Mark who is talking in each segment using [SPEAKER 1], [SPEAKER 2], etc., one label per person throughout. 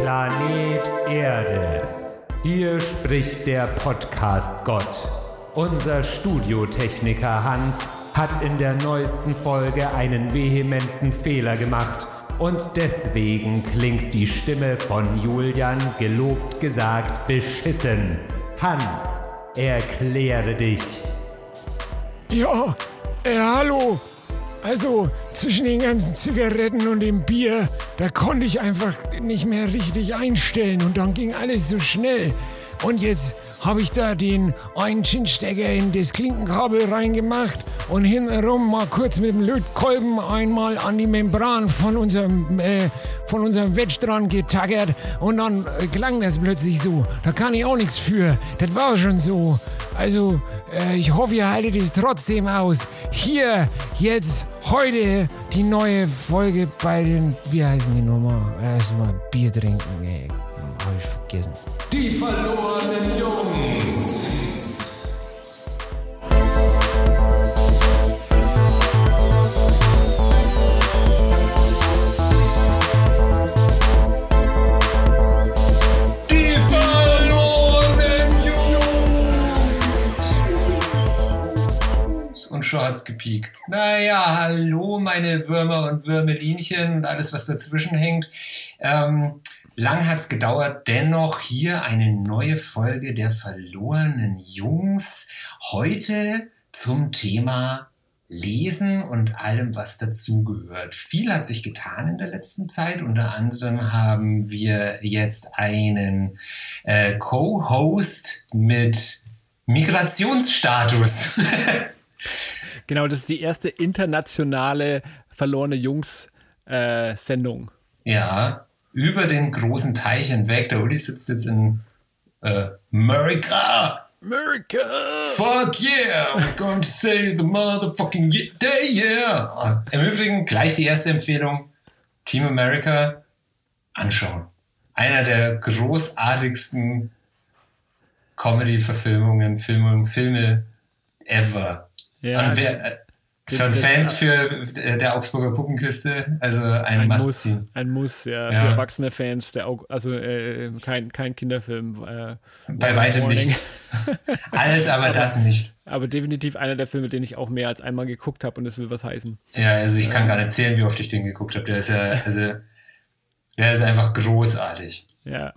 [SPEAKER 1] Planet Erde. Hier spricht der Podcast-Gott. Unser Studiotechniker Hans hat in der neuesten Folge einen vehementen Fehler gemacht und deswegen klingt die Stimme von Julian gelobt gesagt beschissen. Hans, erkläre dich.
[SPEAKER 2] Ja, äh, hallo. Also, zwischen den ganzen Zigaretten und dem Bier, da konnte ich einfach nicht mehr richtig einstellen und dann ging alles so schnell. Und jetzt habe ich da den einen Chinstecker in das Klinkenkabel reingemacht und hintenrum mal kurz mit dem Lötkolben einmal an die Membran von unserem, äh, von unserem Wedge dran getackert und dann äh, klang das plötzlich so. Da kann ich auch nichts für. Das war schon so. Also, äh, ich hoffe, ihr haltet es trotzdem aus. Hier, jetzt, heute die neue Folge bei den, wie heißen die nochmal? Erstmal Bier trinken, ey. Hab ich vergessen.
[SPEAKER 1] Die verlorenen Jungs. Die verlorenen Jungs. Und schon hat's gepiekt. Naja, hallo meine Würmer und Würmelinchen und alles, was dazwischen hängt. Ähm, lang hat's gedauert, dennoch hier eine neue Folge der verlorenen Jungs. Heute zum Thema Lesen und allem, was dazugehört. Viel hat sich getan in der letzten Zeit. Unter anderem haben wir jetzt einen äh, Co-Host mit Migrationsstatus.
[SPEAKER 3] Genau, das ist die erste internationale verlorene Jungs-Sendung.
[SPEAKER 1] ja, über den großen Teich hinweg. Der Uli sitzt jetzt in äh, America.
[SPEAKER 3] America!
[SPEAKER 1] Fuck yeah, we're going to save the motherfucking day, yeah. Im Übrigen gleich die erste Empfehlung: Team America anschauen. Einer der großartigsten Comedy-Verfilmungen, Filme, Filme ever.
[SPEAKER 3] Ja,
[SPEAKER 1] Und wer, äh, für Fans für äh, der Augsburger Puppenkiste, also ein,
[SPEAKER 3] ein
[SPEAKER 1] Must.
[SPEAKER 3] Muss, ein Muss, ja,
[SPEAKER 1] Ja.
[SPEAKER 3] für erwachsene Fans, der auch, also äh, kein, kein Kinderfilm. Äh,
[SPEAKER 1] Bei weitem nicht. Alles, aber das nicht.
[SPEAKER 3] Aber definitiv einer der Filme, den ich auch mehr als einmal geguckt habe und das will was heißen.
[SPEAKER 1] Ja, also ich kann gar nicht zählen, wie oft ich den geguckt habe. Der ist ja, also, der ist einfach großartig.
[SPEAKER 3] Ja.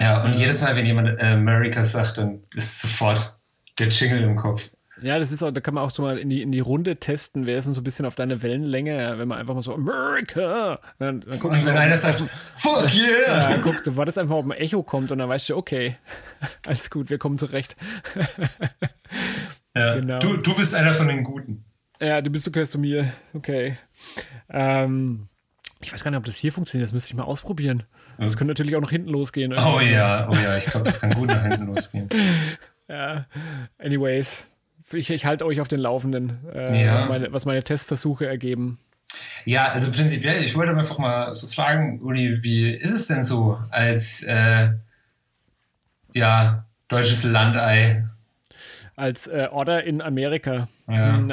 [SPEAKER 1] Ja, und jedes Mal, wenn jemand äh, America sagt, dann ist sofort der Jingle im Kopf.
[SPEAKER 3] Ja, das ist auch, da kann man auch so mal in die, in die Runde testen, wer ist denn so ein bisschen auf deine Wellenlänge, wenn man einfach mal so America, dann, dann guckst
[SPEAKER 1] Und wenn einer sagt, fuck yeah!
[SPEAKER 3] ja, guck, du wartest einfach, ob ein Echo kommt und dann weißt du, okay, alles gut, wir kommen zurecht.
[SPEAKER 1] Ja,
[SPEAKER 3] genau.
[SPEAKER 1] du, du bist einer von den Guten.
[SPEAKER 3] Ja, du bist, du gehörst zu mir. Okay. Ähm, ich weiß gar nicht, ob das hier funktioniert. Das müsste ich mal ausprobieren. Das könnte natürlich auch nach hinten losgehen.
[SPEAKER 1] Oh ja, oh ja, ich glaube, das kann gut nach hinten losgehen.
[SPEAKER 3] Ja. Anyways, ich, ich halte euch auf den Laufenden, äh,
[SPEAKER 1] Ja.
[SPEAKER 3] was, meine, was meine Testversuche ergeben.
[SPEAKER 1] Ja, also prinzipiell, ich wollte einfach mal so fragen, Uli, wie ist es denn so als äh, ja, deutsches Landei?
[SPEAKER 3] Als äh, Order in Amerika.
[SPEAKER 1] Ja.
[SPEAKER 3] Hm,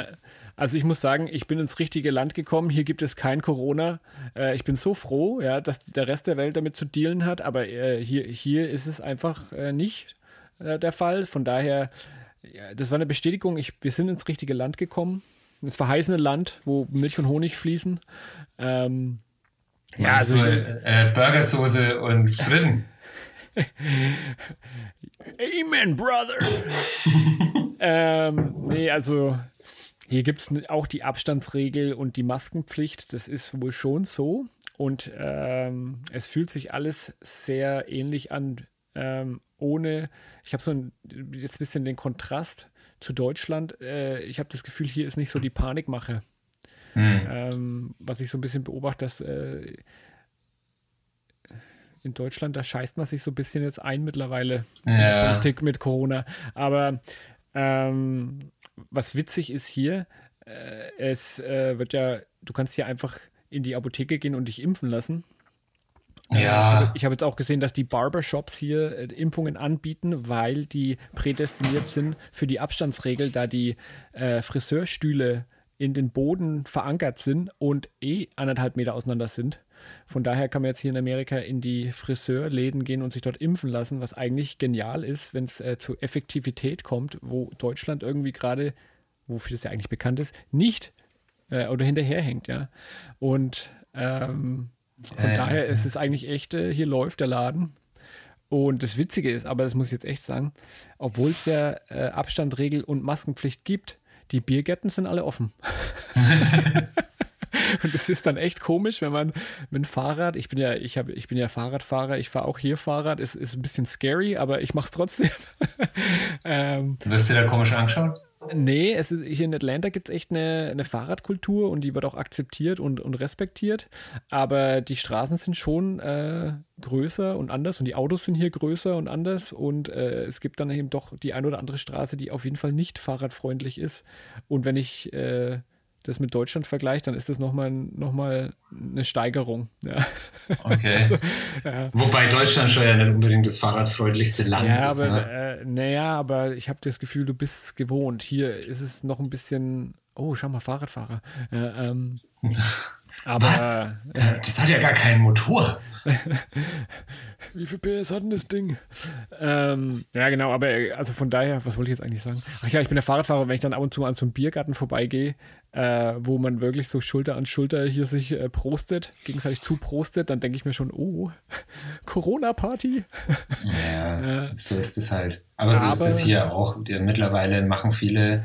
[SPEAKER 3] Also ich muss sagen, ich bin ins richtige Land gekommen. Hier gibt es kein Corona. Äh, ich bin so froh, ja, dass der Rest der Welt damit zu dealen hat. Aber äh, hier, hier ist es einfach äh, nicht äh, der Fall. Von daher, ja, das war eine Bestätigung. Ich, wir sind ins richtige Land gekommen. Ins verheißene Land, wo Milch und Honig fließen. Ähm, ja, also
[SPEAKER 1] so, äh, Burgersoße und Fritten.
[SPEAKER 3] Amen, Brother. ähm, nee, also hier gibt es auch die Abstandsregel und die Maskenpflicht. Das ist wohl schon so. Und ähm, es fühlt sich alles sehr ähnlich an, ähm, ohne, ich habe so ein, jetzt ein bisschen den Kontrast zu Deutschland. Äh, ich habe das Gefühl, hier ist nicht so die Panikmache. Ähm, was ich so ein bisschen beobachte, dass äh, in Deutschland, da scheißt man sich so ein bisschen jetzt ein mittlerweile
[SPEAKER 1] Ja.
[SPEAKER 3] Politik mit Corona. Aber ähm, was witzig ist hier, äh, es äh, wird ja, du kannst ja einfach in die Apotheke gehen und dich impfen lassen.
[SPEAKER 1] Ja,
[SPEAKER 3] Ich habe jetzt auch gesehen, dass die Barbershops hier äh, Impfungen anbieten, weil die prädestiniert sind für die Abstandsregel, da die äh, Friseurstühle in den Boden verankert sind und eh anderthalb Meter auseinander sind. Von daher kann man jetzt hier in Amerika in die Friseurläden gehen und sich dort impfen lassen, was eigentlich genial ist, wenn es äh, zu Effektivität kommt, wo Deutschland irgendwie gerade, wofür es ja eigentlich bekannt ist, nicht äh, oder hinterherhängt, ja. Und ähm, von
[SPEAKER 1] ja,
[SPEAKER 3] daher ist es eigentlich echt, äh, hier läuft der Laden. Und das Witzige ist, aber das muss ich jetzt echt sagen, obwohl es ja äh, Abstandregel und Maskenpflicht gibt, die Biergärten sind alle offen. und es ist dann echt komisch, wenn man mit dem Fahrrad, ich bin ja, ich habe, ich bin ja Fahrradfahrer, ich fahre auch hier Fahrrad, es ist ein bisschen scary, aber ich mache es trotzdem. ähm,
[SPEAKER 1] Wirst du da komisch angeschaut?
[SPEAKER 3] Nee, es ist, hier in Atlanta gibt es echt eine, eine Fahrradkultur und die wird auch akzeptiert und, und respektiert. Aber die Straßen sind schon äh, größer und anders und die Autos sind hier größer und anders. Und äh, es gibt dann eben doch die ein oder andere Straße, die auf jeden Fall nicht fahrradfreundlich ist. Und wenn ich äh, das mit Deutschland vergleiche, dann ist das nochmal noch mal eine Steigerung. Ja.
[SPEAKER 1] Okay. Wobei Deutschland schon ja nicht unbedingt das fahrradfreundlichste Land
[SPEAKER 3] Ja,
[SPEAKER 1] ist.
[SPEAKER 3] aber,
[SPEAKER 1] ne?
[SPEAKER 3] äh, naja, aber ich habe das Gefühl, du bist es gewohnt. Hier ist es noch ein bisschen, oh, schau mal, Fahrradfahrer. Äh, ähm, aber
[SPEAKER 1] Was? Das hat ja gar keinen Motor.
[SPEAKER 3] wie viel PS hat denn das Ding? Ähm, ja, genau, aber äh, also von daher, was wollte ich jetzt eigentlich sagen? Ach ja, ich bin der Fahrradfahrer, wenn ich dann ab und zu mal an so einem Biergarten vorbeigehe, äh, wo man wirklich so Schulter an Schulter hier sich äh, prostet, gegenseitig zuprostet, dann denke ich mir schon, oh, Corona-Party.
[SPEAKER 1] Ja, so ist es halt. Aber so ist
[SPEAKER 3] Aber-
[SPEAKER 1] es hier auch. Mittlerweile machen viele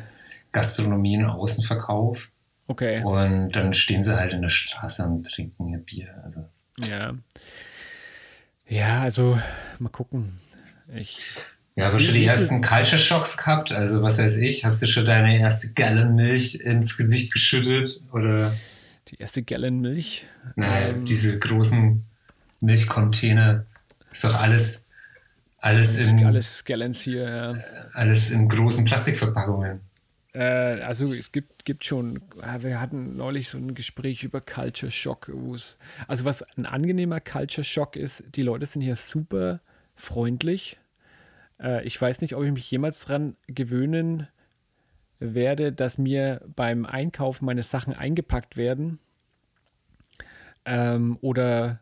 [SPEAKER 1] Gastronomien Außenverkauf
[SPEAKER 3] Okay.
[SPEAKER 1] und dann stehen sie halt in der Straße und trinken ihr Bier. Also,
[SPEAKER 3] Ja. Ja, also mal gucken. Ich,
[SPEAKER 1] ja, aber schon die ersten Culture Shocks gehabt? Also, was weiß ich, hast du schon deine erste Gallon Milch ins Gesicht geschüttet? Oder,
[SPEAKER 3] die erste Gallon Milch.
[SPEAKER 1] naja,
[SPEAKER 3] Ähm,
[SPEAKER 1] diese großen Milchcontainer. Ist doch alles, alles in,
[SPEAKER 3] Alles Gallons hier. Ja.
[SPEAKER 1] alles in großen Plastikverpackungen.
[SPEAKER 3] Äh, also es gibt, gibt schon, äh, wir hatten neulich so ein Gespräch über Culture Shock. wo es- Also was ein angenehmer Culture Shock ist, die Leute sind hier super freundlich. Äh, ich weiß nicht, ob ich mich jemals dran gewöhnen werde, dass mir beim Einkaufen meine Sachen eingepackt werden. Ähm, oder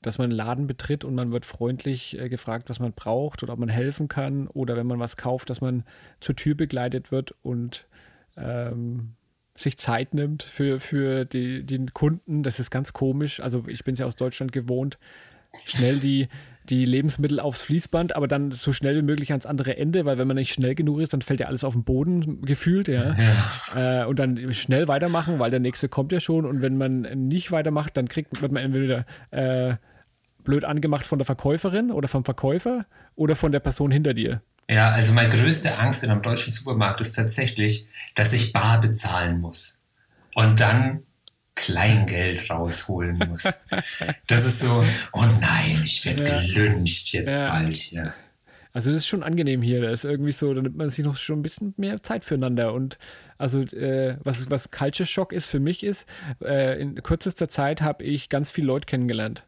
[SPEAKER 3] dass man einen Laden betritt und man wird freundlich äh, gefragt, was man braucht oder ob man helfen kann oder wenn man was kauft, dass man zur Tür begleitet wird und ähm, sich Zeit nimmt für, für die, den Kunden. Das ist ganz komisch. Also ich bin es ja aus Deutschland gewohnt, schnell die, die Lebensmittel aufs Fließband, aber dann so schnell wie möglich ans andere Ende, weil wenn man nicht schnell genug ist, dann fällt ja alles auf den Boden gefühlt, ja. Äh, und dann schnell weitermachen, weil der nächste kommt ja schon. Und wenn man nicht weitermacht, dann kriegt, wird man entweder äh, blöd angemacht von der Verkäuferin oder vom Verkäufer oder von der Person hinter dir.
[SPEAKER 1] Ja, also meine größte Angst in einem deutschen Supermarkt ist tatsächlich, dass ich bar bezahlen muss und dann Kleingeld rausholen muss. Das ist so, oh nein, ich werde
[SPEAKER 3] Ja.
[SPEAKER 1] gelünscht jetzt
[SPEAKER 3] Ja.
[SPEAKER 1] bald hier.
[SPEAKER 3] Also es ist schon angenehm hier. Das ist irgendwie so, da nimmt man sich noch schon ein bisschen mehr Zeit füreinander. Und also äh, was, was Culture Shock ist für mich ist, äh, in kürzester Zeit habe ich ganz viele Leute kennengelernt.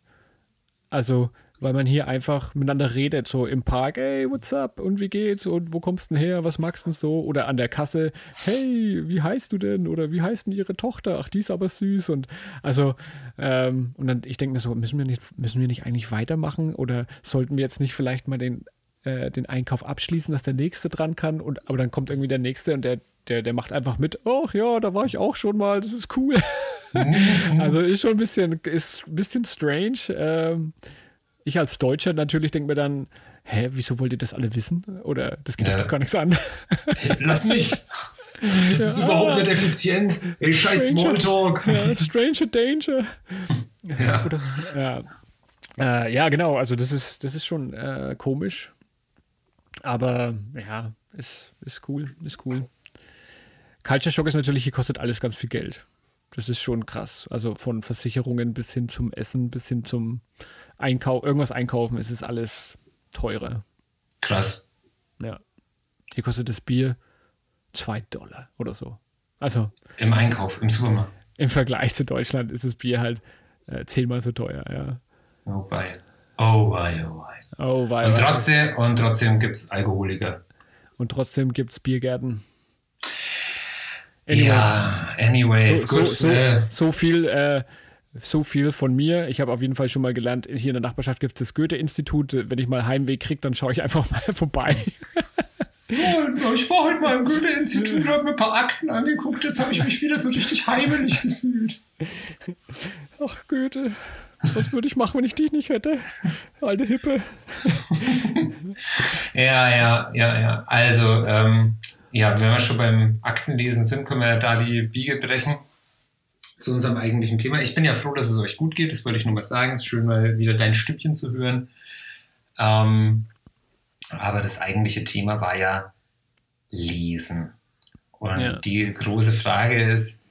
[SPEAKER 3] Also, weil man hier einfach miteinander redet, so im Park, hey, what's up? Und wie geht's? Und wo kommst du denn her? Was magst du denn so? Oder an der Kasse, hey, wie heißt du denn? Oder wie heißt denn ihre Tochter? Ach, die ist aber süß. Und also, ähm, und dann, ich denke mir so, müssen wir nicht, müssen wir nicht eigentlich weitermachen? Oder sollten wir jetzt nicht vielleicht mal den, äh, den Einkauf abschließen, dass der nächste dran kann? Und aber dann kommt irgendwie der nächste und der, der, der macht einfach mit, ach ja, da war ich auch schon mal, das ist cool. also ist schon ein bisschen, ist ein bisschen strange. Ähm, ich als Deutscher natürlich denke mir dann, hä, wieso wollt ihr das alle wissen? Oder das geht
[SPEAKER 1] Ja.
[SPEAKER 3] euch doch gar nichts an.
[SPEAKER 1] Lass mich! Das ist überhaupt nicht effizient. Ey, scheiß. Smalltalk.
[SPEAKER 3] ja, Stranger Danger.
[SPEAKER 1] Ja.
[SPEAKER 3] Oder, ja. Äh, ja, genau, also das ist, das ist schon äh, komisch. Aber ja, ist, ist cool, ist cool. Culture Shock ist natürlich, hier kostet alles ganz viel Geld. Das ist schon krass. Also von Versicherungen bis hin zum Essen, bis hin zum Einkauf, irgendwas einkaufen, es ist alles teurer.
[SPEAKER 1] Krass.
[SPEAKER 3] Ja. Hier kostet das Bier 2 Dollar oder so. Also
[SPEAKER 1] Im Einkauf, im Supermarkt.
[SPEAKER 3] im Vergleich zu Deutschland ist das Bier halt äh, zehnmal so teuer, ja.
[SPEAKER 1] Oh, wei. Oh, wei, oh, wei.
[SPEAKER 3] Oh, weil,
[SPEAKER 1] Und trotzdem, und trotzdem gibt es Alkoholiker.
[SPEAKER 3] und trotzdem gibt es Biergärten. Anyways.
[SPEAKER 1] Ja, anyways,
[SPEAKER 3] so,
[SPEAKER 1] gut.
[SPEAKER 3] So, so,
[SPEAKER 1] äh,
[SPEAKER 3] so viel, äh, so viel von mir. Ich habe auf jeden Fall schon mal gelernt, hier in der Nachbarschaft gibt es das Goethe-Institut. Wenn ich mal Heimweg kriege, dann schaue ich einfach mal vorbei.
[SPEAKER 1] Ja, ich war heute mal im Goethe-Institut und habe mir ein paar Akten angeguckt. Jetzt habe ich mich wieder so richtig heimelig gefühlt.
[SPEAKER 3] Ach, Goethe. Was würde ich machen, wenn ich dich nicht hätte? Alte Hippe.
[SPEAKER 1] Ja, ja, ja, ja. Also, ähm, ja, wenn wir schon beim Aktenlesen sind, können wir ja da die Biege brechen zu unserem eigentlichen Thema. Ich bin ja froh, dass es euch gut geht. Das wollte ich nur mal sagen. Es ist schön, mal wieder dein Stückchen zu hören. Ähm, aber das eigentliche Thema war ja Lesen. Und
[SPEAKER 3] Ja.
[SPEAKER 1] die große Frage ist,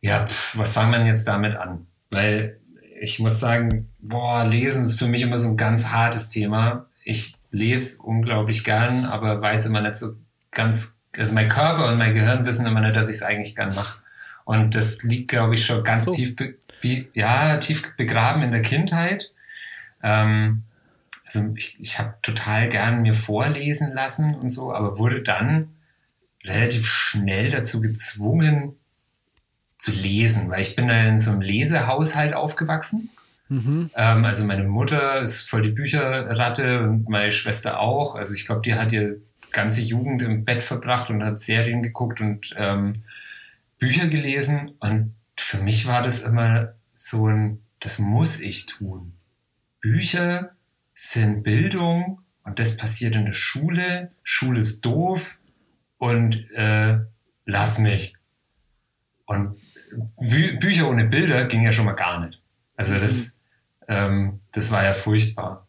[SPEAKER 1] ja, pf, was fangen wir jetzt damit an? Weil ich muss sagen, boah, Lesen ist für mich immer so ein ganz hartes Thema. Ich lese unglaublich gern, aber weiß immer nicht so ganz, also mein Körper und mein Gehirn wissen immer nicht, dass ich es eigentlich gern mache. Und das liegt, glaube ich, schon ganz
[SPEAKER 3] So.
[SPEAKER 1] tief, wie, ja, tief begraben in der Kindheit. Ähm, also ich, ich habe total gern mir vorlesen lassen und so, aber wurde dann relativ schnell dazu gezwungen zu lesen, weil ich bin da in so einem Lesehaushalt aufgewachsen.
[SPEAKER 3] Mhm.
[SPEAKER 1] Ähm, also meine Mutter ist voll die Bücherratte und meine Schwester auch. Also ich glaube, die hat ihre ganze Jugend im Bett verbracht und hat Serien geguckt und ähm, Bücher gelesen. Und für mich war das immer so ein, das muss ich tun. Bücher sind Bildung und das passiert in der Schule. Schule ist doof und äh, lass mich. Und Bü Bücher ohne Bilder ging ja schon mal gar nicht. Also das, ähm, das war ja furchtbar.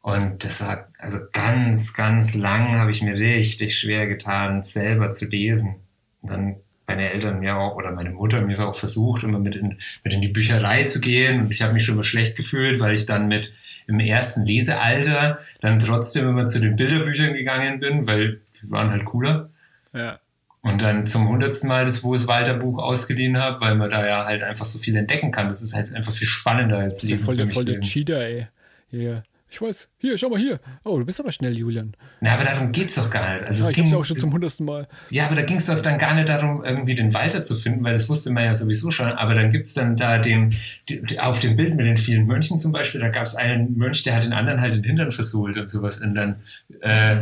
[SPEAKER 1] Und das war, also ganz, ganz lang habe ich mir richtig schwer getan, selber zu lesen. Und dann meine Eltern mir auch, oder meine Mutter mir auch versucht, immer mit in, mit in die Bücherei zu gehen. Und ich habe mich schon mal schlecht gefühlt, weil ich dann mit im ersten Lesealter dann trotzdem immer zu den Bilderbüchern gegangen bin, weil die waren halt cooler.
[SPEAKER 3] Ja.
[SPEAKER 1] Und dann zum hundertsten Mal das Wo ist Walter Buch ausgeliehen habe, weil man da ja halt einfach so viel entdecken kann. Das ist halt einfach viel spannender als Lesen
[SPEAKER 3] voll
[SPEAKER 1] für
[SPEAKER 3] der,
[SPEAKER 1] mich.
[SPEAKER 3] voll der. Cheater, ey. Hier. Ich weiß. Hier, schau mal hier. Oh, du bist aber schnell, Julian.
[SPEAKER 1] Na, aber darum geht's doch gar nicht. Also
[SPEAKER 3] Ja,
[SPEAKER 1] es ging,
[SPEAKER 3] auch schon zum hundertsten Mal.
[SPEAKER 1] ja, aber da ging es doch dann gar nicht darum, irgendwie den Walter zu finden, weil das wusste man ja sowieso schon. Aber dann gibt's dann da den, auf dem Bild mit den vielen Mönchen zum Beispiel, da gab's einen Mönch, der hat den anderen halt den Hintern versohlt und sowas. Und dann, äh,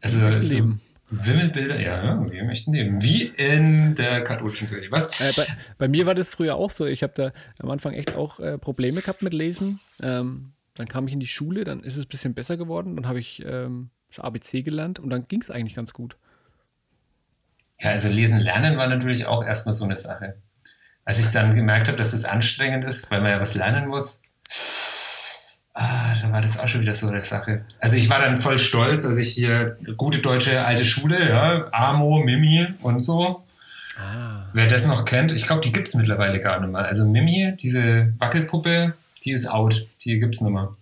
[SPEAKER 1] also
[SPEAKER 3] echten
[SPEAKER 1] so
[SPEAKER 3] Leben.
[SPEAKER 1] Wimmelbilder, ja, wie im echten Leben. Wie in der katholischen Kirche. Was?
[SPEAKER 3] Äh, bei, bei mir war das früher auch so. Ich habe da am Anfang echt auch äh, Probleme gehabt mit Lesen. Ähm, dann kam ich in die Schule, dann ist es ein bisschen besser geworden. Dann habe ich ähm, das ABC gelernt und dann ging es eigentlich ganz gut.
[SPEAKER 1] Ja, also lesen lernen war natürlich auch erstmal so eine Sache. Als ich dann gemerkt habe, dass das anstrengend ist, weil man ja was lernen muss, ah, da war das auch schon wieder so eine Sache. Also ich war dann voll stolz, als ich hier gute deutsche alte Schule, ja, Amo, Mimi und so. Wer das noch kennt, ich glaube, die gibt es mittlerweile gar nicht mehr. Also Mimi, diese Wackelpuppe, die ist out. Die gibt es nicht mehr.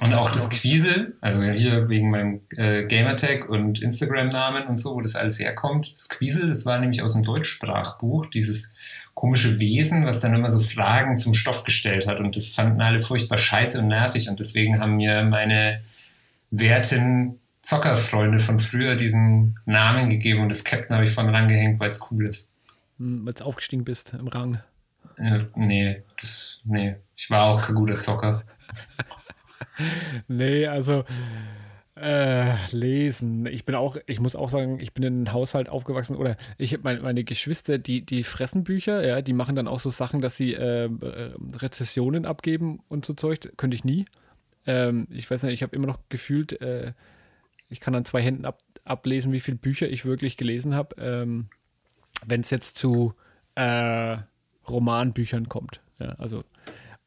[SPEAKER 1] Und auch das Quiesel, also hier wegen meinem äh, Gamertag und Instagram-Namen und so, wo das alles herkommt. Das Quiesel, das war nämlich aus dem Deutschsprachbuch, dieses komische Wesen, was dann immer so Fragen zum Stoff gestellt hat. Und das fanden alle furchtbar scheiße und nervig. Und deswegen haben mir meine werten Zockerfreunde von früher diesen Namen gegeben und das Captain habe ich vorne rangehängt, weil es cool ist.
[SPEAKER 3] Hm, Als aufgestiegen bist im Rang.
[SPEAKER 1] Äh, nee, das, nee, ich war auch kein guter Zocker.
[SPEAKER 3] Nee, also äh, lesen. Ich bin auch, ich muss auch sagen, ich bin in einem Haushalt aufgewachsen oder ich habe meine, meine Geschwister, die, die fressen Bücher, ja, die machen dann auch so Sachen, dass sie äh, äh, Rezessionen abgeben und so Zeug. Könnte ich nie. Ähm, ich weiß nicht, ich habe immer noch gefühlt, äh, ich kann an zwei Händen ab, ablesen, wie viele Bücher ich wirklich gelesen habe. Ähm, Wenn es jetzt zu äh, Romanbüchern kommt. Ja, also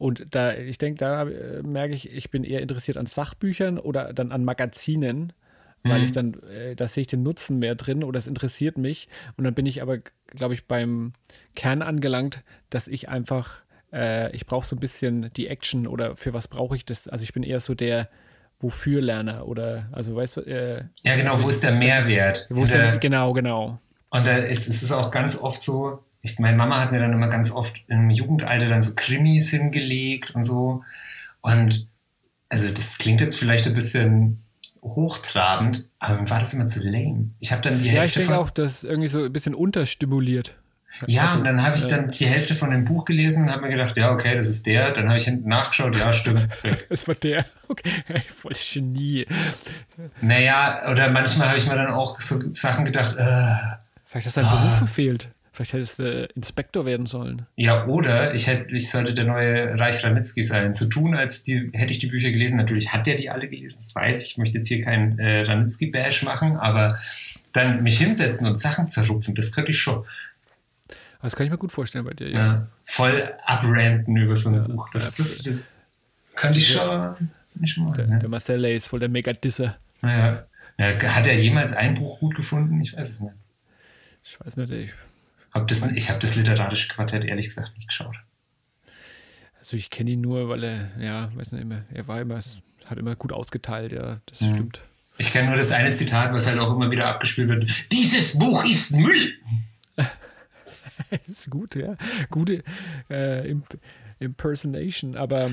[SPEAKER 3] und da, ich denke, da äh, merke ich, ich bin eher interessiert an Sachbüchern oder dann an Magazinen, weil ich dann, äh, da sehe ich den Nutzen mehr drin oder es interessiert mich. Und dann bin ich aber, glaube ich, beim Kern angelangt, dass ich einfach, äh, ich brauche so ein bisschen die Action oder für was brauche ich das? Also ich bin eher so der wofür Lerner oder, also weißt du, äh,
[SPEAKER 1] Ja, genau, wo ist der Mehrwert?
[SPEAKER 3] wo ist
[SPEAKER 1] der-
[SPEAKER 3] genau, genau.
[SPEAKER 1] Und da ist es ist auch ganz oft so, ich, meine Mama hat mir dann immer ganz oft im Jugendalter dann so Krimis hingelegt und so. Und also das klingt jetzt vielleicht ein bisschen hochtrabend, aber mir war das immer zu lame. Ich habe dann die
[SPEAKER 3] Ja, ich
[SPEAKER 1] Hälfte
[SPEAKER 3] denke
[SPEAKER 1] von
[SPEAKER 3] auch, das irgendwie so ein bisschen unterstimuliert.
[SPEAKER 1] ja
[SPEAKER 3] also,
[SPEAKER 1] und dann habe ich dann die Hälfte von dem Buch gelesen und habe mir gedacht, ja okay, das ist der. Dann habe ich hinten nachgeschaut, ja stimmt.
[SPEAKER 3] Das war der. Okay, voll Genie.
[SPEAKER 1] naja, oder manchmal habe ich mir dann auch so Sachen gedacht, äh,
[SPEAKER 3] Vielleicht, dass dein
[SPEAKER 1] Ah.
[SPEAKER 3] Beruf verfehlt. Vielleicht hättest du Inspektor werden sollen.
[SPEAKER 1] ja oder ich hätte, ich sollte der neue Reich Ranitzky sein. Zu tun, als die hätte ich die Bücher gelesen. Natürlich hat der die alle gelesen, das weiß ich. Ich möchte jetzt hier kein äh, Ranitzky-Bash machen, aber dann mich hinsetzen und Sachen zerrupfen, das könnte ich schon.
[SPEAKER 3] Das kann ich mir gut vorstellen bei dir. Ja.
[SPEAKER 1] Ja, voll abranten über so ein Buch. Das, das, könnte ich schon, nicht mal.
[SPEAKER 3] Der,
[SPEAKER 1] Ne?
[SPEAKER 3] der Marcel Lay ist voll der Mega-Disser.
[SPEAKER 1] Naja. Ja, hat er jemals ein Buch gut gefunden? Ich weiß es nicht.
[SPEAKER 3] Ich weiß nicht, ich,
[SPEAKER 1] Hab das, ich habe das literarische Quartett ehrlich gesagt nicht geschaut.
[SPEAKER 3] also ich kenne ihn nur, weil er, ja, weiß nicht immer, er war immer, hat immer gut ausgeteilt, ja, das stimmt.
[SPEAKER 1] Ich kenne nur das eine Zitat, was halt auch immer wieder abgespielt wird. Dieses Buch ist Müll!
[SPEAKER 3] Das ist gut, ja. Gute äh, Imp Impersonation, aber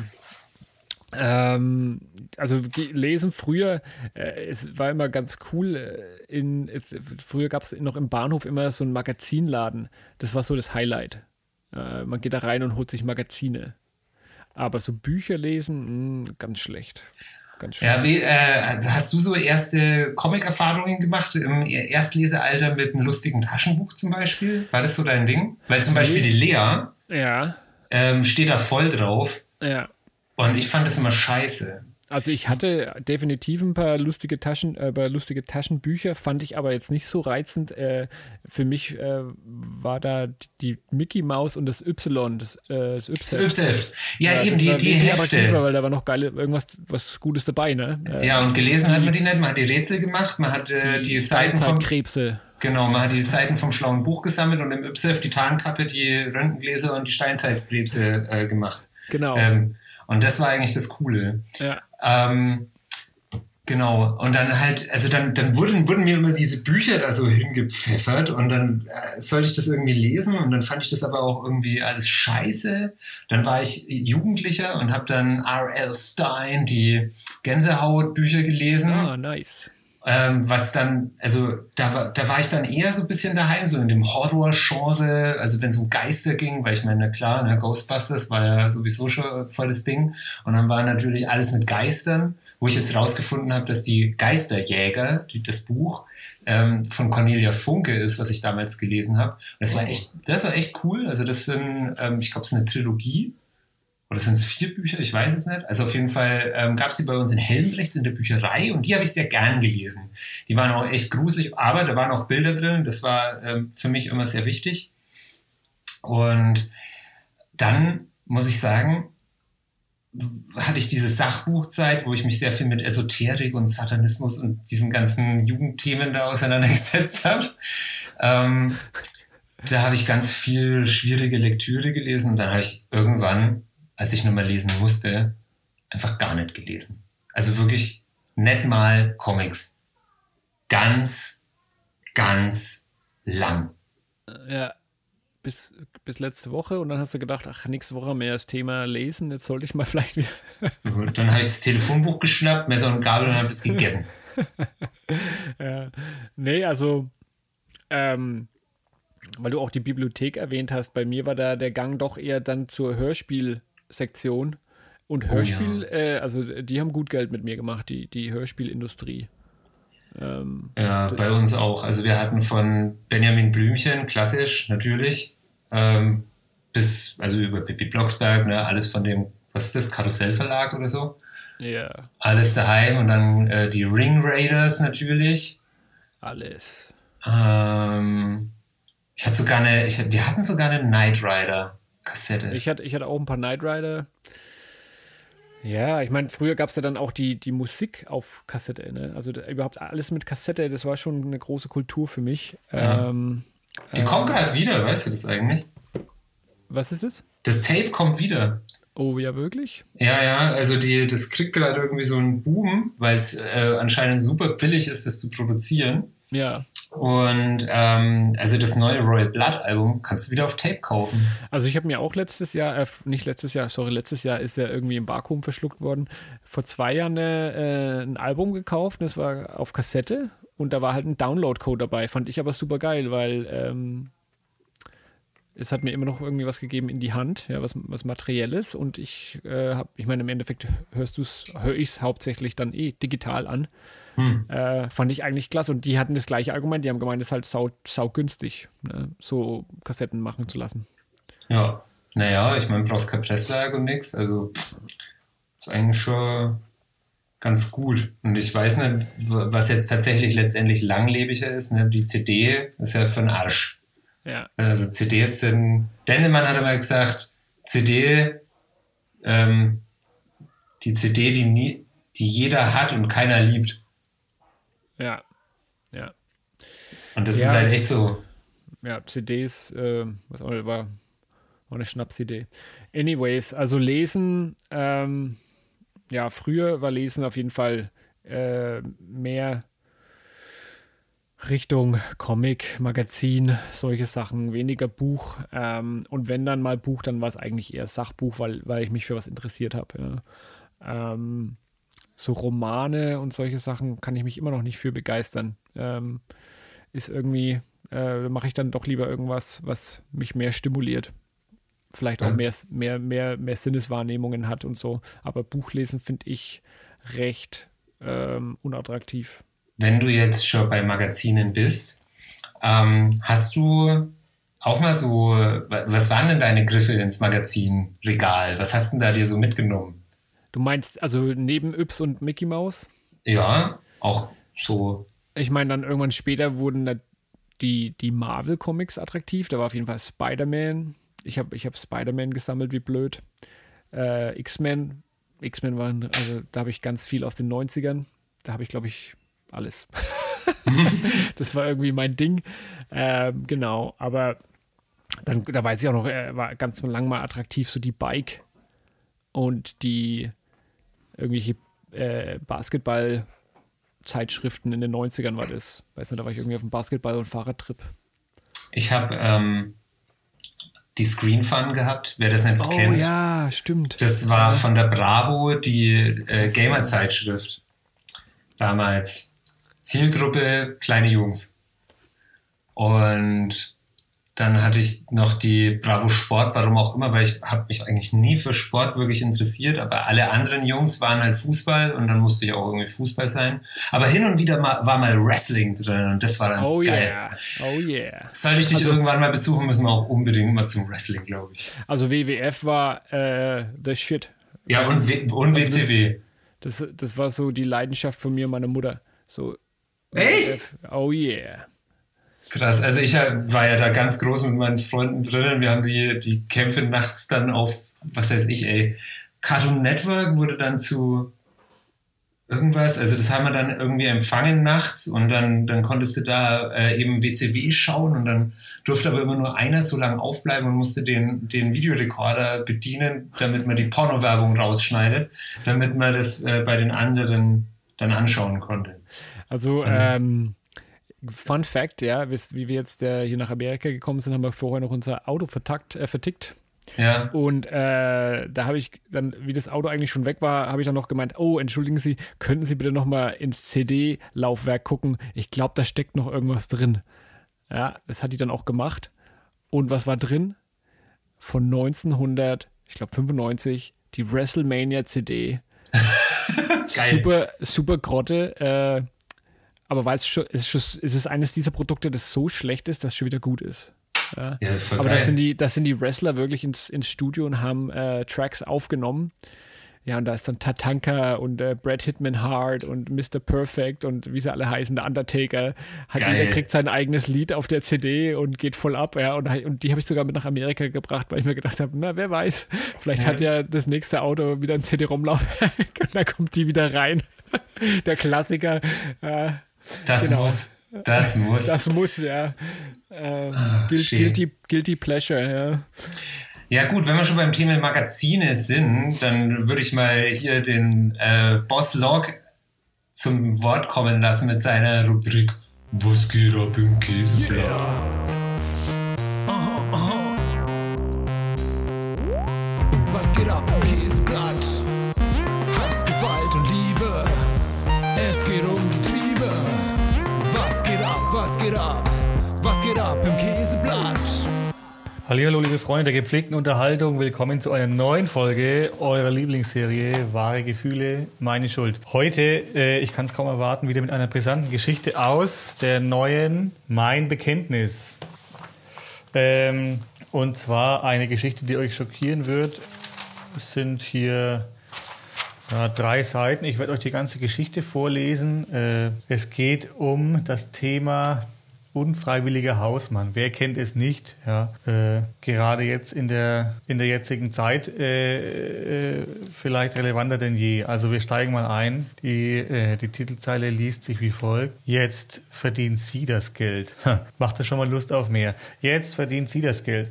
[SPEAKER 3] ähm, also lesen früher, äh, es war immer ganz cool. Äh, in, es, früher gab es noch im Bahnhof immer so einen Magazinladen. Das war so das Highlight. Äh, man geht da rein und holt sich Magazine. Aber so Bücher lesen, mh, ganz schlecht. Ganz schlecht.
[SPEAKER 1] Ja, wie, äh, hast du so erste Comic-Erfahrungen gemacht im Erstlesealter mit einem lustigen Taschenbuch zum Beispiel? War das so dein Ding? Weil zum Beispiel die Lea
[SPEAKER 3] Ja,
[SPEAKER 1] ähm, steht da voll drauf
[SPEAKER 3] ja.
[SPEAKER 1] Und ich fand das immer scheiße.
[SPEAKER 3] Also ich hatte definitiv ein paar lustige Taschen, äh, lustige Taschenbücher, fand ich aber jetzt nicht so reizend. Äh, für mich äh, war da die Mickey Maus und das Y, das, äh, das
[SPEAKER 1] Das
[SPEAKER 3] Y.
[SPEAKER 1] Ypsheft. Ja, eben die, die Hefte.
[SPEAKER 3] weil da war noch geile, irgendwas was Gutes dabei, ne? Äh,
[SPEAKER 1] Ja, und gelesen hat man die nicht. Man hat die Rätsel gemacht, man hat äh, die, Seiten vom
[SPEAKER 3] Steinzeitkrebse.
[SPEAKER 1] genau, man hat die Seiten vom schlauen Buch gesammelt und im Ypsheft die Tarnkappe, die Röntgengläser und die Steinzeitkrebse äh, gemacht.
[SPEAKER 3] Genau.
[SPEAKER 1] Ähm, und das war eigentlich das Coole.
[SPEAKER 3] ja.
[SPEAKER 1] Ähm, genau. Und dann halt, also dann, dann wurden, wurden mir immer diese Bücher da so hingepfeffert und dann äh, sollte ich das irgendwie lesen und dann fand ich das aber auch irgendwie alles scheiße. Dann war ich Jugendlicher und habe dann R.L. Stein, die Gänsehaut-Bücher gelesen.
[SPEAKER 3] Ah, nice.
[SPEAKER 1] Ähm, was dann, also da war, da war ich dann eher so ein bisschen daheim, so in dem Horror-Genre, also wenn es um Geister ging, weil ich meine, na klar, ne, Ghostbusters war ja sowieso schon voll das Ding. Und dann war natürlich alles mit Geistern, wo ich jetzt rausgefunden habe, dass die Geisterjäger, die, das Buch, ähm, von Cornelia Funke ist, was ich damals gelesen habe. Das war echt, das war echt cool. Also das sind, ähm, ich glaube, es ist eine Trilogie. Oder sind es vier Bücher? Ich weiß es nicht. Also auf jeden Fall ähm, gab es die bei uns in Helmrechts in der Bücherei und die habe ich sehr gern gelesen. Die waren auch echt gruselig, aber da waren auch Bilder drin. Das war ähm, für mich immer sehr wichtig. Und dann muss ich sagen, hatte ich diese Sachbuchzeit, wo ich mich sehr viel mit Esoterik und Satanismus und diesen ganzen Jugendthemen da auseinandergesetzt habe. Ähm, da habe ich ganz viel schwierige Lektüre gelesen und dann habe ich irgendwann, als ich nur mal lesen musste, einfach gar nicht gelesen. Also wirklich nicht mal Comics. Ganz, ganz lang.
[SPEAKER 3] Ja. Bis, bis letzte Woche und dann hast du gedacht, ach, nächste Woche mehr das Thema lesen, jetzt sollte ich mal vielleicht wieder.
[SPEAKER 1] Dann habe ich das Telefonbuch geschnappt, Messer und Gabel und habe es gegessen.
[SPEAKER 3] Ja. Nee, also, ähm, weil du auch die Bibliothek erwähnt hast, bei mir war da der Gang doch eher dann zur Hörspielsektion. Und Hörspiel, äh, also die haben gut Geld mit mir gemacht, die, die Hörspielindustrie. Ähm,
[SPEAKER 1] Ja, bei uns auch. Also wir hatten von Benjamin Blümchen, klassisch natürlich, ähm, bis, also über Pippi Blocksberg, ne, alles von dem, was ist das, Karussellverlag oder so?
[SPEAKER 3] ja,
[SPEAKER 1] Alles daheim und dann äh, die Ring Raiders natürlich.
[SPEAKER 3] alles.
[SPEAKER 1] Ähm, ich hatte sogar eine, ich, wir hatten sogar eine Knight Rider Kassette.
[SPEAKER 3] Ich hatte, ich hatte auch ein paar Knight Rider. Ja, ich meine, früher gab es ja dann auch die, die Musik auf Kassette. Ne? Also da, überhaupt alles mit Kassette, das war schon eine große Kultur für mich. Ähm,
[SPEAKER 1] die kommt gerade wieder, weißt du das eigentlich?
[SPEAKER 3] was ist das?
[SPEAKER 1] Das Tape kommt wieder.
[SPEAKER 3] Oh, ja, wirklich?
[SPEAKER 1] Ja, ja, also die, das kriegt gerade irgendwie so einen Boom, weil es äh, anscheinend super billig ist, das zu produzieren.
[SPEAKER 3] Ja.
[SPEAKER 1] Und ähm, also das neue Royal Blood Album kannst du wieder auf Tape kaufen.
[SPEAKER 3] Also ich habe mir auch letztes Jahr, äh, nicht letztes Jahr, sorry, letztes Jahr ist ja irgendwie im Vakuum verschluckt worden, vor zwei Jahren äh, ein Album gekauft, das war auf Kassette und da war halt ein Download-Code dabei. Fand ich aber super geil, weil ähm, es hat mir immer noch irgendwie was gegeben in die Hand, ja, was, was Materielles und ich äh, habe, ich meine, im Endeffekt hörst du es, höre ich es hauptsächlich dann eh digital an. Hm. Äh, fand ich eigentlich klasse. Und die hatten das gleiche Argument. Die haben gemeint, es ist halt sau, sau günstig, ne? so Kassetten machen zu lassen.
[SPEAKER 1] Ja, naja, ich meine, brauchst kein Presswerk und nichts. Also ist eigentlich schon ganz gut. Und ich weiß nicht, was jetzt tatsächlich letztendlich langlebiger ist. Ne? Die CD ist ja für den Arsch.
[SPEAKER 3] Ja.
[SPEAKER 1] Also CDs sind. Dennemann hat immer gesagt, CD, ähm, die CD, die, nie, die jeder hat und keiner liebt.
[SPEAKER 3] Ja, ja.
[SPEAKER 1] Und das
[SPEAKER 3] Ja,
[SPEAKER 1] ist halt echt so.
[SPEAKER 3] Ja, CDs, äh, was auch, war, war eine Schnapsidee. Anyways, also lesen, ähm, ja, früher war Lesen auf jeden Fall äh, mehr Richtung Comic, Magazin, solche Sachen, weniger Buch. Ähm, und wenn dann mal Buch, dann war es eigentlich eher Sachbuch, weil, weil ich mich für was interessiert habe. Ja. Ähm, so Romane und solche Sachen kann ich mich immer noch nicht für begeistern. Ähm, ist irgendwie, äh, mache ich dann doch lieber irgendwas, was mich mehr stimuliert. Vielleicht auch mehr, mehr, mehr, mehr Sinneswahrnehmungen hat und so. Aber Buchlesen finde ich recht ähm, unattraktiv.
[SPEAKER 1] Wenn du jetzt schon bei Magazinen bist, ähm, hast du auch mal so, wa- was waren denn deine Griffe ins Magazinregal? Was hast denn da dir so mitgenommen?
[SPEAKER 3] Du meinst also neben Yps und Mickey Mouse?
[SPEAKER 1] Ja, auch so,
[SPEAKER 3] Ich meine, dann irgendwann später wurden da die, die Marvel-Comics attraktiv. Da war auf jeden Fall Spider-Man. Ich habe ich hab Spider-Man gesammelt, wie blöd. Äh, X-Men. X-Men waren, also da habe ich ganz viel aus den 90ern. Da habe ich, glaube ich, alles. das war irgendwie mein Ding. Ähm, genau, aber dann, da weiß ich auch noch, äh, war ganz lang mal attraktiv, so die Bike und die irgendwelche äh, Basketball- Zeitschriften in den 90ern war das. Weiß nicht, da war ich irgendwie auf dem Basketball- und Fahrradtrip.
[SPEAKER 1] ich habe ähm, die Screen Fun gehabt, wer das nicht kennt.
[SPEAKER 3] Oh ja, stimmt.
[SPEAKER 1] Das war von der Bravo die äh, Gamer-Zeitschrift. Damals. Zielgruppe kleine Jungs. Und dann hatte ich noch die Bravo Sport, warum auch immer, weil ich habe mich eigentlich nie für Sport wirklich interessiert, aber alle anderen Jungs waren halt Fußball und dann musste ich auch irgendwie Fußball sein. Aber hin und wieder mal, war mal Wrestling drin und das war dann
[SPEAKER 3] Oh
[SPEAKER 1] geil.
[SPEAKER 3] yeah. Oh yeah.
[SPEAKER 1] Sollte ich dich
[SPEAKER 3] Also-
[SPEAKER 1] irgendwann mal besuchen, müssen wir auch unbedingt mal zum Wrestling, glaube ich.
[SPEAKER 3] Also WWF war äh, the shit.
[SPEAKER 1] Ja, und, w und
[SPEAKER 3] Also das-
[SPEAKER 1] WCW.
[SPEAKER 3] Das, das war so die Leidenschaft von mir und meiner Mutter. So,
[SPEAKER 1] Echt?
[SPEAKER 3] WWF, Oh yeah.
[SPEAKER 1] Krass, also ich war ja da ganz groß mit meinen Freunden drinnen. Wir haben die, die Kämpfe nachts dann auf, was weiß ich, ey, Cartoon Network wurde dann zu irgendwas, also das haben wir dann irgendwie empfangen nachts und dann, dann konntest du da äh, eben WCW schauen und dann durfte aber immer nur einer so lange aufbleiben und musste den, den Videorekorder bedienen, damit man die Pornowerbung rausschneidet, damit man das äh, bei den anderen dann anschauen konnte.
[SPEAKER 3] Also, ähm, Fun Fact, ja, wie wir jetzt äh, hier nach Amerika gekommen sind, haben wir vorher noch unser Auto vertackt, äh, vertickt.
[SPEAKER 1] Ja,
[SPEAKER 3] Und äh, da habe ich dann, wie das Auto eigentlich schon weg war, habe ich dann noch gemeint, oh, entschuldigen Sie, könnten Sie bitte noch mal ins CD-Laufwerk gucken? Ich glaube, da steckt noch irgendwas drin. Ja, das hat die dann auch gemacht. Und was war drin? Von 1900, ich glaube 95, die WrestleMania CD.
[SPEAKER 1] geil.
[SPEAKER 3] Super, super Grotte. Äh, aber weil es schon, es ist, es ist eines dieser Produkte, das so schlecht ist, dass es schon wieder gut ist. Ja.
[SPEAKER 1] Ja, voll
[SPEAKER 3] Aber das sind, die, das sind die Wrestler wirklich ins, ins Studio und haben äh, Tracks aufgenommen. Ja, und da ist dann Tatanka und äh, Brad Hitman Hart und Mr. Perfect und wie sie alle heißen, der Undertaker. Hat
[SPEAKER 1] Geil.
[SPEAKER 3] jeder kriegt sein eigenes Lied auf der CD und geht voll ab. Ja, und, und die habe ich sogar mit nach Amerika gebracht, weil ich mir gedacht habe, na, wer weiß, vielleicht hat ja das nächste Auto wieder ein CD-ROM-Laufwerk und dann kommt die wieder rein. der Klassiker. Äh,
[SPEAKER 1] Das
[SPEAKER 3] Genau.
[SPEAKER 1] muss. Das muss.
[SPEAKER 3] das muss, ja. Äh, guil-
[SPEAKER 1] schön.
[SPEAKER 3] guilty, guilty Pleasure, ja.
[SPEAKER 1] ja gut, wenn wir schon beim Thema Magazine sind, dann würde ich mal hier den äh, Boss Log zum Wort kommen lassen mit seiner Rubrik Was geht ab im Käseblatt?
[SPEAKER 2] Aha, aha. Was geht ab im Käseblatt? Ab? Was geht ab im Käseblatt?
[SPEAKER 4] Hallo, liebe Freunde der gepflegten Unterhaltung. Willkommen zu einer neuen Folge eurer Lieblingsserie Wahre Gefühle, meine Schuld. Heute, äh, ich kann es kaum erwarten, wieder mit einer brisanten Geschichte aus der neuen Mein Bekenntnis. Ähm, und zwar eine Geschichte, die euch schockieren wird. Es sind hier ja, drei Seiten. Ich werde euch die ganze Geschichte vorlesen. Äh, es geht um das Thema unfreiwilliger Hausmann. Wer kennt es nicht? Ja, äh, gerade jetzt in der in der jetzigen Zeit äh, äh, vielleicht relevanter denn je. Also wir steigen mal ein. Die äh, die Titelzeile liest sich wie folgt: Jetzt verdient sie das Geld. Macht das schon mal Lust auf mehr? Jetzt verdient sie das Geld.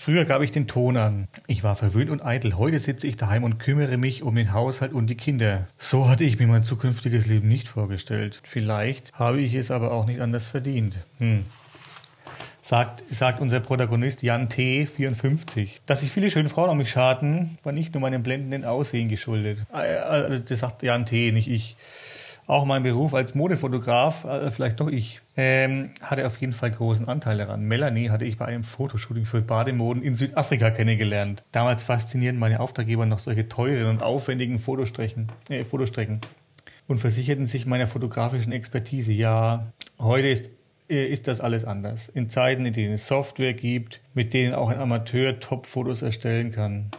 [SPEAKER 4] Früher gab ich den Ton an. Ich war verwöhnt und eitel. Heute sitze ich daheim und kümmere mich um den Haushalt und die Kinder. So hatte ich mir mein zukünftiges Leben nicht vorgestellt. Vielleicht habe ich es aber auch nicht anders verdient. Hm. Sagt, sagt unser Protagonist Jan T. 54. Dass sich viele schöne Frauen um mich scharten, war nicht nur meinem blendenden Aussehen geschuldet. Also das sagt Jan T., nicht ich auch mein Beruf als Modefotograf, äh, vielleicht doch ich, ähm, hatte auf jeden Fall großen Anteil daran. Melanie hatte ich bei einem Fotoshooting für Bademoden in Südafrika kennengelernt. Damals faszinieren meine Auftraggeber noch solche teuren und aufwendigen Fotostrecken, äh, Fotostrecken und versicherten sich meiner fotografischen Expertise. Ja, heute ist äh, ist das alles anders. In Zeiten, in denen es Software gibt, mit denen auch ein Amateur Top-Fotos erstellen kann.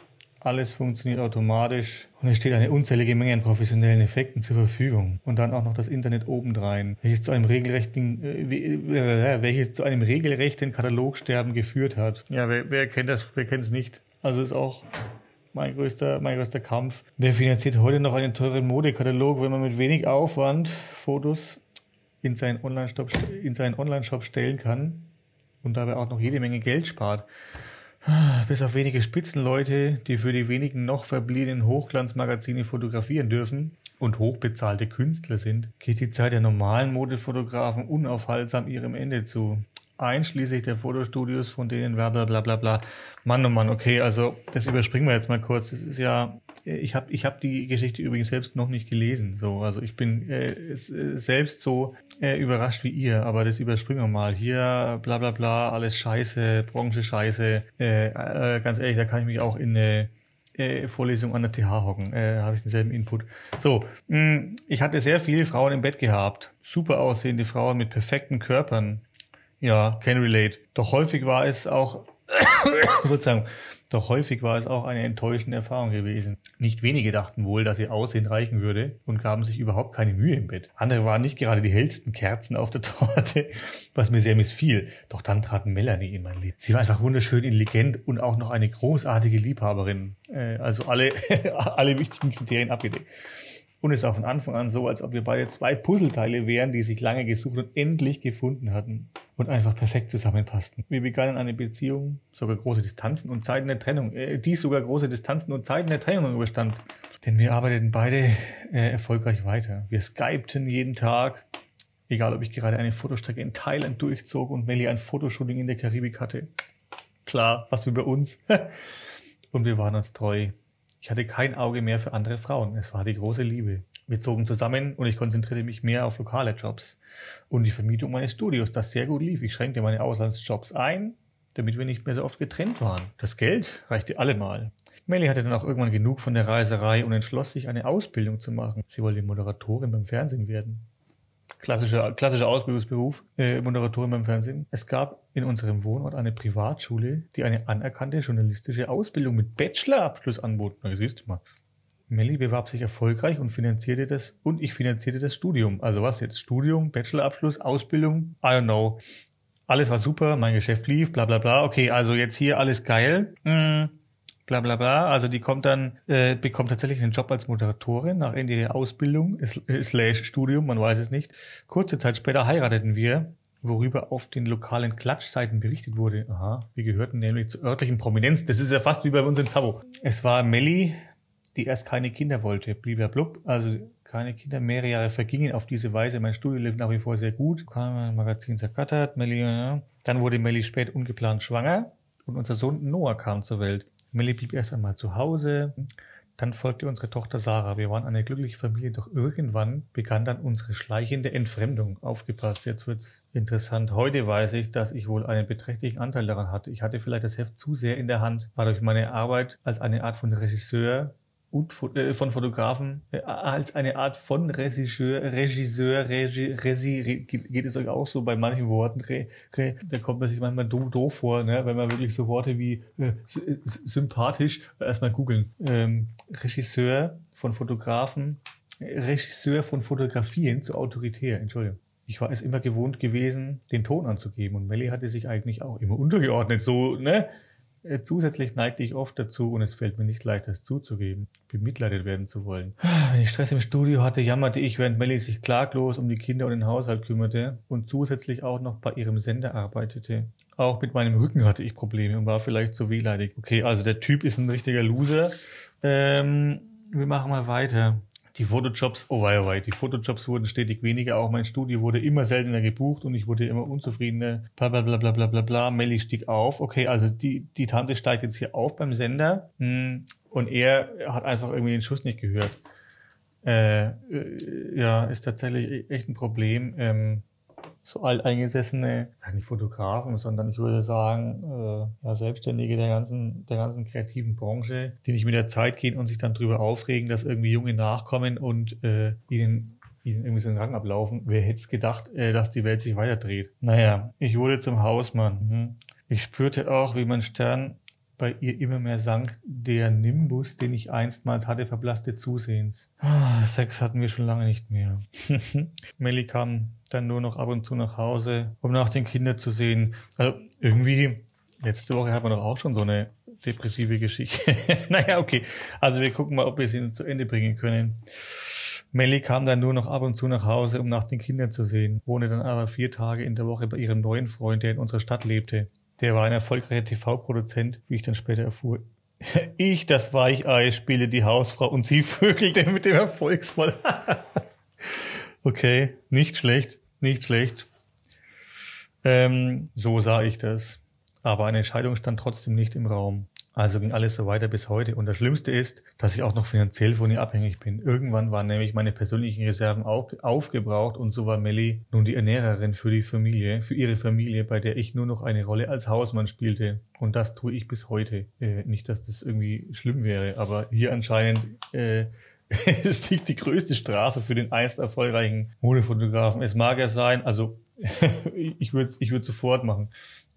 [SPEAKER 4] Alles funktioniert automatisch und es steht eine unzählige Menge an professionellen Effekten zur Verfügung. Und dann auch noch das Internet obendrein, welches zu einem regelrechten, äh, welches zu einem regelrechten Katalogsterben geführt hat. Ja, wer, wer kennt das, wer kennt es nicht? Also ist auch mein größter, mein größter Kampf. Wer finanziert heute noch einen teuren Modekatalog, wenn man mit wenig Aufwand Fotos in seinen Online-Shop, in seinen Online-Shop stellen kann und dabei auch noch jede Menge Geld spart? Bis auf wenige Spitzenleute, die für die wenigen noch verbliebenen Hochglanzmagazine fotografieren dürfen und hochbezahlte Künstler sind, geht die Zeit der normalen Modefotografen unaufhaltsam ihrem Ende zu. Einschließlich der Fotostudios, von denen bla bla bla bla bla. Mann, oh Mann, okay, also das überspringen wir jetzt mal kurz. Das ist ja ich habe ich hab die Geschichte übrigens selbst noch nicht gelesen. So, also ich bin äh, selbst so äh, überrascht wie ihr, aber das überspringen wir mal. Hier bla bla bla, alles scheiße, Branche scheiße. Äh, äh, ganz ehrlich, da kann ich mich auch in eine äh, Vorlesung an der TH hocken. Äh, habe ich denselben Input. So, mh, ich hatte sehr viele Frauen im Bett gehabt. Super aussehende Frauen mit perfekten Körpern. Ja, can relate. Doch häufig war es auch Sozusagen. Doch häufig war es auch eine enttäuschende Erfahrung gewesen. Nicht wenige dachten wohl, dass ihr Aussehen reichen würde und gaben sich überhaupt keine Mühe im Bett. Andere waren nicht gerade die hellsten Kerzen auf der Torte, was mir sehr missfiel. Doch dann trat Melanie in mein Leben. Sie war einfach wunderschön, intelligent und auch noch eine großartige Liebhaberin. Äh, also alle, alle wichtigen Kriterien abgedeckt. Und es war von Anfang an so, als ob wir beide zwei Puzzleteile wären, die sich lange gesucht und endlich gefunden hatten und einfach perfekt zusammenpassten. Wir begannen eine Beziehung, sogar große Distanzen und Zeiten der Trennung, äh, die sogar große Distanzen und Zeiten der Trennung überstand. Denn wir arbeiteten beide äh, erfolgreich weiter. Wir skypten jeden Tag, egal ob ich gerade eine Fotostrecke in Thailand durchzog und Melly ein Fotoshooting in der Karibik hatte. Klar, was für bei uns. und wir waren uns treu. Ich hatte kein Auge mehr für andere Frauen. Es war die große Liebe. Wir zogen zusammen und ich konzentrierte mich mehr auf lokale Jobs und die Vermietung meines Studios, das sehr gut lief. Ich schränkte meine Auslandsjobs ein, damit wir nicht mehr so oft getrennt waren. Das Geld reichte allemal. Melly hatte dann auch irgendwann genug von der Reiserei und entschloss sich, eine Ausbildung zu machen. Sie wollte Moderatorin beim Fernsehen werden klassischer, klassischer Ausbildungsberuf, äh, Moderatorin beim Fernsehen. Es gab in unserem Wohnort eine Privatschule, die eine anerkannte journalistische Ausbildung mit Bachelorabschluss anbot. Na, siehst du mal. Melly bewarb sich erfolgreich und finanzierte das, und ich finanzierte das Studium. Also was jetzt? Studium, Bachelorabschluss, Ausbildung? I don't know. Alles war super, mein Geschäft lief, bla bla bla. Okay, also jetzt hier alles geil. Mm bla bla bla. Also die kommt dann, äh, bekommt tatsächlich einen Job als Moderatorin nach Ende ihrer Ausbildung, äh, slash Studium, man weiß es nicht. Kurze Zeit später heirateten wir, worüber auf den lokalen Klatschseiten berichtet wurde. Aha, wir gehörten nämlich zur örtlichen Prominenz. Das ist ja fast wie bei uns in Zabo. Es war Melli, die erst keine Kinder wollte, blub. Also keine Kinder. Mehrere Jahre vergingen auf diese Weise. Mein Studium lief nach wie vor sehr gut. Kam Magazin zergattert. Melli. Dann wurde Melli spät ungeplant schwanger und unser Sohn Noah kam zur Welt. Melli blieb erst einmal zu Hause. Dann folgte unsere Tochter Sarah. Wir waren eine glückliche Familie, doch irgendwann begann dann unsere schleichende Entfremdung. Aufgepasst, jetzt wird's interessant. Heute weiß ich, dass ich wohl einen beträchtlichen Anteil daran hatte. Ich hatte vielleicht das Heft zu sehr in der Hand, war durch meine Arbeit als eine Art von Regisseur und äh, von Fotografen äh, als eine Art von Regisseur, Regisseur, Regi, Resi, Re, geht es auch so bei manchen Worten, Re, Re, da kommt man sich manchmal doof, doof vor, ne? wenn man wirklich so Worte wie äh, sympathisch äh, erstmal googeln. Ähm, Regisseur von Fotografen, Regisseur von Fotografien zu autoritär, Entschuldigung. Ich war es immer gewohnt gewesen, den Ton anzugeben und Melly hatte sich eigentlich auch immer untergeordnet, so, ne? Äh, zusätzlich neigte ich oft dazu, und es fällt mir nicht leicht, das zuzugeben, bemitleidet werden zu wollen. Wenn ich Stress im Studio hatte, jammerte ich, während Melly sich klaglos um die Kinder und den Haushalt kümmerte und zusätzlich auch noch bei ihrem Sender arbeitete. Auch mit meinem Rücken hatte ich Probleme und war vielleicht zu wehleidig. Okay, also der Typ ist ein richtiger Loser. Ähm, wir machen mal weiter. Die Fotojobs, oh wei, oh wei, die Fotojobs wurden stetig weniger, auch mein Studio wurde immer seltener gebucht und ich wurde immer unzufriedener, bla bla bla bla bla bla bla, Melly stieg auf, okay, also die, die Tante steigt jetzt hier auf beim Sender. Hm, und er hat einfach irgendwie den Schuss nicht gehört. Äh, äh, ja, ist tatsächlich echt ein Problem. Ähm, so alteingesessene, nicht Fotografen, sondern ich würde sagen, äh, ja, Selbstständige der ganzen, der ganzen kreativen Branche, die nicht mit der Zeit gehen und sich dann drüber aufregen, dass irgendwie Junge nachkommen und äh, ihnen ihnen irgendwie so einen Rang ablaufen. Wer hätte es gedacht, äh, dass die Welt sich weiterdreht? Naja, ich wurde zum Hausmann. Hm. Ich spürte auch, wie mein Stern bei ihr immer mehr sank. Der Nimbus, den ich einstmals hatte, verblasste zusehends. Ah, Sex hatten wir schon lange nicht mehr. Melly kam dann nur noch ab und zu nach Hause, um nach den Kindern zu sehen. Also irgendwie, letzte Woche hatten wir doch auch schon so eine depressive Geschichte. naja, okay. Also wir gucken mal, ob wir sie zu Ende bringen können. Melly kam dann nur noch ab und zu nach Hause, um nach den Kindern zu sehen, wohnte dann aber vier Tage in der Woche bei ihrem neuen Freund, der in unserer Stadt lebte. Der war ein erfolgreicher TV-Produzent, wie ich dann später erfuhr. Ich, das Weichei, spiele die Hausfrau und sie vögelte mit dem Erfolgsfall. okay, nicht schlecht, nicht schlecht. Ähm, so sah ich das. Aber eine Entscheidung stand trotzdem nicht im Raum. Also ging alles so weiter bis heute. Und das Schlimmste ist, dass ich auch noch finanziell von ihr abhängig bin. Irgendwann waren nämlich meine persönlichen Reserven auch aufgebraucht und so war Melly nun die Ernährerin für die Familie, für ihre Familie, bei der ich nur noch eine Rolle als Hausmann spielte. Und das tue ich bis heute. Äh, nicht, dass das irgendwie schlimm wäre, aber hier anscheinend äh, es liegt die größte Strafe für den einst erfolgreichen Modefotografen. Es mag ja sein, also ich würde ich würd sofort machen.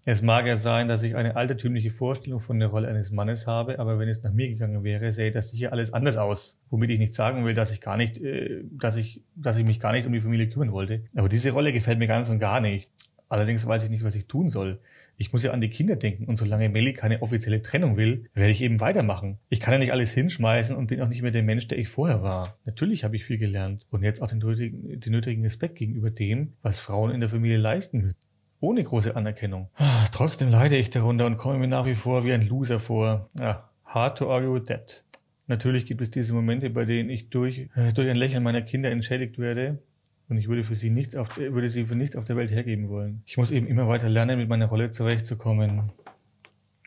[SPEAKER 4] Es mag ja sein, dass ich eine altertümliche Vorstellung von der Rolle eines Mannes habe, aber wenn es nach mir gegangen wäre, sähe das sicher alles anders aus. Womit ich nicht sagen will, dass ich gar nicht, äh, dass ich, dass ich mich gar nicht um die Familie kümmern wollte. Aber diese Rolle gefällt mir ganz und gar nicht. Allerdings weiß ich nicht, was ich tun soll. Ich muss ja an die Kinder denken und solange Melly keine offizielle Trennung will, werde ich eben weitermachen. Ich kann ja nicht alles hinschmeißen und bin auch nicht mehr der Mensch, der ich vorher war. Natürlich habe ich viel gelernt und jetzt auch den nötigen, den nötigen Respekt gegenüber dem, was Frauen in der Familie leisten müssen ohne große Anerkennung. Ah, trotzdem leide ich darunter und komme mir nach wie vor wie ein Loser vor. Ja, hard to argue with that. Natürlich gibt es diese Momente, bei denen ich durch, äh, durch ein Lächeln meiner Kinder entschädigt werde. Und ich würde für sie nichts auf, würde sie für nichts auf der Welt hergeben wollen. Ich muss eben immer weiter lernen, mit meiner Rolle zurechtzukommen.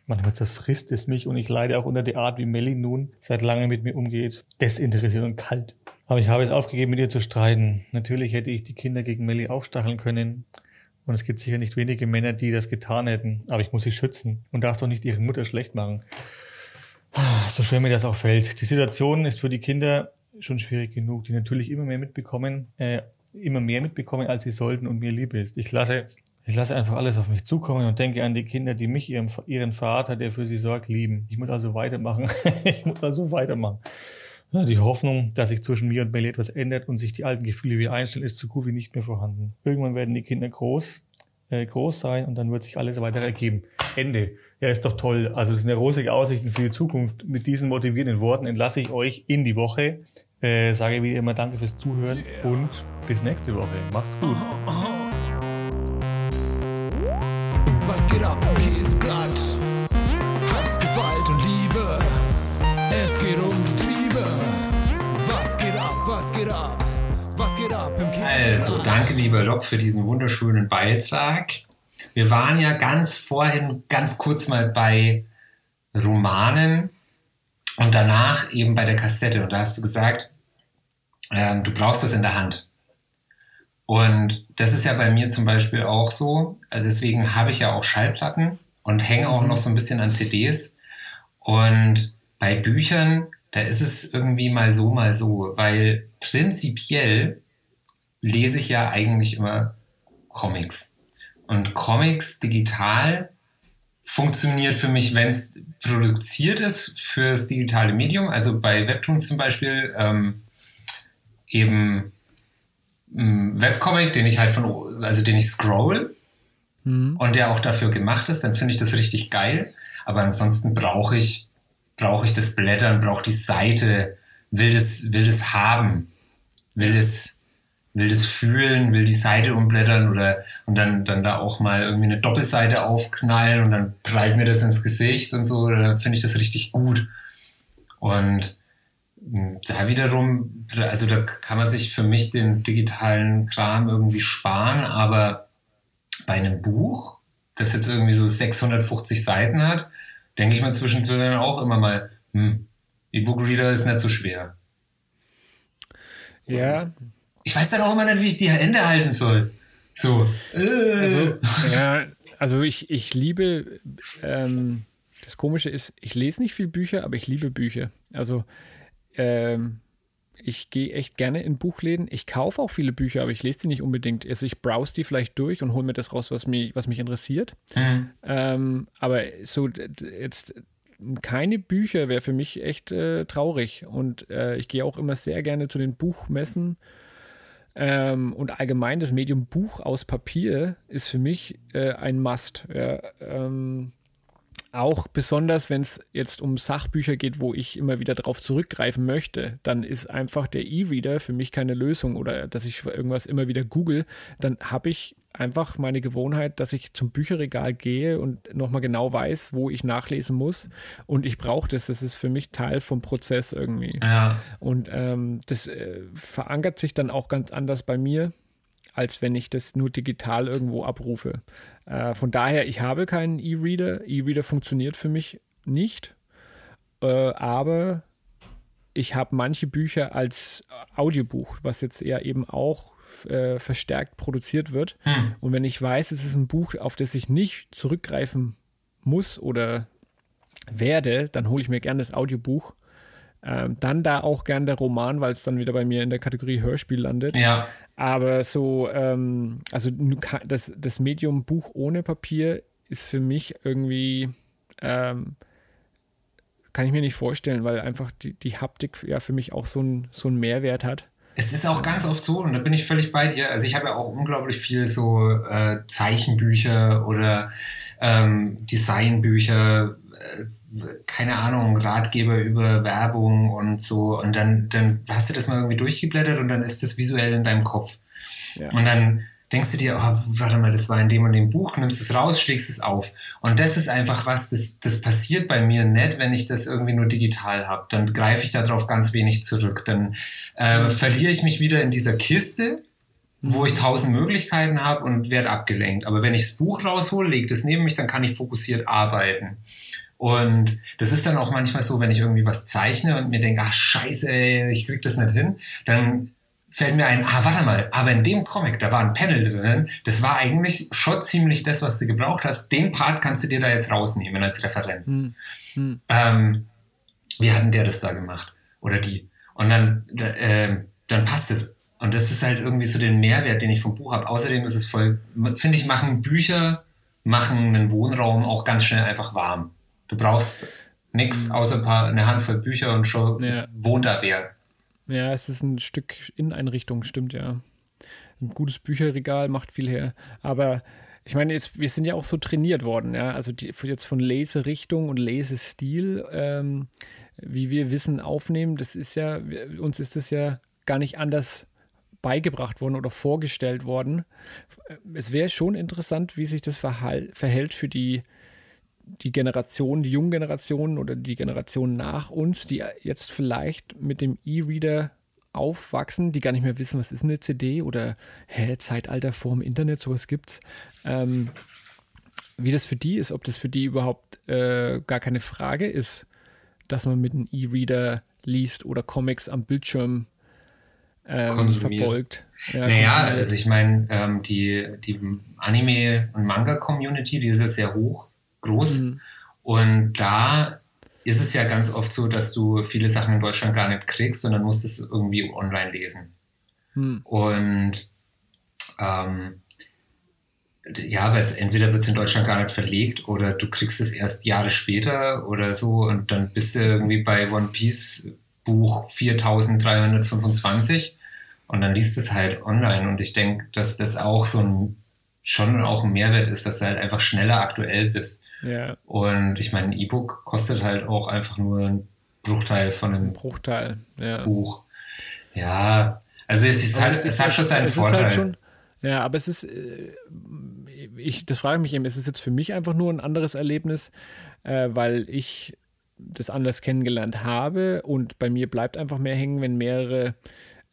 [SPEAKER 4] Manchmal zerfrisst es mich und ich leide auch unter der Art, wie Melly nun seit langem mit mir umgeht. Desinteressiert und kalt. Aber ich habe es aufgegeben, mit ihr zu streiten. Natürlich hätte ich die Kinder gegen Melly aufstacheln können. Und es gibt sicher nicht wenige Männer, die das getan hätten. Aber ich muss sie schützen und darf doch nicht ihre Mutter schlecht machen. So schwer mir das auch fällt. Die Situation ist für die Kinder schon schwierig genug, die natürlich immer mehr mitbekommen, äh, immer mehr mitbekommen, als sie sollten und mir lieb ist. Ich lasse, ich lasse einfach alles auf mich zukommen und denke an die Kinder, die mich, ihrem, ihren Vater, der für sie sorgt, lieben. Ich muss also weitermachen. ich muss also weitermachen. Die Hoffnung, dass sich zwischen mir und Melly etwas ändert und sich die alten Gefühle wieder einstellen, ist so gut wie nicht mehr vorhanden. Irgendwann werden die Kinder groß, äh, groß sein und dann wird sich alles weiter ergeben. Ende. Ja, ist doch toll. Also es sind ja rosige Aussichten für die Zukunft. Mit diesen motivierenden Worten entlasse ich euch in die Woche. Äh, sage wie immer Danke fürs Zuhören yeah. und bis nächste Woche. Macht's gut.
[SPEAKER 2] Was geht ab? Käseblatt.
[SPEAKER 1] Also, danke lieber Lob für diesen wunderschönen Beitrag. Wir waren ja ganz vorhin ganz kurz mal bei Romanen und danach eben bei der Kassette. Und da hast du gesagt, ähm, du brauchst das in der Hand. Und das ist ja bei mir zum Beispiel auch so. Also deswegen habe ich ja auch Schallplatten und hänge auch noch so ein bisschen an CDs. Und bei Büchern, da ist es irgendwie mal so, mal so, weil prinzipiell lese ich ja eigentlich immer Comics. Und Comics digital funktioniert für mich, wenn es produziert ist fürs digitale Medium. Also bei Webtoons zum Beispiel ähm, eben ein Webcomic, den ich halt von, also den ich scroll mhm. und der auch dafür gemacht ist, dann finde ich das richtig geil. Aber ansonsten brauche ich, brauche ich das Blättern, brauche die Seite, will das, will das haben, will es, will das fühlen, will die Seite umblättern oder und dann, dann da auch mal irgendwie eine Doppelseite aufknallen und dann prallt mir das ins Gesicht und so, da finde ich das richtig gut. Und da wiederum, also da kann man sich für mich den digitalen Kram irgendwie sparen, aber bei einem Buch, das jetzt irgendwie so 650 Seiten hat, denke ich mir zwischendrin auch immer mal, hm, E-Book-Reader ist nicht so schwer.
[SPEAKER 3] Ja.
[SPEAKER 1] Ich weiß dann auch immer nicht, wie ich die Hände halten soll. So.
[SPEAKER 3] Äh. Also, ja, also ich, ich liebe, ähm, das Komische ist, ich lese nicht viel Bücher, aber ich liebe Bücher. Also ähm, ich gehe echt gerne in Buchläden. Ich kaufe auch viele Bücher, aber ich lese die nicht unbedingt. Also ich browse die vielleicht durch und hole mir das raus, was mich, was mich interessiert. Mhm. Ähm, aber so jetzt keine Bücher wäre für mich echt äh, traurig. Und äh, ich gehe auch immer sehr gerne zu den Buchmessen. Ähm, und allgemein das Medium Buch aus Papier ist für mich äh, ein Must. Ja, ähm, auch besonders, wenn es jetzt um Sachbücher geht, wo ich immer wieder darauf zurückgreifen möchte, dann ist einfach der E-Reader für mich keine Lösung oder dass ich irgendwas immer wieder google, dann habe ich einfach meine Gewohnheit, dass ich zum Bücherregal gehe und nochmal genau weiß, wo ich nachlesen muss. Und ich brauche das. Das ist für mich Teil vom Prozess irgendwie.
[SPEAKER 1] Ja.
[SPEAKER 3] Und ähm, das äh, verankert sich dann auch ganz anders bei mir als wenn ich das nur digital irgendwo abrufe. Äh, von daher, ich habe keinen E-Reader. E-Reader funktioniert für mich nicht. Äh, aber ich habe manche Bücher als Audiobuch, was jetzt eher eben auch äh, verstärkt produziert wird. Hm. Und wenn ich weiß, es ist ein Buch, auf das ich nicht zurückgreifen muss oder werde, dann hole ich mir gerne das Audiobuch. Ähm, dann da auch gern der Roman, weil es dann wieder bei mir in der Kategorie Hörspiel landet.
[SPEAKER 1] Ja.
[SPEAKER 3] Aber so, ähm, also das, das Medium Buch ohne Papier ist für mich irgendwie, ähm, kann ich mir nicht vorstellen, weil einfach die, die Haptik ja für mich auch so, ein, so einen Mehrwert hat.
[SPEAKER 1] Es ist auch ganz oft so, und da bin ich völlig bei dir. Also ich habe ja auch unglaublich viel so äh, Zeichenbücher oder ähm, Designbücher, äh, keine Ahnung, Ratgeber über Werbung und so. Und dann, dann hast du das mal irgendwie durchgeblättert und dann ist das visuell in deinem Kopf. Ja. Und dann denkst du dir, oh, warte mal, das war in dem und dem Buch, nimmst es raus, schlägst es auf. Und das ist einfach was, das, das passiert bei mir nicht, wenn ich das irgendwie nur digital habe. Dann greife ich darauf ganz wenig zurück. Dann äh, mhm. verliere ich mich wieder in dieser Kiste, wo ich tausend Möglichkeiten habe und werde abgelenkt. Aber wenn ich das Buch raushole, lege das neben mich, dann kann ich fokussiert arbeiten. Und das ist dann auch manchmal so, wenn ich irgendwie was zeichne und mir denke, ach scheiße, ey, ich krieg das nicht hin, dann fällt mir ein, ah, warte mal, aber in dem Comic, da war ein Panel drin, das war eigentlich schon ziemlich das, was du gebraucht hast. Den Part kannst du dir da jetzt rausnehmen als Referenz. Hm. Hm. Ähm, wie hat denn der das da gemacht? Oder die? Und dann, äh, dann passt es. Und das ist halt irgendwie so den Mehrwert, den ich vom Buch habe. Außerdem ist es voll, finde ich, machen Bücher, machen einen Wohnraum auch ganz schnell einfach warm. Du brauchst nichts mhm. außer ein paar, eine Handvoll Bücher und schon ja. wohnt da wer.
[SPEAKER 3] Ja, es ist ein Stück Inneneinrichtung, stimmt ja. Ein gutes Bücherregal macht viel her. Aber ich meine, jetzt, wir sind ja auch so trainiert worden, ja. Also die, jetzt von Leserichtung und Lesestil, ähm, wie wir Wissen aufnehmen, das ist ja, uns ist das ja gar nicht anders beigebracht worden oder vorgestellt worden. Es wäre schon interessant, wie sich das verhält für die die Generation, die jungen Generationen oder die Generation nach uns, die jetzt vielleicht mit dem E-Reader aufwachsen, die gar nicht mehr wissen, was ist eine CD oder hä, Zeitalter vorm Internet, sowas gibt's. Ähm, wie das für die ist, ob das für die überhaupt äh, gar keine Frage ist, dass man mit einem E-Reader liest oder Comics am Bildschirm ähm, verfolgt.
[SPEAKER 1] Ja, naja, also ich meine, ähm, die, die Anime- und Manga-Community, die ist ja sehr hoch, groß. Mhm. Und da ist es ja ganz oft so, dass du viele Sachen in Deutschland gar nicht kriegst, sondern musst es irgendwie online lesen. Mhm. Und ähm, ja, weil entweder wird es in Deutschland gar nicht verlegt oder du kriegst es erst Jahre später oder so und dann bist du irgendwie bei One Piece Buch 4325 und dann liest es halt online und ich denke, dass das auch so ein schon auch ein Mehrwert ist, dass du halt einfach schneller aktuell bist. Ja. Und ich meine, ein E-Book kostet halt auch einfach nur einen Bruchteil von einem
[SPEAKER 3] Bruchteil, ja.
[SPEAKER 1] Buch. Ja, also es, ist halt, es, es hat schon seinen halt Vorteil. Halt schon,
[SPEAKER 3] ja, aber es ist, äh, ich, das frage ich mich eben, ist es jetzt für mich einfach nur ein anderes Erlebnis, äh, weil ich das anders kennengelernt habe und bei mir bleibt einfach mehr hängen, wenn mehrere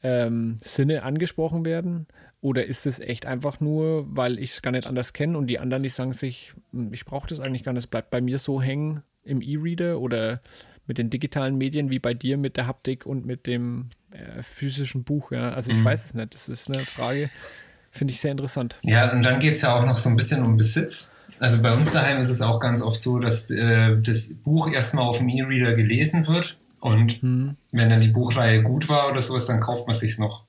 [SPEAKER 3] ähm, Sinne angesprochen werden? Oder ist es echt einfach nur, weil ich es gar nicht anders kenne und die anderen, die sagen sich, hm, ich brauche das eigentlich gar nicht, es bleibt bei mir so hängen im E-Reader oder mit den digitalen Medien wie bei dir mit der Haptik und mit dem äh, physischen Buch. Ja? Also ich mhm. weiß es nicht. Das ist eine Frage, finde ich sehr interessant.
[SPEAKER 1] Ja, und dann geht es ja auch noch so ein bisschen um Besitz. Also bei uns daheim ist es auch ganz oft so, dass äh, das Buch erstmal auf dem E-Reader gelesen wird und hm. wenn dann die Buchreihe gut war oder sowas, dann kauft man sich's noch.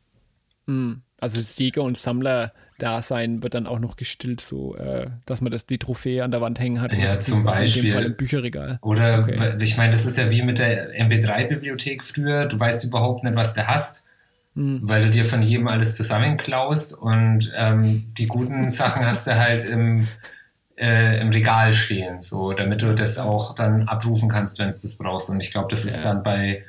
[SPEAKER 3] Hm. Also das Jäger- und Sammler-Dasein wird dann auch noch gestillt, so äh, dass man das die Trophäe an der Wand hängen hat.
[SPEAKER 1] Ja, zum Beispiel. In dem
[SPEAKER 3] Fall im Bücherregal.
[SPEAKER 1] Oder okay. ich meine, das ist ja wie mit der MP3-Bibliothek früher. Du weißt überhaupt nicht, was du hast, hm. weil du dir von jedem alles zusammenklaust und ähm, die guten Sachen hast du halt im äh, im Regal stehen, so damit du das auch dann abrufen kannst, wenn es das brauchst. Und ich glaube, das ja. ist dann bei,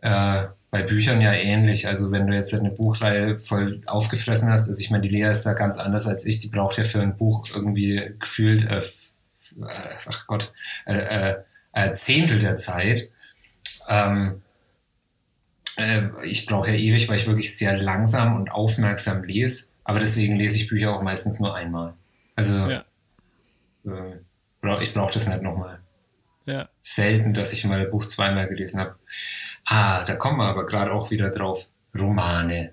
[SPEAKER 1] äh, bei Büchern ja ähnlich. Also wenn du jetzt eine Buchreihe voll aufgefressen hast, also ich meine, die Lea ist da ganz anders als ich, die braucht ja für ein Buch irgendwie gefühlt, äh, äh ach Gott, äh, äh, Zehntel der Zeit. Ähm, äh, ich brauche ja ewig, weil ich wirklich sehr langsam und aufmerksam lese. Aber deswegen lese ich Bücher auch meistens nur einmal. Also ja äh, ich brauche das nicht nochmal. Ja. Selten, dass ich mal ein Buch zweimal gelesen habe. Ah, da kommen wir aber gerade auch wieder drauf. Romane.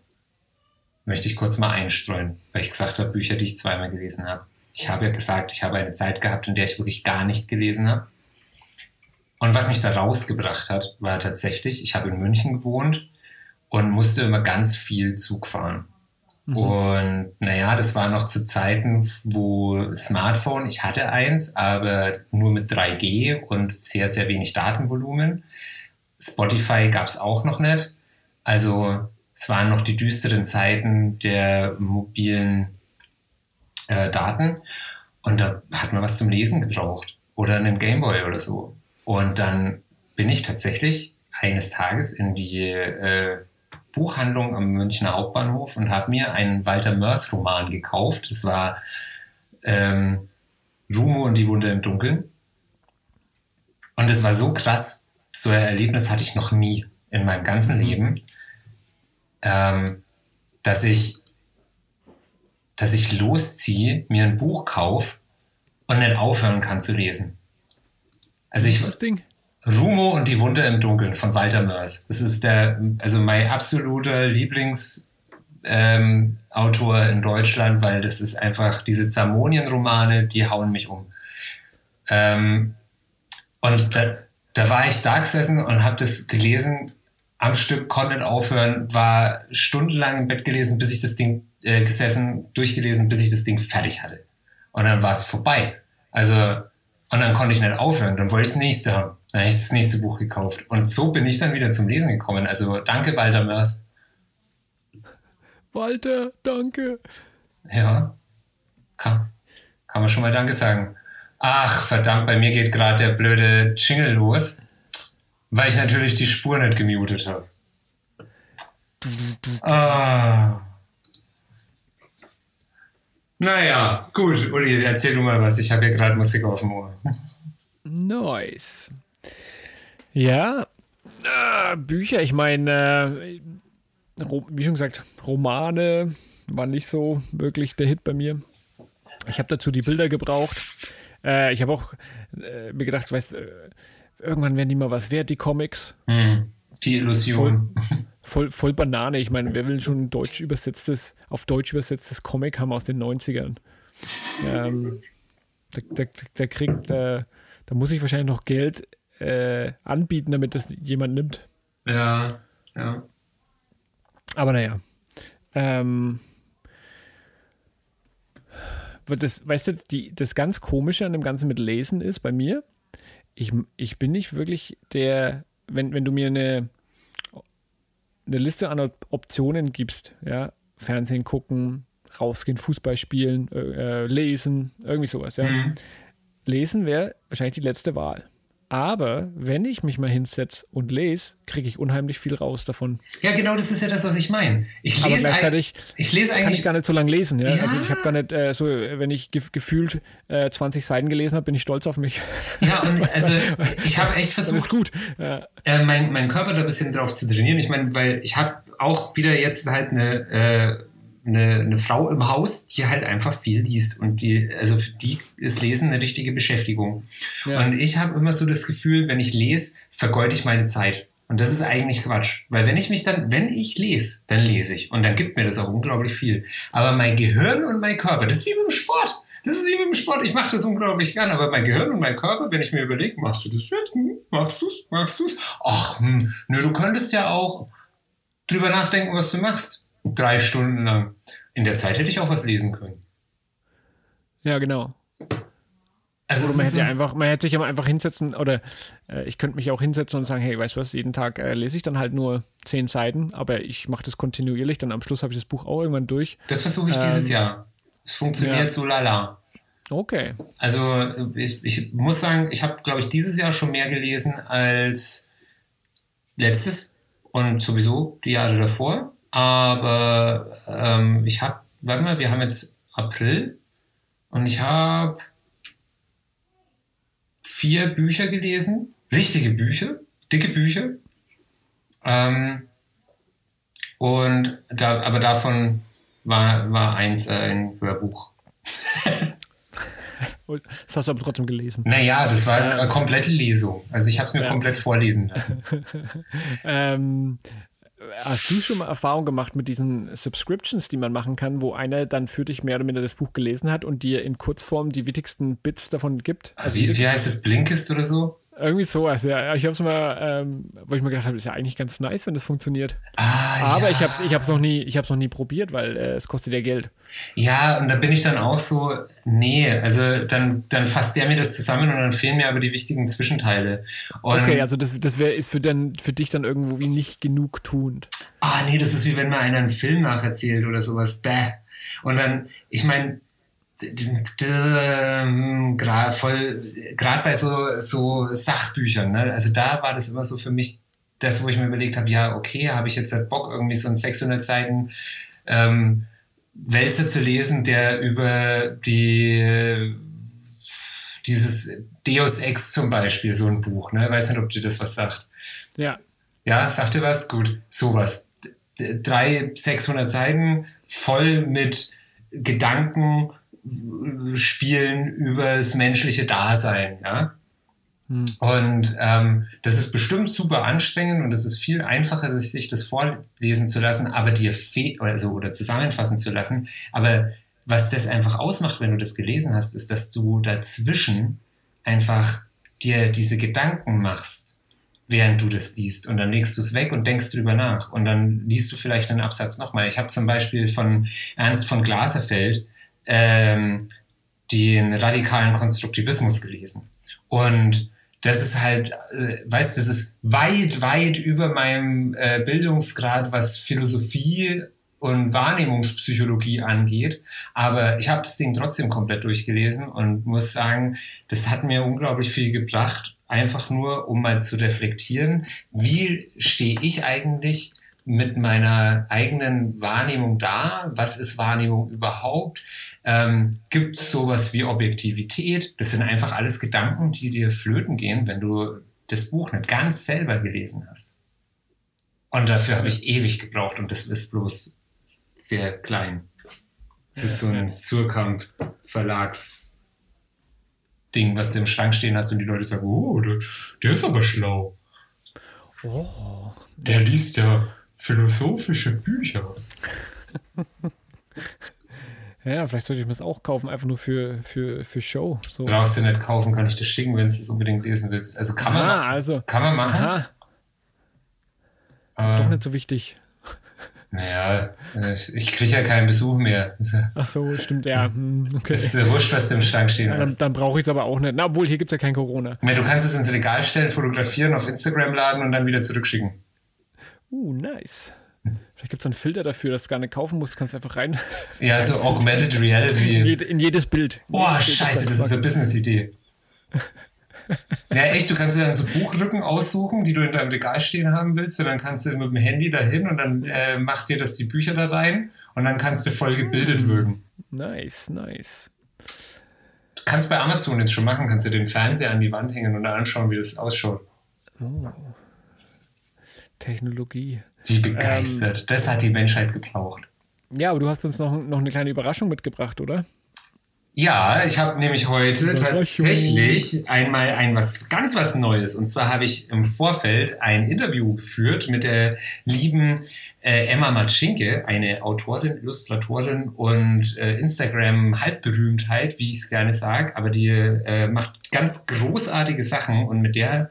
[SPEAKER 1] Möchte ich kurz mal einstreuen, weil ich gesagt habe, Bücher, die ich zweimal gelesen habe. Ich habe ja gesagt, ich habe eine Zeit gehabt, in der ich wirklich gar nicht gelesen habe. Und was mich da rausgebracht hat, war tatsächlich, ich habe in München gewohnt und musste immer ganz viel Zug fahren. Mhm. Und naja, das war noch zu Zeiten, wo Smartphone, ich hatte eins, aber nur mit 3G und sehr, sehr wenig Datenvolumen. Spotify gab es auch noch nicht. Also es waren noch die düsteren Zeiten der mobilen äh, Daten. Und da hat man was zum Lesen gebraucht oder einen Gameboy oder so. Und dann bin ich tatsächlich eines Tages in die äh, Buchhandlung am Münchner Hauptbahnhof und habe mir einen Walter Mörs Roman gekauft. Das war ähm, Rumo und die Wunde im Dunkeln. Und es war so krass, so ein Erlebnis hatte ich noch nie in meinem ganzen Leben, ähm, dass ich, dass ich losziehe, mir ein Buch kaufe und nicht aufhören kann zu lesen. Also ich? Rumo und die Wunde im Dunkeln von Walter Mörs. Das ist der, also mein absoluter Lieblingsautor ähm, in Deutschland, weil das ist einfach diese Zamonien-Romane, die hauen mich um. Ähm, und da, da war ich da gesessen und habe das gelesen, am Stück, konnte nicht aufhören, war stundenlang im Bett gelesen, bis ich das Ding äh, gesessen, durchgelesen, bis ich das Ding fertig hatte. Und dann war es vorbei. Also, und dann konnte ich nicht aufhören, dann wollte ich das nächste haben. Dann habe ich das nächste Buch gekauft. Und so bin ich dann wieder zum Lesen gekommen. Also danke, Walter Mörs.
[SPEAKER 3] Walter, danke.
[SPEAKER 1] Ja, kann, kann man schon mal Danke sagen. Ach, verdammt, bei mir geht gerade der blöde Jingle los, weil ich natürlich die Spur nicht gemutet habe. Ah. Naja, gut, Uli, erzähl du mal was. Ich habe hier gerade Musik auf dem Ohr.
[SPEAKER 3] Nice. Ja, äh, Bücher, ich meine, äh, wie schon gesagt, Romane war nicht so wirklich der Hit bei mir. Ich habe dazu die Bilder gebraucht. Äh, ich habe auch äh, mir gedacht, weißt, äh, irgendwann werden die mal was wert, die Comics.
[SPEAKER 1] Mhm. Die Illusion.
[SPEAKER 3] Voll, voll, voll, Banane. Ich meine, wer will schon ein deutsch übersetztes, auf Deutsch übersetztes Comic haben aus den 90ern? Ähm, da, da, da, kriegt, da, da muss ich wahrscheinlich noch Geld äh, anbieten, damit das jemand nimmt.
[SPEAKER 1] Ja, ja.
[SPEAKER 3] Aber naja. Ähm, das, weißt du, die, das ganz Komische an dem Ganzen mit Lesen ist bei mir, ich, ich bin nicht wirklich der, wenn, wenn du mir eine, eine Liste an Optionen gibst, ja, Fernsehen gucken, rausgehen, Fußball spielen, äh, lesen, irgendwie sowas, ja. Mhm. Lesen wäre wahrscheinlich die letzte Wahl. Aber wenn ich mich mal hinsetze und lese, kriege ich unheimlich viel raus davon.
[SPEAKER 1] Ja, genau, das ist ja das, was ich meine. Ich
[SPEAKER 3] lese Aber gleichzeitig ich lese eigentlich kann ich gar nicht so lange lesen. Ja? ja. Also ich habe gar nicht äh, so, wenn ich gef gefühlt äh, 20 Seiten gelesen habe, bin ich stolz auf mich.
[SPEAKER 1] Ja, und also ich habe echt versucht,
[SPEAKER 3] das ist gut. Ja.
[SPEAKER 1] Äh, mein, mein Körper da ein bisschen drauf zu trainieren. Ich meine, weil ich habe auch wieder jetzt halt eine äh, eine, eine Frau im Haus, die halt einfach viel liest und die, also für die ist Lesen eine richtige Beschäftigung. Ja. Und ich habe immer so das Gefühl, wenn ich lese, vergeude ich meine Zeit. Und das ist eigentlich Quatsch. Weil wenn ich mich dann, wenn ich lese, dann lese ich. Und dann gibt mir das auch unglaublich viel. Aber mein Gehirn und mein Körper, das ist wie mit dem Sport. Das ist wie mit dem Sport. Ich mache das unglaublich gern. Aber mein Gehirn und mein Körper, wenn ich mir überlege, machst du das jetzt? Hm? Machst du es? Machst du es? Ach, hm. Nö, du könntest ja auch drüber nachdenken, was du machst drei Stunden lang. In der Zeit hätte ich auch was lesen können.
[SPEAKER 3] Ja, genau. Also oder man hätte, einfach, man hätte sich einfach hinsetzen, oder äh, ich könnte mich auch hinsetzen und sagen, hey, weißt du was, jeden Tag äh, lese ich dann halt nur zehn Seiten, aber ich mache das kontinuierlich, dann am Schluss habe ich das Buch auch irgendwann durch.
[SPEAKER 1] Das versuche ich ähm, dieses Jahr. Es funktioniert ja. so lala.
[SPEAKER 3] Okay.
[SPEAKER 1] Also ich, ich muss sagen, ich habe, glaube ich, dieses Jahr schon mehr gelesen als letztes und sowieso die Jahre davor. Aber ähm, ich habe, warte mal, wir haben jetzt April und ich habe vier Bücher gelesen, richtige Bücher, dicke Bücher. Ähm, und da, aber davon war, war eins äh, ein Hörbuch.
[SPEAKER 3] Das hast du aber trotzdem gelesen.
[SPEAKER 1] Naja, das war eine komplette Lesung. Also ich habe es mir ja. komplett vorlesen lassen.
[SPEAKER 3] ähm, Hast du schon mal Erfahrung gemacht mit diesen Subscriptions, die man machen kann, wo einer dann für dich mehr oder minder das Buch gelesen hat und dir in Kurzform die wichtigsten Bits davon gibt?
[SPEAKER 1] Also wie, wie heißt es? Blinkist oder so?
[SPEAKER 3] Irgendwie sowas, ja. Ich habe es mal, ähm, wo ich mir gedacht habe, ist ja eigentlich ganz nice, wenn das funktioniert. Ah, Aber ja. ich habe es ich hab's noch, nie, noch nie probiert, weil äh, es kostet ja Geld.
[SPEAKER 1] Ja, und da bin ich dann auch so, nee, also dann, dann fasst der mir das zusammen und dann fehlen mir aber die wichtigen Zwischenteile. Und
[SPEAKER 3] okay, also das, das wär, ist für, dann, für dich dann irgendwo wie nicht genug tuend.
[SPEAKER 1] Ah, nee, das ist wie wenn mir einer einen Film nacherzählt oder sowas. Bäh. Und dann, ich meine, gerade bei so, so Sachbüchern, ne? also da war das immer so für mich das, wo ich mir überlegt habe, ja, okay, habe ich jetzt halt Bock, irgendwie so ein 600 Seiten ähm, Wälzer zu lesen, der über die dieses Deus Ex zum Beispiel, so ein Buch, ne? Weiß nicht, ob dir das was sagt.
[SPEAKER 3] Ja.
[SPEAKER 1] Ja, sagt dir was? Gut, sowas. Drei, 600 Seiten voll mit Gedanken, spielen über das menschliche Dasein. Ja? Hm. Und ähm, das ist bestimmt super anstrengend und es ist viel einfacher, sich das vorlesen zu lassen, aber dir fehlt, also oder zusammenfassen zu lassen. Aber was das einfach ausmacht, wenn du das gelesen hast, ist, dass du dazwischen einfach dir diese Gedanken machst, während du das liest. Und dann legst du es weg und denkst drüber nach. Und dann liest du vielleicht einen Absatz nochmal. Ich habe zum Beispiel von Ernst von Glaserfeld ähm, den radikalen Konstruktivismus gelesen. Und das ist halt, äh, weißt, das ist weit, weit über meinem äh, Bildungsgrad, was Philosophie und Wahrnehmungspsychologie angeht. Aber ich habe das Ding trotzdem komplett durchgelesen und muss sagen, das hat mir unglaublich viel gebracht, einfach nur, um mal zu reflektieren, wie stehe ich eigentlich mit meiner eigenen Wahrnehmung da? Was ist Wahrnehmung überhaupt? Ähm, Gibt es sowas wie Objektivität? Das sind einfach alles Gedanken, die dir flöten gehen, wenn du das Buch nicht ganz selber gelesen hast. Und dafür habe ich ewig gebraucht und das ist bloß sehr klein. Es ist so ein Surkamp Verlags Ding, was du im Schrank stehen hast und die Leute sagen, oh, der, der ist aber schlau.
[SPEAKER 3] Oh.
[SPEAKER 1] Der liest ja philosophische Bücher.
[SPEAKER 3] Ja, vielleicht sollte ich mir das auch kaufen, einfach nur für, für, für Show. So.
[SPEAKER 1] Brauchst du nicht kaufen, kann ich dir schicken, wenn du es unbedingt lesen willst. Also kann man,
[SPEAKER 3] Ah, also.
[SPEAKER 1] kann man machen.
[SPEAKER 3] Aha, ist doch nicht so wichtig.
[SPEAKER 1] Naja, äh, ich kriege ja keinen Besuch mehr.
[SPEAKER 3] Ach so, stimmt, ja. hm, Okay.
[SPEAKER 1] ist ja wurscht, was du im Schrank stehen
[SPEAKER 3] Ja, dann
[SPEAKER 1] hast.
[SPEAKER 3] dann brauche ich es aber auch nicht. Na, obwohl, hier gibt es ja kein Corona.
[SPEAKER 1] Nee, Du kannst es ins Regal stellen, fotografieren, auf Instagram laden und dann wieder zurückschicken.
[SPEAKER 3] Uh, nice. Vielleicht gibt es einen Filter dafür, dass du gar nicht kaufen musst. Kannst einfach rein.
[SPEAKER 1] Ja, so Augmented
[SPEAKER 3] In,
[SPEAKER 1] Reality.
[SPEAKER 3] jede, in jedes Bild.
[SPEAKER 1] Oh, scheiße, das ist eine Business-Idee. Ja, echt, du kannst dir dann so Buchrücken aussuchen, die du in deinem Regal stehen haben willst, und dann kannst du mit dem Handy dahin und dann äh, macht dir das die Bücher da rein und dann kannst du voll gebildet wirken.
[SPEAKER 3] Nice, nice.
[SPEAKER 1] Du kannst bei Amazon jetzt schon machen, kannst du den Fernseher an die Wand hängen und dann anschauen, wie das ausschaut.
[SPEAKER 3] Technologie.
[SPEAKER 1] Die begeistert. das hat die Menschheit gebraucht.
[SPEAKER 3] Ja, aber du hast uns noch, noch eine kleine Überraschung mitgebracht, oder?
[SPEAKER 1] Ja, ich habe nämlich heute tatsächlich einmal ein was ganz was Neues. Und zwar habe ich im Vorfeld ein Interview geführt mit der lieben äh, Emma Matschinke, eine Autorin, Illustratorin und äh, Instagram-Halbberühmtheit, wie ich es gerne sage. Aber die äh, macht ganz großartige Sachen und mit der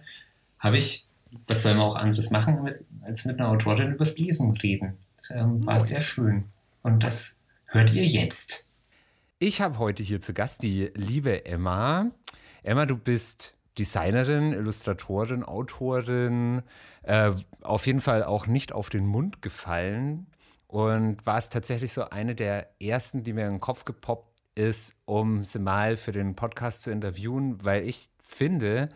[SPEAKER 1] habe ich, was soll man auch anderes machen, mit, als mit einer Autorin übers Lesen reden. Das ähm, war sehr schön. Und das hört ihr jetzt.
[SPEAKER 5] Ich habe heute hier zu Gast die liebe Emma. Emma, du bist Designerin, Illustratorin, Autorin, äh, auf jeden Fall auch nicht auf den Mund gefallen und warst tatsächlich so eine der ersten, die mir in den Kopf gepoppt ist, um sie mal für den Podcast zu interviewen, weil ich finde,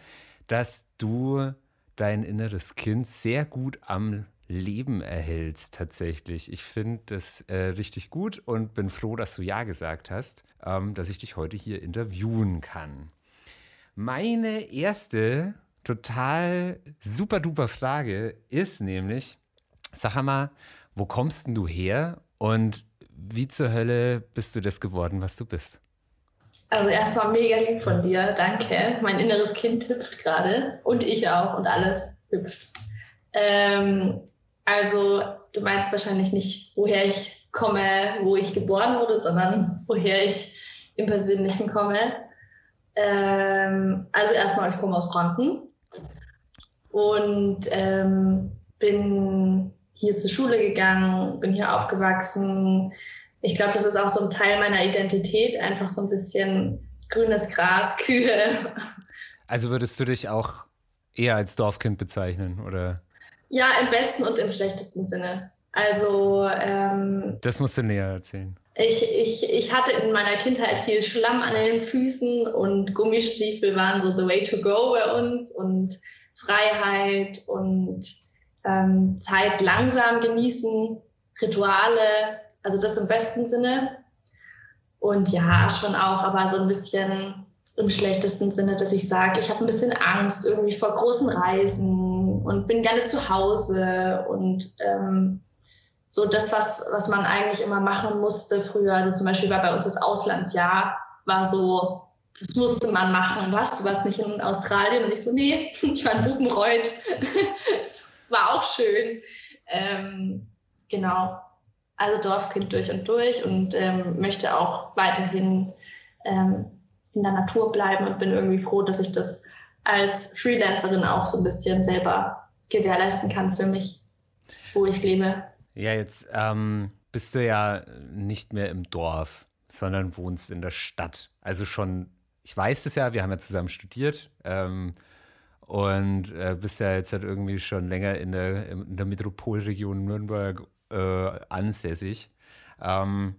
[SPEAKER 5] dass du dein inneres Kind sehr gut am Leben erhältst tatsächlich. Ich finde das äh, richtig gut und bin froh, dass du Ja gesagt hast, ähm, dass ich dich heute hier interviewen kann. Meine erste total super duper Frage ist nämlich, sag mal, wo kommst denn du her und wie zur Hölle bist du das geworden, was du bist?
[SPEAKER 6] Also erstmal mega lieb von dir, danke. Mein inneres Kind hüpft gerade und ich auch und alles hüpft. Ähm, also du meinst wahrscheinlich nicht, woher ich komme, wo ich geboren wurde, sondern woher ich im Persönlichen komme. Ähm, also erstmal, ich komme aus Franken und ähm, bin hier zur Schule gegangen, bin hier aufgewachsen. Ich glaube, das ist auch so ein Teil meiner Identität, einfach so ein bisschen grünes Gras, Kühe.
[SPEAKER 5] Also würdest du dich auch eher als Dorfkind bezeichnen oder?
[SPEAKER 6] Ja, im besten und im schlechtesten Sinne. Also ähm,
[SPEAKER 5] Das musst du näher erzählen.
[SPEAKER 6] ich, ich, ich hatte in meiner Kindheit viel Schlamm an den Füßen und Gummistiefel waren so the way to go bei uns und Freiheit und ähm, Zeit langsam genießen, Rituale, also das im besten Sinne. Und ja, schon auch, aber so ein bisschen im schlechtesten Sinne, dass ich sage, ich habe ein bisschen Angst irgendwie vor großen Reisen und bin gerne zu Hause und ähm, so das, was, was man eigentlich immer machen musste früher. Also zum Beispiel war bei uns das Auslandsjahr, war so, das musste man machen. Was, du warst nicht in Australien? Und ich so, nee, ich war in Bubenreuth. das war auch schön. Ähm, genau. Also Dorfkind durch und durch und ähm, möchte auch weiterhin ähm, in der Natur bleiben und bin irgendwie froh, dass ich das als Freelancerin auch so ein bisschen selber gewährleisten kann für mich, wo ich lebe.
[SPEAKER 5] Ja, jetzt ähm, bist du ja nicht mehr im Dorf, sondern wohnst in der Stadt. Also schon, ich weiß es ja, wir haben ja zusammen studiert ähm, und äh, bist ja jetzt halt irgendwie schon länger in der, in der Metropolregion Nürnberg äh, ansässig. Ähm,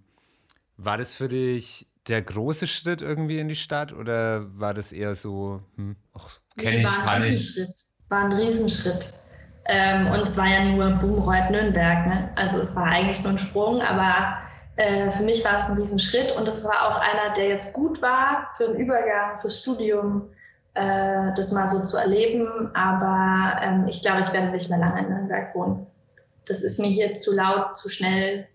[SPEAKER 5] war das für dich der große Schritt irgendwie in die Stadt oder war das eher so, hm, ach, kenne
[SPEAKER 6] Nee,
[SPEAKER 5] ich, kann ich?
[SPEAKER 6] Riesenschritt. War ein Riesenschritt. Ähm, und es war ja nur Buchenreuth-Nürnberg. Ne? Also es war eigentlich nur ein Sprung, aber äh, für mich war es ein Riesenschritt und es war auch einer, der jetzt gut war für den Übergang, fürs Studium, äh, das mal so zu erleben. Aber ähm, ich glaube, ich werde nicht mehr lange in Nürnberg wohnen. Das ist mir hier zu laut, zu schnell,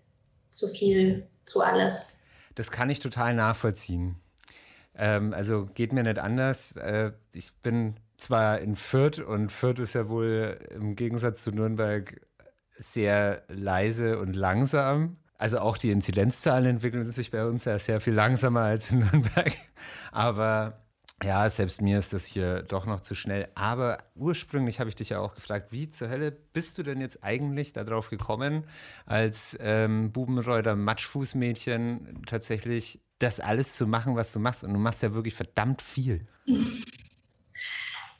[SPEAKER 6] zu viel, zu alles.
[SPEAKER 1] Das kann ich total nachvollziehen. Ähm, also geht mir nicht anders. Äh, ich bin zwar in Fürth und Fürth ist ja wohl im Gegensatz zu Nürnberg sehr leise und langsam. Also auch die Inzidenzzahlen entwickeln sich bei uns ja sehr viel langsamer als in Nürnberg. Aber ja, selbst mir ist das hier doch noch zu schnell. Aber ursprünglich habe ich dich ja auch gefragt, wie zur Hölle bist du denn jetzt eigentlich darauf gekommen, als ähm, Bubenreuter Matschfußmädchen tatsächlich das alles zu machen, was du machst? Und du machst ja wirklich verdammt viel.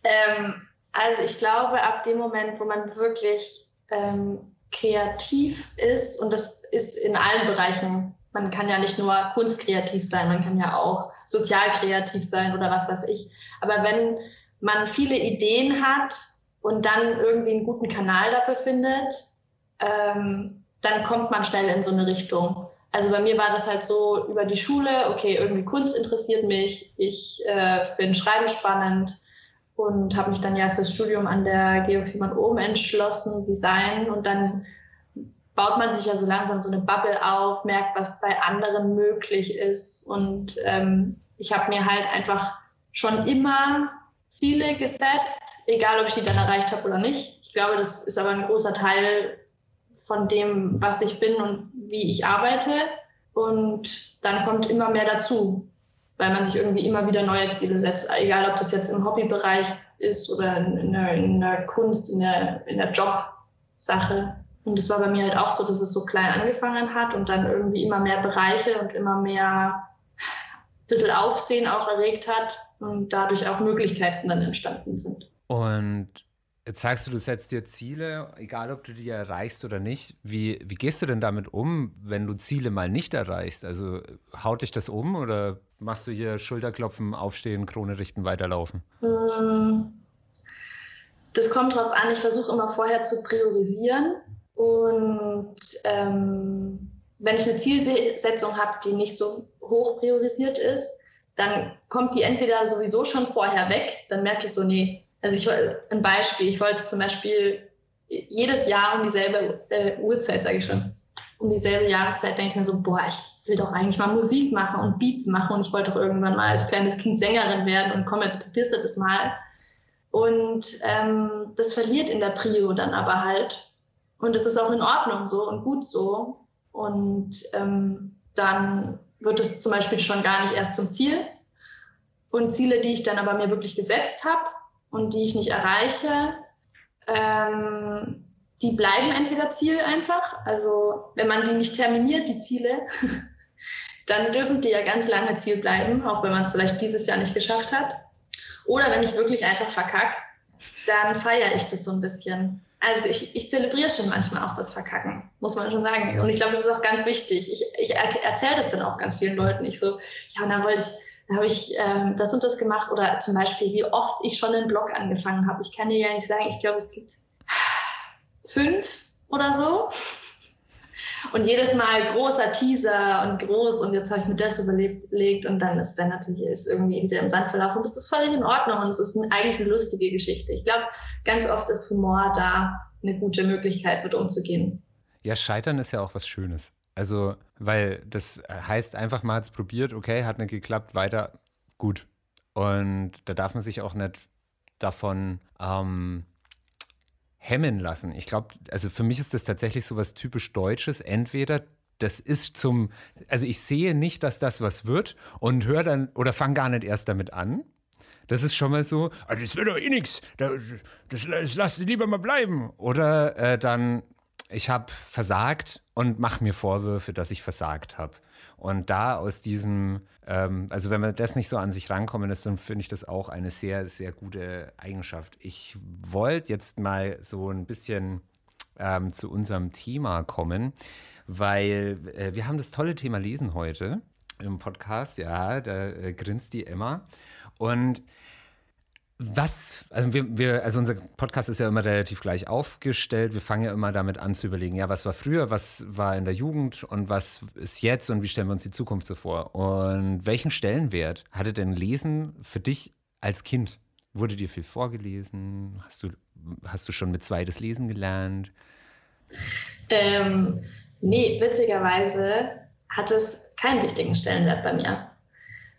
[SPEAKER 6] ähm, also ich glaube, ab dem Moment, wo man wirklich ähm, kreativ ist, und das ist in allen Bereichen, man kann ja nicht nur kunstkreativ sein, man kann ja auch sozial kreativ sein oder was weiß ich. Aber wenn man viele Ideen hat und dann irgendwie einen guten Kanal dafür findet, ähm, dann kommt man schnell in so eine Richtung. Also bei mir war das halt so über die Schule, okay, irgendwie Kunst interessiert mich, ich äh, finde Schreiben spannend und habe mich dann ja fürs Studium an der Georg Simon Ohm entschlossen, Design und dann baut man sich ja so langsam so eine Bubble auf, merkt, was bei anderen möglich ist und ähm, ich habe mir halt einfach schon immer Ziele gesetzt, egal ob ich die dann erreicht habe oder nicht. Ich glaube, das ist aber ein großer Teil von dem, was ich bin und wie ich arbeite. Und dann kommt immer mehr dazu, weil man sich irgendwie immer wieder neue Ziele setzt. Egal, ob das jetzt im Hobbybereich ist oder in der, in der Kunst, in der, in der Jobsache. Und es war bei mir halt auch so, dass es so klein angefangen hat und dann irgendwie immer mehr Bereiche und immer mehr ein bisschen Aufsehen auch erregt hat und dadurch auch Möglichkeiten dann entstanden sind.
[SPEAKER 1] Und Jetzt sagst du, du setzt dir Ziele, egal ob du die erreichst oder nicht. Wie, wie gehst du denn damit um, wenn du Ziele mal nicht erreichst? Also haut dich das um oder machst du hier Schulterklopfen, aufstehen, Krone richten, weiterlaufen?
[SPEAKER 6] Hm. Das kommt drauf an. Ich versuche immer vorher zu priorisieren. Und ähm, wenn ich eine Zielsetzung habe, die nicht so hoch priorisiert ist, dann kommt die entweder sowieso schon vorher weg. Dann merke ich so, nee, also ich ein Beispiel, ich wollte zum Beispiel jedes Jahr um dieselbe äh, Uhrzeit, sage ich schon, um dieselbe Jahreszeit denke ich mir so, boah, ich will doch eigentlich mal Musik machen und Beats machen und ich wollte doch irgendwann mal als kleines Kind Sängerin werden und komm, jetzt probierst du das mal. Und ähm, das verliert in der Prio dann aber halt. Und es ist auch in Ordnung so und gut so. Und ähm, dann wird es zum Beispiel schon gar nicht erst zum Ziel. Und Ziele, die ich dann aber mir wirklich gesetzt habe, und die ich nicht erreiche, ähm, die bleiben entweder Ziel einfach. Also wenn man die nicht terminiert, die Ziele, dann dürfen die ja ganz lange Ziel bleiben, auch wenn man es vielleicht dieses Jahr nicht geschafft hat. Oder wenn ich wirklich einfach verkacke, dann feiere ich das so ein bisschen. Also ich, ich zelebriere schon manchmal auch das Verkacken, muss man schon sagen. Und ich glaube, das ist auch ganz wichtig. Ich, ich erzähle das dann auch ganz vielen Leuten. Ich so, ja, und dann wollte ich, da habe ich ähm, das und das gemacht oder zum Beispiel, wie oft ich schon einen Blog angefangen habe. Ich kann dir ja nicht sagen, ich glaube, es gibt fünf oder so. Und jedes Mal großer Teaser und groß und jetzt habe ich mir das überlegt und dann ist dann natürlich ist irgendwie wieder im Sand verlaufen. Und das ist völlig in Ordnung und es ist eigentlich eine lustige Geschichte. Ich glaube, ganz oft ist Humor da eine gute Möglichkeit mit umzugehen.
[SPEAKER 1] Ja, Scheitern ist ja auch was Schönes. Also, weil das heißt einfach mal, es probiert, okay, hat nicht geklappt, weiter, gut. Und da darf man sich auch nicht davon ähm, hemmen lassen. Ich glaube, also für mich ist das tatsächlich so was typisch Deutsches. Entweder das ist zum, also ich sehe nicht, dass das was wird und höre dann oder fange gar nicht erst damit an. Das ist schon mal so, also das wird doch eh nichts, das, das, das lasst lieber mal bleiben. Oder äh, dann, ich habe versagt und mache mir Vorwürfe, dass ich versagt habe. Und da aus diesem, ähm, also wenn man das nicht so an sich rankommen ist, dann finde ich das auch eine sehr, sehr gute Eigenschaft. Ich wollte jetzt mal so ein bisschen ähm, zu unserem Thema kommen, weil äh, wir haben das tolle Thema Lesen heute im Podcast. Ja, da äh, grinst die Emma. Und was, also wir, wir, also unser Podcast ist ja immer relativ gleich aufgestellt. Wir fangen ja immer damit an zu überlegen, ja, was war früher, was war in der Jugend und was ist jetzt und wie stellen wir uns die Zukunft so vor? Und welchen Stellenwert hatte denn Lesen für dich als Kind? Wurde dir viel vorgelesen? Hast du, hast du schon mit zweites Lesen gelernt?
[SPEAKER 6] Ähm, nee, witzigerweise hat es keinen wichtigen Stellenwert bei mir.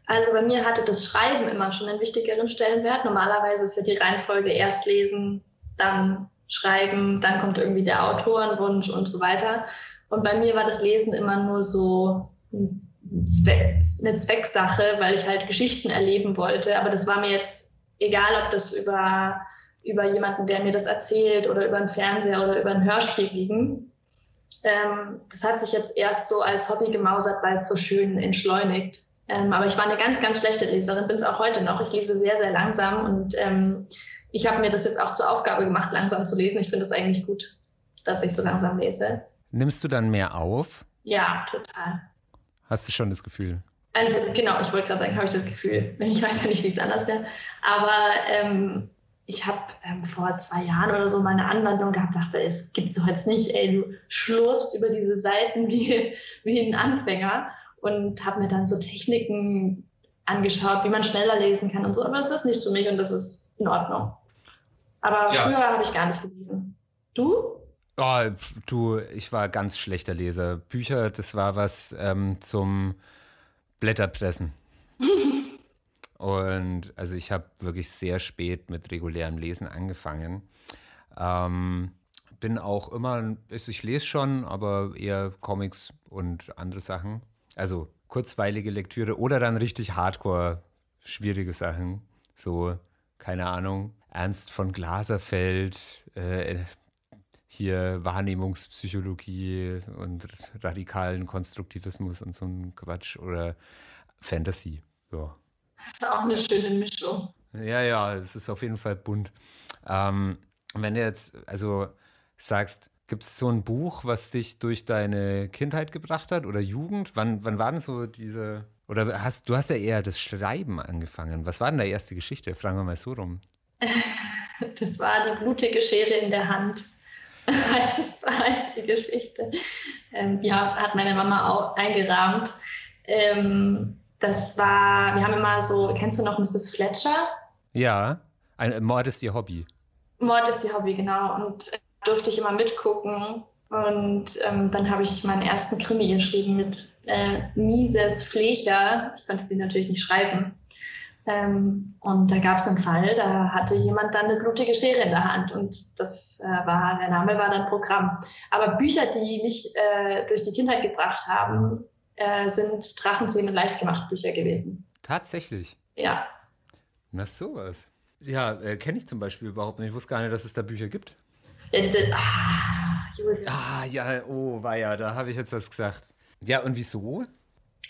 [SPEAKER 6] Also bei mir hatte das Schreiben immer schon einen wichtigeren Stellenwert. Normalerweise ist ja die Reihenfolge erst lesen, dann schreiben, dann kommt irgendwie der Autorenwunsch und so weiter. Und bei mir war das Lesen immer nur so eine Zwecksache, weil ich halt Geschichten erleben wollte. Aber das war mir jetzt egal, ob das über, über jemanden, der mir das erzählt oder über einen Fernseher oder über ein Hörspiel liegen. Ähm, das hat sich jetzt erst so als Hobby gemausert, weil es so schön entschleunigt. Ähm, aber ich war eine ganz, ganz schlechte Leserin, bin es auch heute noch. Ich lese sehr, sehr langsam und ähm, ich habe mir das jetzt auch zur Aufgabe gemacht, langsam zu lesen. Ich finde es eigentlich gut, dass ich so langsam lese.
[SPEAKER 1] Nimmst du dann mehr auf?
[SPEAKER 6] Ja, total.
[SPEAKER 1] Hast du schon das Gefühl?
[SPEAKER 6] Also genau, ich wollte gerade sagen, habe ich das Gefühl. Ich weiß ja nicht, wie es anders wäre. Aber ähm, ich habe ähm, vor zwei Jahren oder so mal eine Anwandlung gehabt, dachte, es gibt so jetzt nicht, ey, du schlurfst über diese Seiten wie, wie ein Anfänger und habe mir dann so Techniken angeschaut, wie man schneller lesen kann und so. Aber es ist nicht für mich und das ist in Ordnung. Aber ja. früher habe ich gar nicht gelesen. Du?
[SPEAKER 1] Oh, du, ich war ganz schlechter Leser. Bücher, das war was ähm, zum Blätterpressen. Und also ich habe wirklich sehr spät mit regulärem Lesen angefangen. Ähm, bin auch immer, also ich lese schon, aber eher Comics und andere Sachen. Also kurzweilige Lektüre oder dann richtig hardcore schwierige Sachen. So, keine Ahnung, Ernst von Glaserfeld, äh, hier Wahrnehmungspsychologie und radikalen Konstruktivismus und so ein Quatsch oder Fantasy. Ja.
[SPEAKER 6] Das ist auch eine schöne Mischung.
[SPEAKER 1] Ja, ja, es ist auf jeden Fall bunt. Ähm, wenn du jetzt, also sagst, gibt es so ein Buch, was dich durch deine Kindheit gebracht hat oder Jugend? Wann, wann waren so diese, oder hast du hast ja eher das Schreiben angefangen. Was war denn deine erste Geschichte? Fragen wir mal so rum.
[SPEAKER 6] Das war die blutige Schere in der Hand. heißt, es, heißt die Geschichte. Ähm, ja, hat meine Mama auch eingerahmt. Ähm, das war, wir haben immer so, kennst du noch Mrs. Fletcher?
[SPEAKER 1] Ja, ein Mord ist ihr Hobby.
[SPEAKER 6] Mord ist ihr Hobby, genau. Und durfte ich immer mitgucken. Und ähm, dann habe ich meinen ersten Krimi geschrieben mit äh, Mises Flecher. Ich konnte den natürlich nicht schreiben. Ähm, und da gab es einen Fall, da hatte jemand dann eine blutige Schere in der Hand und das äh, war, der Name war dann Programm. Aber Bücher, die mich äh, durch die Kindheit gebracht haben, äh, sind Drachenzähmen leicht gemacht Bücher gewesen.
[SPEAKER 1] Tatsächlich?
[SPEAKER 6] Ja.
[SPEAKER 1] Na sowas. Ja, äh, kenne ich zum Beispiel überhaupt nicht. Ich wusste gar nicht, dass es da Bücher gibt.
[SPEAKER 6] Die, ah,
[SPEAKER 1] ah, ja, oh, war ja, da habe ich jetzt was gesagt. Ja, und wieso?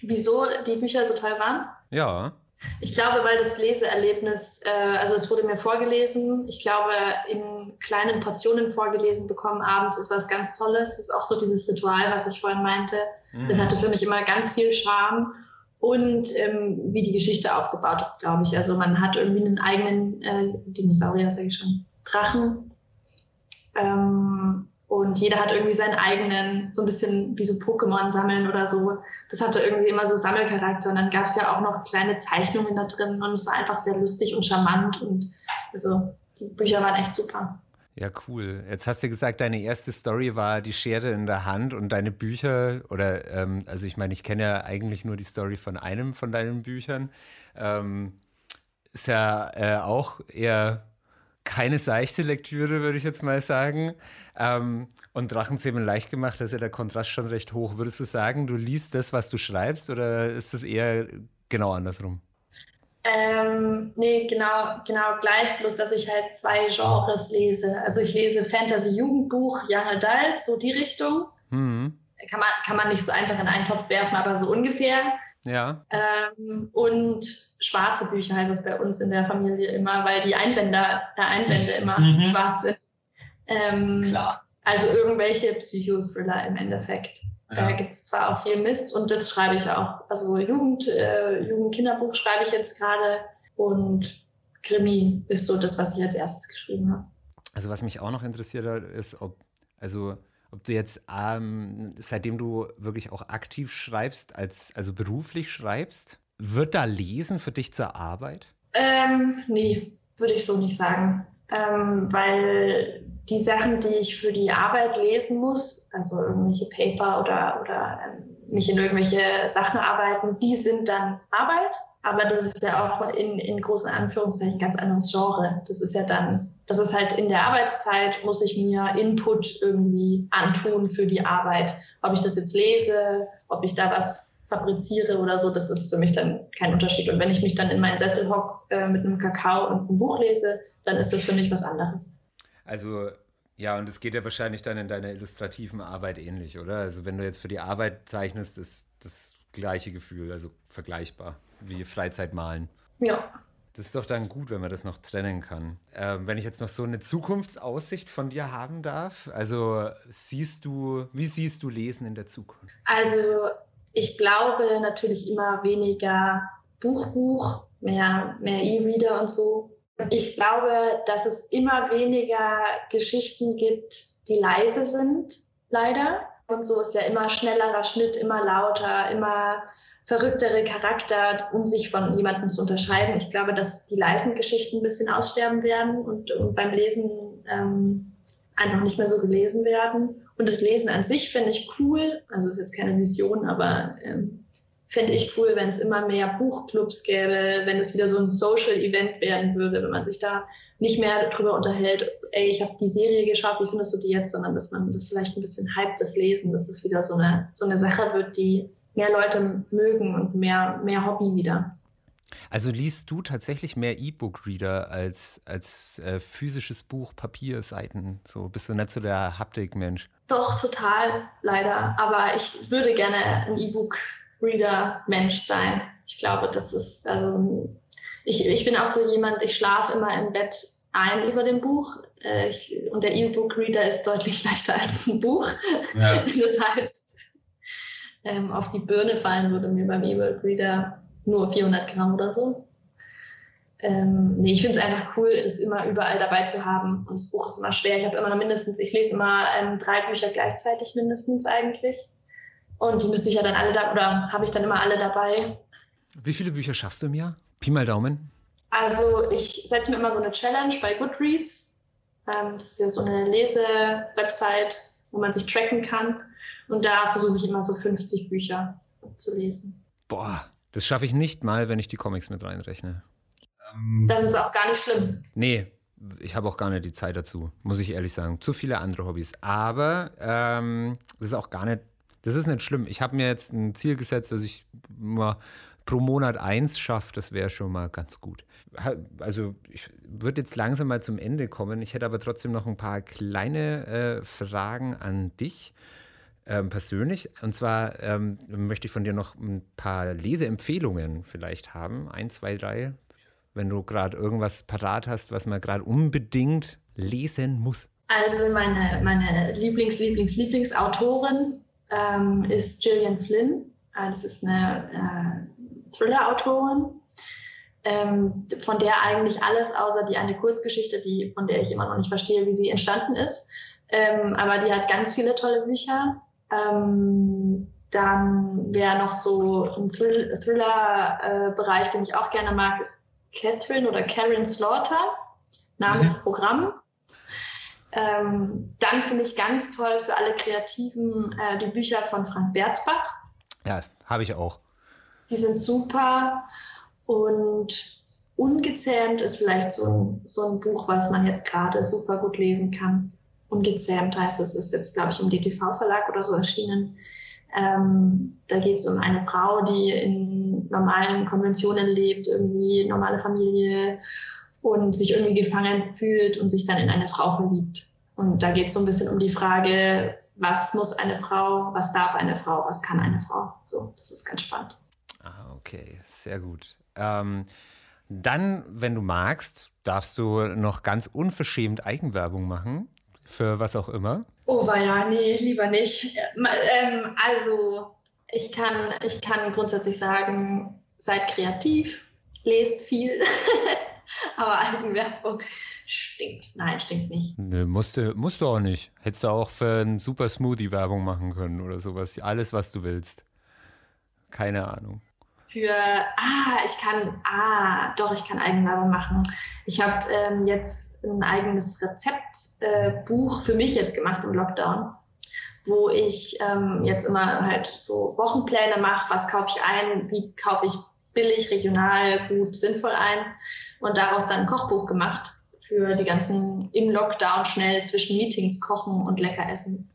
[SPEAKER 6] Wieso die Bücher so toll waren?
[SPEAKER 1] Ja.
[SPEAKER 6] Ich glaube, weil das Leseerlebnis, äh, also es wurde mir vorgelesen, ich glaube, in kleinen Portionen vorgelesen bekommen abends ist was ganz Tolles. Das ist auch so dieses Ritual, was ich vorhin meinte. Mhm. Das hatte für mich immer ganz viel Charme. Und ähm, wie die Geschichte aufgebaut ist, glaube ich. Also man hat irgendwie einen eigenen äh, Dinosaurier, sage ich schon, Drachen. Ähm, und jeder hat irgendwie seinen eigenen, so ein bisschen wie so Pokémon sammeln oder so. Das hatte irgendwie immer so Sammelcharakter. Und dann gab es ja auch noch kleine Zeichnungen da drin und es war einfach sehr lustig und charmant. Und also die Bücher waren echt super.
[SPEAKER 1] Ja, cool. Jetzt hast du gesagt, deine erste Story war die Schere in der Hand und deine Bücher, oder ähm, also ich meine, ich kenne ja eigentlich nur die Story von einem von deinen Büchern. Ähm, ist ja äh, auch eher keine seichte Lektüre, würde ich jetzt mal sagen. Ähm, und Drachenzähmen leicht gemacht, da ist ja der Kontrast schon recht hoch. Würdest du sagen, du liest das, was du schreibst, oder ist das eher genau andersrum?
[SPEAKER 6] Ähm, nee, genau, genau gleich, bloß dass ich halt zwei Genres lese. Also ich lese Fantasy-Jugendbuch, Young Adult, so die Richtung. Mhm. Kann, man, kann man nicht so einfach in einen Topf werfen, aber so ungefähr.
[SPEAKER 1] Ja.
[SPEAKER 6] Ähm, und schwarze Bücher heißt es bei uns in der Familie immer, weil die Einbänder, äh, Einbände immer mhm. schwarz sind. Ähm, Klar. Also irgendwelche Psychothriller im Endeffekt. Ja. Da gibt es zwar auch viel Mist und das schreibe ich auch. Also Jugend, äh, Jugendkinderbuch schreibe ich jetzt gerade und Krimi ist so das, was ich als erstes geschrieben habe.
[SPEAKER 1] Also was mich auch noch interessiert hat, ist, ob, also ob du jetzt, ähm, seitdem du wirklich auch aktiv schreibst, als, also beruflich schreibst, wird da Lesen für dich zur Arbeit?
[SPEAKER 6] Ähm, nee, würde ich so nicht sagen. Ähm, weil die Sachen, die ich für die Arbeit lesen muss, also irgendwelche Paper oder, oder ähm, mich in irgendwelche Sachen arbeiten, die sind dann Arbeit. Aber das ist ja auch in, in großen Anführungszeichen ganz anderes Genre. Das ist ja dann, das ist halt in der Arbeitszeit, muss ich mir Input irgendwie antun für die Arbeit. Ob ich das jetzt lese, ob ich da was fabriziere oder so, das ist für mich dann kein Unterschied. Und wenn ich mich dann in meinen Sessel hock äh, mit einem Kakao und einem Buch lese, dann ist das für mich was anderes.
[SPEAKER 1] Also ja, und es geht ja wahrscheinlich dann in deiner illustrativen Arbeit ähnlich, oder? Also wenn du jetzt für die Arbeit zeichnest, ist das gleiche Gefühl, also vergleichbar wie Freizeitmalen.
[SPEAKER 6] Ja.
[SPEAKER 1] Das ist doch dann gut, wenn man das noch trennen kann. Ähm, wenn ich jetzt noch so eine Zukunftsaussicht von dir haben darf, also siehst du, wie siehst du Lesen in der Zukunft?
[SPEAKER 6] Also ich glaube natürlich immer weniger Buchbuch, mehr, mehr E-Reader und so. Ich glaube, dass es immer weniger Geschichten gibt, die leise sind, leider. Und so ist ja immer schnellerer Schnitt, immer lauter, immer verrücktere Charakter, um sich von jemandem zu unterscheiden. Ich glaube, dass die leisen Geschichten ein bisschen aussterben werden und, und beim Lesen ähm, einfach nicht mehr so gelesen werden. Und das Lesen an sich finde ich cool. Also ist jetzt keine Vision, aber ähm, fände ich cool, wenn es immer mehr Buchclubs gäbe, wenn es wieder so ein Social-Event werden würde, wenn man sich da nicht mehr darüber unterhält, ey, ich habe die Serie geschaut, wie findest du die jetzt, sondern dass man das vielleicht ein bisschen hype, das Lesen, dass das wieder so eine, so eine Sache wird, die mehr Leute mögen und mehr, mehr Hobby wieder.
[SPEAKER 1] Also liest du tatsächlich mehr E-Book-Reader als, als äh, physisches Buch, Papierseiten? So bist du nicht so der Haptik-Mensch?
[SPEAKER 6] Doch, total, leider. Aber ich würde gerne ein E-Book Reader-Mensch sein. Ich glaube, das ist, also ich, ich bin auch so jemand, ich schlafe immer im Bett ein über dem Buch. Äh, ich, und der E-Book-Reader ist deutlich leichter als ein Buch. Ja. Das heißt, ähm, auf die Birne fallen würde mir beim E-Book-Reader nur 400 Gramm oder so. Ähm, nee, ich finde es einfach cool, das immer überall dabei zu haben. Und das Buch ist immer schwer. Ich habe immer mindestens, ich lese immer ähm, drei Bücher gleichzeitig mindestens eigentlich. Und die müsste ich ja dann alle da, oder habe ich dann immer alle dabei.
[SPEAKER 1] Wie viele Bücher schaffst du im Jahr? Pi mal Daumen.
[SPEAKER 6] Also ich setze mir immer so eine Challenge bei Goodreads. Ähm, das ist ja so eine Lese-Website, wo man sich tracken kann. Und da versuche ich immer so 50 Bücher zu lesen.
[SPEAKER 1] Boah, das schaffe ich nicht mal, wenn ich die Comics mit reinrechne.
[SPEAKER 6] Das ist auch gar nicht schlimm.
[SPEAKER 1] Nee, ich habe auch gar nicht die Zeit dazu, muss ich ehrlich sagen. Zu viele andere Hobbys. Aber ähm, das ist auch gar nicht das ist nicht schlimm. Ich habe mir jetzt ein Ziel gesetzt, dass ich mal pro Monat eins schaffe. Das wäre schon mal ganz gut. Also ich würde jetzt langsam mal zum Ende kommen. Ich hätte aber trotzdem noch ein paar kleine äh, Fragen an dich. Ähm, persönlich. Und zwar ähm, möchte ich von dir noch ein paar Leseempfehlungen vielleicht haben. Ein, zwei, drei. Wenn du gerade irgendwas parat hast, was man gerade unbedingt lesen muss.
[SPEAKER 6] Also meine, meine Lieblings-, Lieblings-, Lieblingsautorin ähm, ist Gillian Flynn. Äh, das ist eine äh, Thriller-Autorin, ähm, von der eigentlich alles außer die eine Kurzgeschichte, die, von der ich immer noch nicht verstehe, wie sie entstanden ist. Ähm, aber die hat ganz viele tolle Bücher. Ähm, dann wäre noch so ein Thriller-Bereich, den ich auch gerne mag, ist Catherine oder Karen Slaughter, Namensprogramm. Mhm. Ähm, dann finde ich ganz toll für alle Kreativen äh, die Bücher von Frank Berzbach.
[SPEAKER 1] Ja, habe ich auch.
[SPEAKER 6] Die sind super und Ungezähmt ist vielleicht so ein, so ein Buch, was man jetzt gerade super gut lesen kann. Ungezähmt heißt es, ist jetzt, glaube ich, im DTV-Verlag oder so erschienen. Ähm, da geht es um eine Frau, die in normalen Konventionen lebt, irgendwie normale Familie und sich irgendwie gefangen fühlt und sich dann in eine Frau verliebt. Und da geht es so ein bisschen um die Frage, was muss eine Frau, was darf eine Frau, was kann eine Frau. So, das ist ganz spannend.
[SPEAKER 1] Ah, okay, sehr gut. Ähm, dann, wenn du magst, darfst du noch ganz unverschämt Eigenwerbung machen, für was auch immer.
[SPEAKER 6] Oh, ja, nee, lieber nicht. Ähm, also, ich kann, ich kann grundsätzlich sagen, seid kreativ, lest viel. Aber Eigenwerbung stinkt. Nein, stinkt nicht.
[SPEAKER 1] Nö, musst du, musst du auch nicht. Hättest du auch für einen Super Smoothie Werbung machen können oder sowas. Alles, was du willst. Keine Ahnung.
[SPEAKER 6] Für, ah, ich kann, ah, doch, ich kann Eigenwerbung machen. Ich habe ähm, jetzt ein eigenes Rezeptbuch äh, für mich jetzt gemacht im Lockdown, wo ich ähm, jetzt immer halt so Wochenpläne mache, was kaufe ich ein, wie kaufe ich billig, regional, gut, sinnvoll ein und daraus dann ein Kochbuch gemacht für die ganzen im Lockdown schnell zwischen Meetings kochen und lecker essen.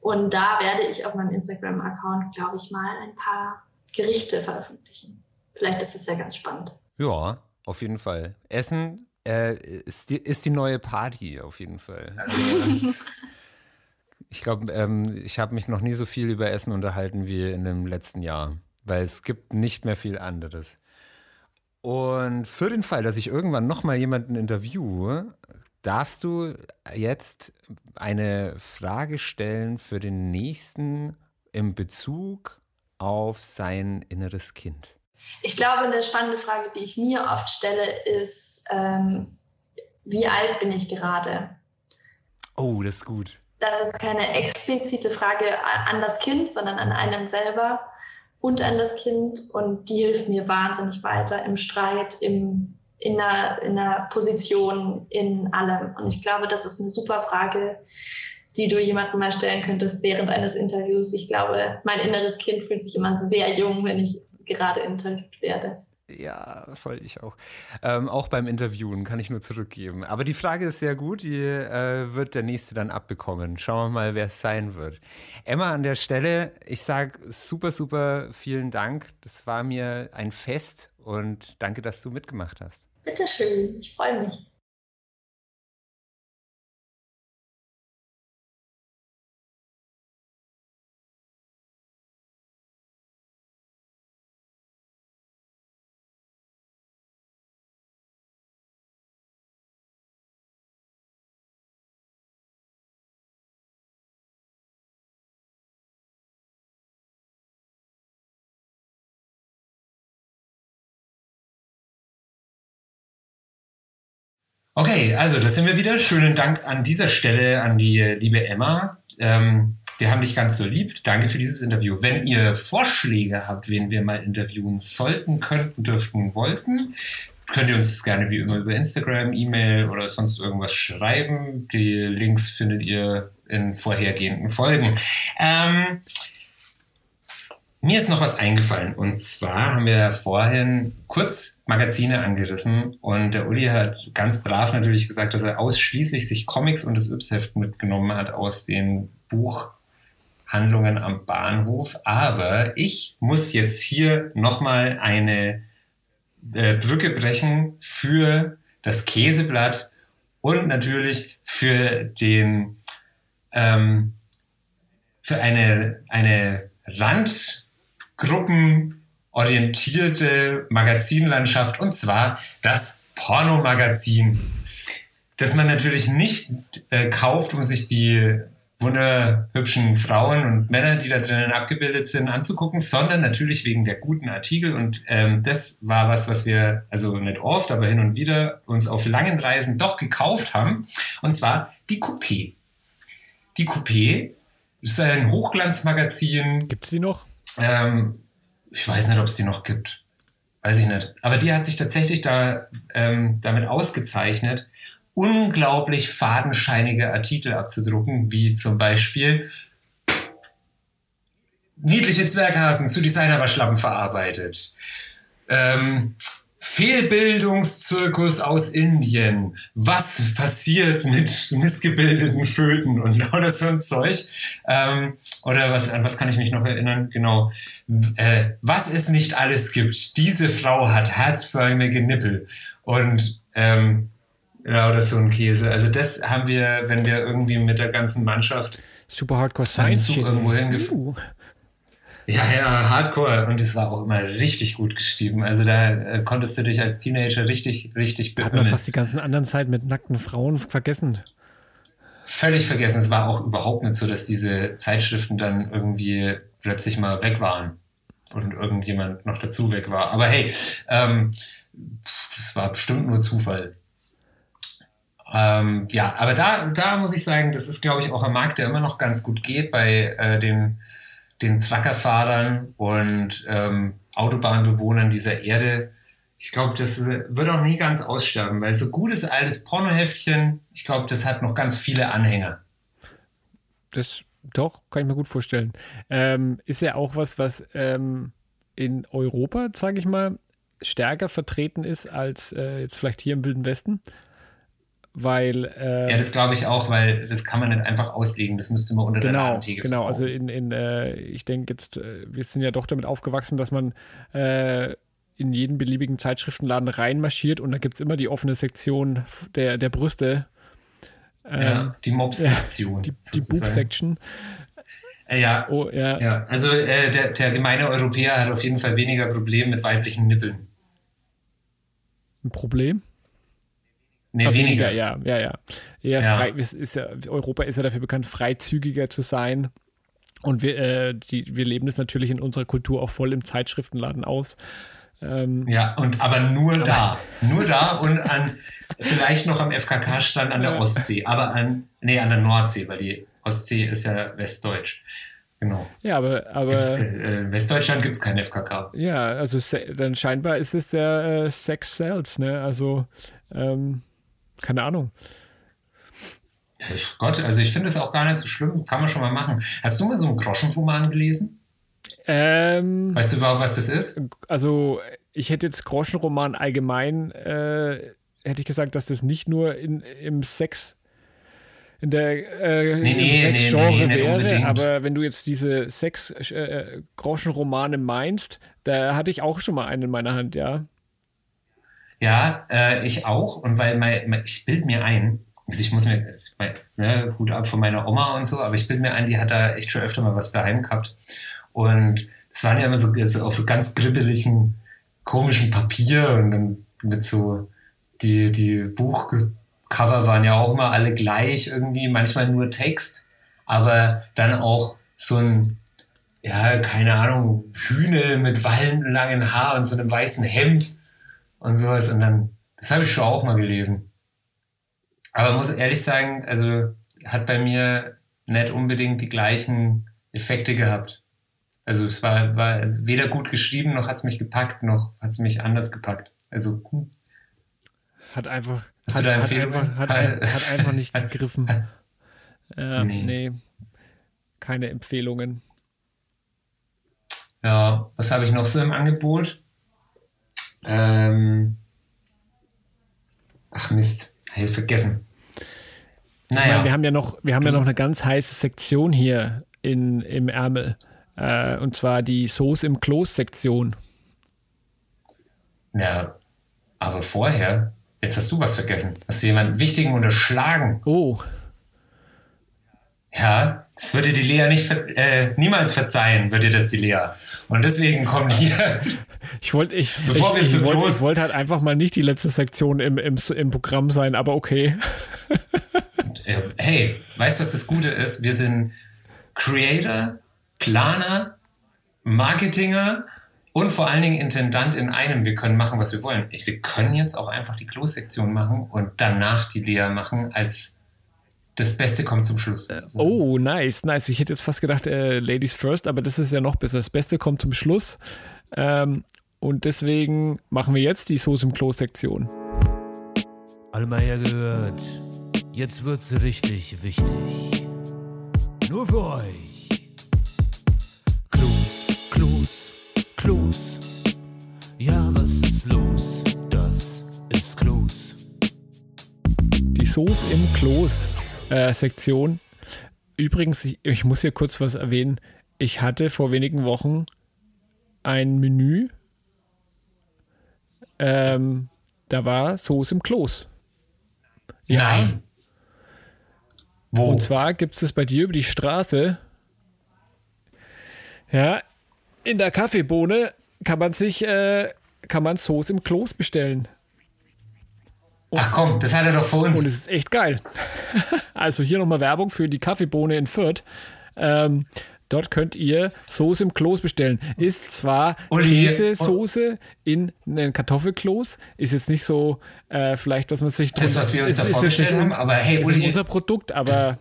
[SPEAKER 6] Und da werde ich auf meinem Instagram-Account, glaube ich, mal ein paar Gerichte veröffentlichen. Vielleicht ist es ja ganz spannend.
[SPEAKER 5] Ja, auf jeden Fall. Essen äh, ist, die, ist die neue Party, auf jeden Fall. Also, ich glaube, ähm, ich habe mich noch nie so viel über Essen unterhalten wie in dem letzten Jahr, weil es gibt nicht mehr viel anderes. Und für den Fall, dass ich irgendwann nochmal jemanden interviewe, darfst du jetzt eine Frage stellen für den nächsten im Bezug auf sein inneres Kind?
[SPEAKER 6] Ich glaube, eine spannende Frage, die ich mir oft stelle, ist, ähm, wie alt bin ich gerade?
[SPEAKER 5] Oh, das ist gut.
[SPEAKER 6] Das ist keine explizite Frage an das Kind, sondern an einen selber und an das Kind. Und die hilft mir wahnsinnig weiter im Streit, im in einer, in einer Position, in allem. Und ich glaube, das ist eine super Frage, die du jemandem mal stellen könntest während eines Interviews. Ich glaube, mein inneres Kind fühlt sich immer sehr jung, wenn ich gerade interviewt werde.
[SPEAKER 5] Ja, voll ich auch. Ähm, auch beim Interviewen kann ich nur zurückgeben. Aber die Frage ist sehr gut, die äh, wird der nächste dann abbekommen. Schauen wir mal, wer es sein wird. Emma, an der Stelle, ich sage super, super vielen Dank. Das war mir ein Fest und danke, dass du mitgemacht hast.
[SPEAKER 6] Bitteschön, ich freue mich.
[SPEAKER 1] Okay, also das sind wir wieder. Schönen Dank an dieser Stelle an die liebe Emma. Ähm, wir haben dich ganz so lieb. Danke für dieses Interview. Wenn ihr Vorschläge habt, wen wir mal interviewen sollten, könnten, dürften, wollten, könnt ihr uns das gerne wie immer über Instagram, E-Mail oder sonst irgendwas schreiben. Die Links findet ihr in vorhergehenden Folgen. Ähm, mir ist noch was eingefallen. Und zwar haben wir vorhin kurz Magazine angerissen und der Uli hat ganz brav natürlich gesagt, dass er ausschließlich sich Comics und das Yps-Heft mitgenommen hat aus den Buchhandlungen am Bahnhof. Aber ich muss jetzt hier nochmal eine äh, Brücke brechen für das Käseblatt und natürlich für den ähm, für eine, eine Rand gruppenorientierte Magazinlandschaft und zwar das Pornomagazin, das man natürlich nicht äh, kauft, um sich die wunderhübschen Frauen und Männer, die da drinnen abgebildet sind, anzugucken, sondern natürlich wegen der guten Artikel. Und ähm, das war was, was wir, also nicht oft, aber hin und wieder uns auf langen Reisen doch gekauft haben. Und zwar die Coupé. Die Coupé ist ein Hochglanzmagazin.
[SPEAKER 3] Gibt es die noch?
[SPEAKER 1] Ähm, ich weiß nicht, ob es die noch gibt. Weiß ich nicht. Aber die hat sich tatsächlich da ähm, damit ausgezeichnet, unglaublich fadenscheinige Artikel abzudrucken, wie zum Beispiel niedliche Zwerghasen zu Designerwaschlappen verarbeitet. Ähm, Fehlbildungszirkus aus Indien. Was passiert mit missgebildeten Föten und lauter so ein Zeug? Ähm, oder was, an was kann ich mich noch erinnern? Genau. Äh, was es nicht alles gibt. Diese Frau hat herzförmige Nippel. Und ähm, ja, oder so ein Käse. Also das haben wir, wenn wir irgendwie mit der ganzen Mannschaft
[SPEAKER 3] Super Hardcore Science
[SPEAKER 1] irgendwo hingefahren. Uh. Ja, ja, Hardcore. Und es war auch immer richtig gut geschrieben. Also da äh, konntest du dich als Teenager richtig, richtig
[SPEAKER 3] beömmeln. Hat man fast die ganzen anderen Zeit mit nackten Frauen vergessen.
[SPEAKER 1] Völlig vergessen. Es war auch überhaupt nicht so, dass diese Zeitschriften dann irgendwie plötzlich mal weg waren. Und irgendjemand noch dazu weg war. Aber hey, ähm, das war bestimmt nur Zufall. Ähm, ja, aber da, da muss ich sagen, das ist, glaube ich, auch ein Markt, der immer noch ganz gut geht bei äh, den den Truckerfahrern und ähm, Autobahnbewohnern dieser Erde. Ich glaube, das wird auch nie ganz aussterben, weil so gutes altes Pornoheftchen, ich glaube, das hat noch ganz viele Anhänger.
[SPEAKER 3] Das doch, kann ich mir gut vorstellen. Ähm, ist ja auch was, was ähm, in Europa, sage ich mal, stärker vertreten ist als äh, jetzt vielleicht hier im Wilden Westen. Weil. Äh,
[SPEAKER 1] ja, das glaube ich auch, weil das kann man nicht einfach auslegen. Das müsste man unter
[SPEAKER 3] genau,
[SPEAKER 1] der
[SPEAKER 3] Ladentiege Genau, also in, in äh, ich denke jetzt, äh, wir sind ja doch damit aufgewachsen, dass man äh, in jeden beliebigen Zeitschriftenladen reinmarschiert und da gibt es immer die offene Sektion der, der Brüste.
[SPEAKER 1] Ähm, ja, die Mobs-Sektion.
[SPEAKER 3] die die Boob-Section.
[SPEAKER 1] Äh, ja.
[SPEAKER 3] Oh, ja.
[SPEAKER 1] ja. Also äh, der, der gemeine Europäer hat auf jeden Fall weniger Probleme mit weiblichen Nippeln.
[SPEAKER 3] Ein Problem?
[SPEAKER 1] Nee, weniger.
[SPEAKER 3] weniger. Ja, ja, ja. Eher
[SPEAKER 1] Ja.
[SPEAKER 3] Frei, ist ja, Europa ist ja dafür bekannt, freizügiger zu sein. Und wir, äh, die, wir leben das natürlich in unserer Kultur auch voll im Zeitschriftenladen aus. Ähm,
[SPEAKER 1] Ja, und aber nur da. Nur da und an vielleicht noch am FKK-Stand an der. Ostsee, aber an, nee, an der Nordsee, weil die Ostsee ist ja westdeutsch. Genau.
[SPEAKER 3] ja, aber, aber
[SPEAKER 1] Gibt's, äh, in Westdeutschland gibt es keinen FKK.
[SPEAKER 3] ja, also dann scheinbar ist es ja äh, Sex Cells, ne? Also, ähm, keine Ahnung.
[SPEAKER 1] Ich- Gott, also ich finde es auch gar nicht so schlimm. Kann man schon mal machen. Hast du mal so einen Groschenroman gelesen?
[SPEAKER 3] Ähm,
[SPEAKER 1] Weißt du überhaupt, was das ist?
[SPEAKER 3] also ich hätte jetzt Groschenroman allgemein, äh, hätte ich gesagt, dass das nicht nur in, im Sex, in der äh,
[SPEAKER 1] Nee, nee,
[SPEAKER 3] Sexgenre
[SPEAKER 1] nee, nicht
[SPEAKER 3] wäre, aber wenn du jetzt diese Sex-Groschenromane meinst, da hatte ich auch schon mal einen in meiner Hand, ja.
[SPEAKER 1] Ja, äh, ich auch. Und weil mein, mein, ich bild mir ein, also ich muss mir, mein, ne, ab von meiner Oma und so, aber ich bild mir ein, die hat da echt schon öfter mal was daheim gehabt. Und es waren ja immer so, so auf so ganz gribbeligen, komischen Papier und dann mit so, die, die Buchcover waren ja auch immer alle gleich irgendwie, manchmal nur Text, aber dann auch so ein, ja, keine Ahnung, Hühne mit wallenlangen Haar und so einem weißen Hemd und sowas. Und dann, das habe ich schon auch mal gelesen. Aber muss ehrlich sagen, also hat bei mir nicht unbedingt die gleichen Effekte gehabt. Also es war, war weder gut geschrieben, noch hat es mich gepackt, noch hat es mich anders gepackt. Also hm,
[SPEAKER 3] Hat einfach,
[SPEAKER 1] Hast
[SPEAKER 3] hat,
[SPEAKER 1] du da
[SPEAKER 3] hat, einfach, hat, hat einfach nicht gegriffen. Ähm,
[SPEAKER 1] Nee.
[SPEAKER 3] nee. keine Empfehlungen.
[SPEAKER 1] ja, was habe ich noch so im Angebot? Ähm, ach Mist, hab ich vergessen.
[SPEAKER 3] Ich
[SPEAKER 1] Naja,
[SPEAKER 3] meine, wir haben ja noch, wir haben ja noch eine ganz heiße Sektion hier in, im Ärmel. Äh, und zwar die Soße im Kloß-Sektion.
[SPEAKER 1] ja, aber vorher, jetzt hast du was vergessen. Hast du jemanden Wichtigen unterschlagen?
[SPEAKER 3] Oh,
[SPEAKER 1] Ja, das würde die Lea nicht ver äh, niemals verzeihen, würde das die Lea. Und deswegen kommen hier.
[SPEAKER 3] ich wollte ich, ich, ich,
[SPEAKER 1] groß-
[SPEAKER 3] ich wollte halt einfach mal nicht die letzte Sektion im, im, im Programm sein, aber okay.
[SPEAKER 1] Äh, hey, weißt du, was das Gute ist? Wir sind Creator, Planer, Marketinger und vor allen Dingen Intendant in einem. Wir können machen, was wir wollen. Ich, wir können jetzt auch einfach die Klosektion machen und danach die Lea machen, als das Beste kommt zum Schluss. sozusagen.
[SPEAKER 3] Oh, nice, nice. Ich hätte jetzt fast gedacht, äh, Ladies first, aber das ist ja noch besser. Das Beste kommt zum Schluss. Ähm, und deswegen machen wir jetzt die Soße im Klo-Sektion.
[SPEAKER 7] Allmeier gehört. Jetzt wird's richtig wichtig. Nur für euch. Klus, Klus, Klus. Ja, was ist los? Das ist Klus.
[SPEAKER 3] Die Soße im Kloß äh, Sektion. Übrigens, ich, ich muss hier kurz was erwähnen. Ich hatte vor wenigen Wochen ein Menü. Ähm, da war Soße im Kloß.
[SPEAKER 1] Nein. Wo?
[SPEAKER 3] Und zwar gibt es das bei dir über die Straße. Ja, in der Kaffeebohne kann man sich, äh, kann man Soße im Kloß bestellen.
[SPEAKER 1] Ach komm, das hat er doch vor
[SPEAKER 3] Und
[SPEAKER 1] uns.
[SPEAKER 3] es ist echt geil. Also hier nochmal Werbung für die Kaffeebohne in Fürth. Ähm, dort könnt ihr Soße im Kloß bestellen. Ist zwar Käsesoße in einen Kartoffelkloß. Ist jetzt nicht so äh, vielleicht, was man sich...
[SPEAKER 1] Das, was wir uns
[SPEAKER 3] ist-
[SPEAKER 1] da
[SPEAKER 3] ist
[SPEAKER 1] vorgestellt haben, aber hey,
[SPEAKER 3] ist
[SPEAKER 1] Uli,
[SPEAKER 3] unser Produkt, aber...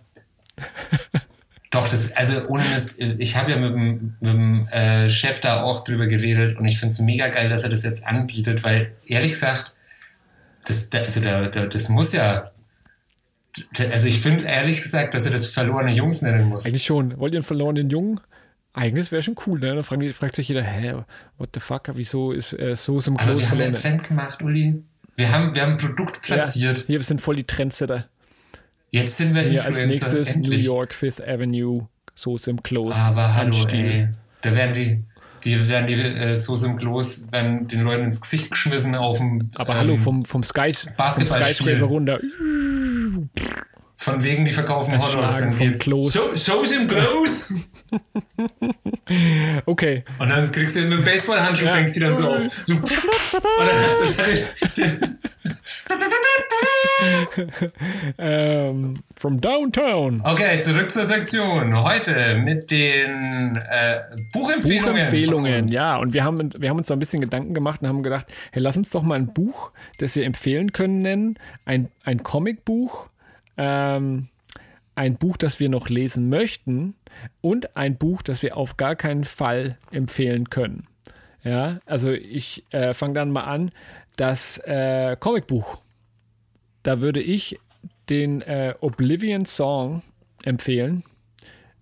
[SPEAKER 1] Doch, das, also ohne Mist, ich habe ja mit dem, mit dem äh, Chef da auch drüber geredet und ich finde es mega geil, dass er das jetzt anbietet, weil ehrlich gesagt, das, da- also da, da, das muss ja, also ich finde ehrlich gesagt, dass er das verlorene Jungs nennen muss.
[SPEAKER 3] Eigentlich schon. Wollt ihr einen verlorenen Jungen? Eigentlich wäre schon cool, ne? Da fragt, fragt sich jeder, hä, what the fuck, wieso ist äh, im
[SPEAKER 1] Aber
[SPEAKER 3] Klos
[SPEAKER 1] wir haben einen? Trend gemacht, Uli. Wir haben, wir haben ein Produkt platziert.
[SPEAKER 3] Ja, hier wir sind voll die Trendsetter.
[SPEAKER 1] Jetzt sind wir
[SPEAKER 3] Hier als
[SPEAKER 1] Influencer.
[SPEAKER 3] nächstes
[SPEAKER 1] endlich.
[SPEAKER 3] New York Fifth Avenue Soße im Klos.
[SPEAKER 1] Aber hallo, ey. Da werden die, die werden die äh, Soße im Klos, werden den Leuten ins Gesicht geschmissen auf dem.
[SPEAKER 3] Aber
[SPEAKER 1] ähm,
[SPEAKER 3] hallo, vom, vom, Sky, vom. Skyscraper runter.
[SPEAKER 1] Von wegen, die verkaufen Hotdogs.
[SPEAKER 3] Erschlagen
[SPEAKER 1] Dann
[SPEAKER 3] vom
[SPEAKER 1] geht's.
[SPEAKER 3] Klos.
[SPEAKER 1] So, Soße im Klos!
[SPEAKER 3] Okay.
[SPEAKER 1] Und dann kriegst du mit dem Baseballhandschuh,
[SPEAKER 3] Ja.
[SPEAKER 1] fängst die dann so auf. So, und dann hast du
[SPEAKER 3] Ähm, from downtown.
[SPEAKER 1] Okay, zurück zur Sektion. Heute mit den äh, Buchempfehlungen.
[SPEAKER 3] Buchempfehlungen, ja. Und wir haben, wir haben uns da ein bisschen Gedanken gemacht und haben gedacht, hey, lass uns doch mal ein Buch, das wir empfehlen können, nennen. Ein, ein Comicbuch, ähm, ein Buch, das wir noch lesen möchten und ein Buch, das wir auf gar keinen Fall empfehlen können. Ja, also ich äh, fange dann mal an. Das äh, Comicbuch. Da würde ich den äh, Oblivion Song empfehlen.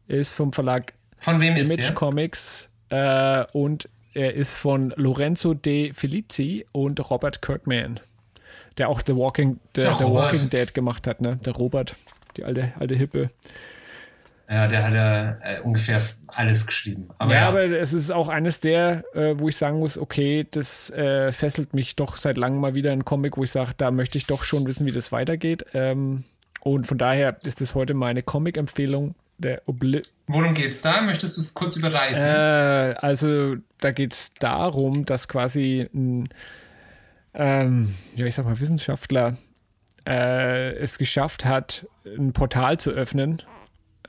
[SPEAKER 3] Ist vom Verlag
[SPEAKER 1] Von wem ist
[SPEAKER 3] Image
[SPEAKER 1] der?
[SPEAKER 3] Comics äh, und er ist von Lorenzo De Felici und Robert Kirkman, der auch The Walking, der,
[SPEAKER 1] Der.
[SPEAKER 3] Walking Dead gemacht hat, ne? Der Robert, die alte, alte Hippe.
[SPEAKER 1] Ja, der hat ja äh, ungefähr alles geschrieben. Aber
[SPEAKER 3] Ja,
[SPEAKER 1] ja,
[SPEAKER 3] aber es ist auch eines der, äh, wo ich sagen muss, okay, das äh, fesselt mich doch seit langem mal wieder ein Comic, wo ich sage, da möchte ich doch schon wissen, wie das weitergeht. Ähm, und von daher ist das heute meine Comic-Empfehlung. Der Obli
[SPEAKER 1] worum geht's da? Möchtest du es kurz überreißen?
[SPEAKER 3] Äh, also da geht es darum, dass quasi ein, ähm, ja, ich sag mal, Wissenschaftler äh, es geschafft hat, ein Portal zu öffnen.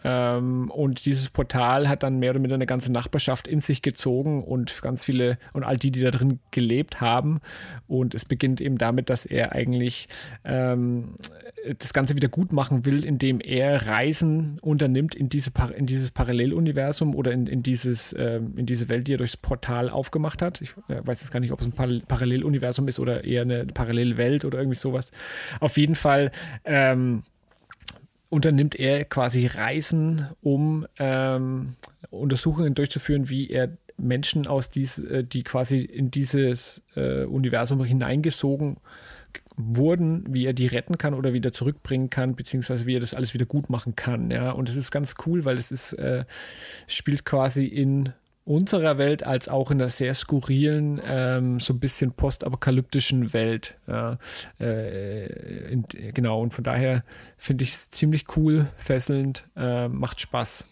[SPEAKER 3] Ähm, und dieses Portal hat dann mehr oder minder eine ganze Nachbarschaft in sich gezogen und ganz viele und all die, die da drin gelebt haben. Und es beginnt eben damit, dass er eigentlich ähm, das Ganze wieder gut machen will, indem er Reisen unternimmt in, diese in dieses Paralleluniversum oder in, in, dieses, ähm, in diese Welt, die er durchs Portal aufgemacht hat. Ich äh, weiß jetzt gar nicht, ob es ein Par Paralleluniversum ist oder eher eine Parallelwelt oder irgendwie sowas. Auf jeden Fall ähm, unternimmt er quasi Reisen, um ähm, Untersuchungen durchzuführen, wie er Menschen aus dies, äh, die quasi in dieses äh, Universum hineingesogen wurden, wie er die retten kann oder wieder zurückbringen kann, beziehungsweise wie er das alles wieder gut machen kann. Ja, und es ist ganz cool, weil es ist, äh, spielt quasi in unserer Welt als auch in einer sehr skurrilen, ähm, so ein bisschen postapokalyptischen Welt. Ja, äh, in, genau, und von daher finde ich es ziemlich cool, fesselnd, äh, macht Spaß.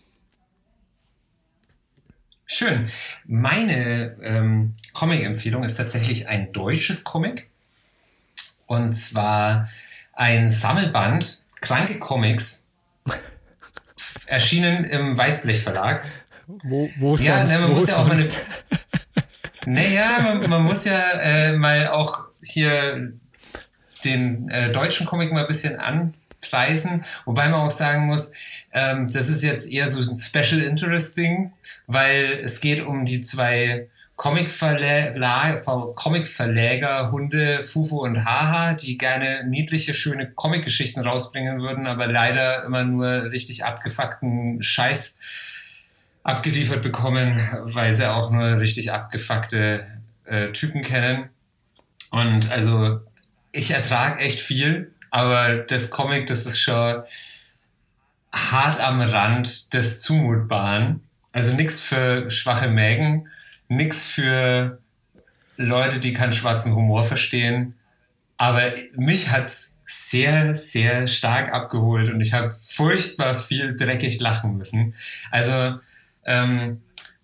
[SPEAKER 1] Schön. Meine ähm, Comic-Empfehlung ist tatsächlich ein deutsches Comic. Und zwar ein Sammelband, Kranke Comics, erschienen im Weißblech Verlag.
[SPEAKER 3] Wo, wo
[SPEAKER 1] Ja,
[SPEAKER 3] sonst?
[SPEAKER 1] ne, man
[SPEAKER 3] wo
[SPEAKER 1] muss ja auch mal? Naja, man, man muss ja äh, mal auch hier den äh, deutschen Comic mal ein bisschen anpreisen, wobei man auch sagen muss, ähm, das ist jetzt eher so ein Special Interest Ding, weil es geht um die zwei Comicverlä- Comicverleger, Hunde, Fufu und Haha, die gerne niedliche, schöne Comicgeschichten rausbringen würden, aber leider immer nur richtig abgefuckten Scheiß abgeliefert bekommen, weil sie auch nur richtig abgefuckte äh, Typen kennen. Und also ich ertrage echt viel, aber das Comic, das ist schon hart am Rand des Zumutbaren. Also nichts für schwache Mägen, nichts für Leute, die keinen schwarzen Humor verstehen. Aber mich hat's sehr, sehr stark abgeholt und ich habe furchtbar viel dreckig lachen müssen. Also ähm,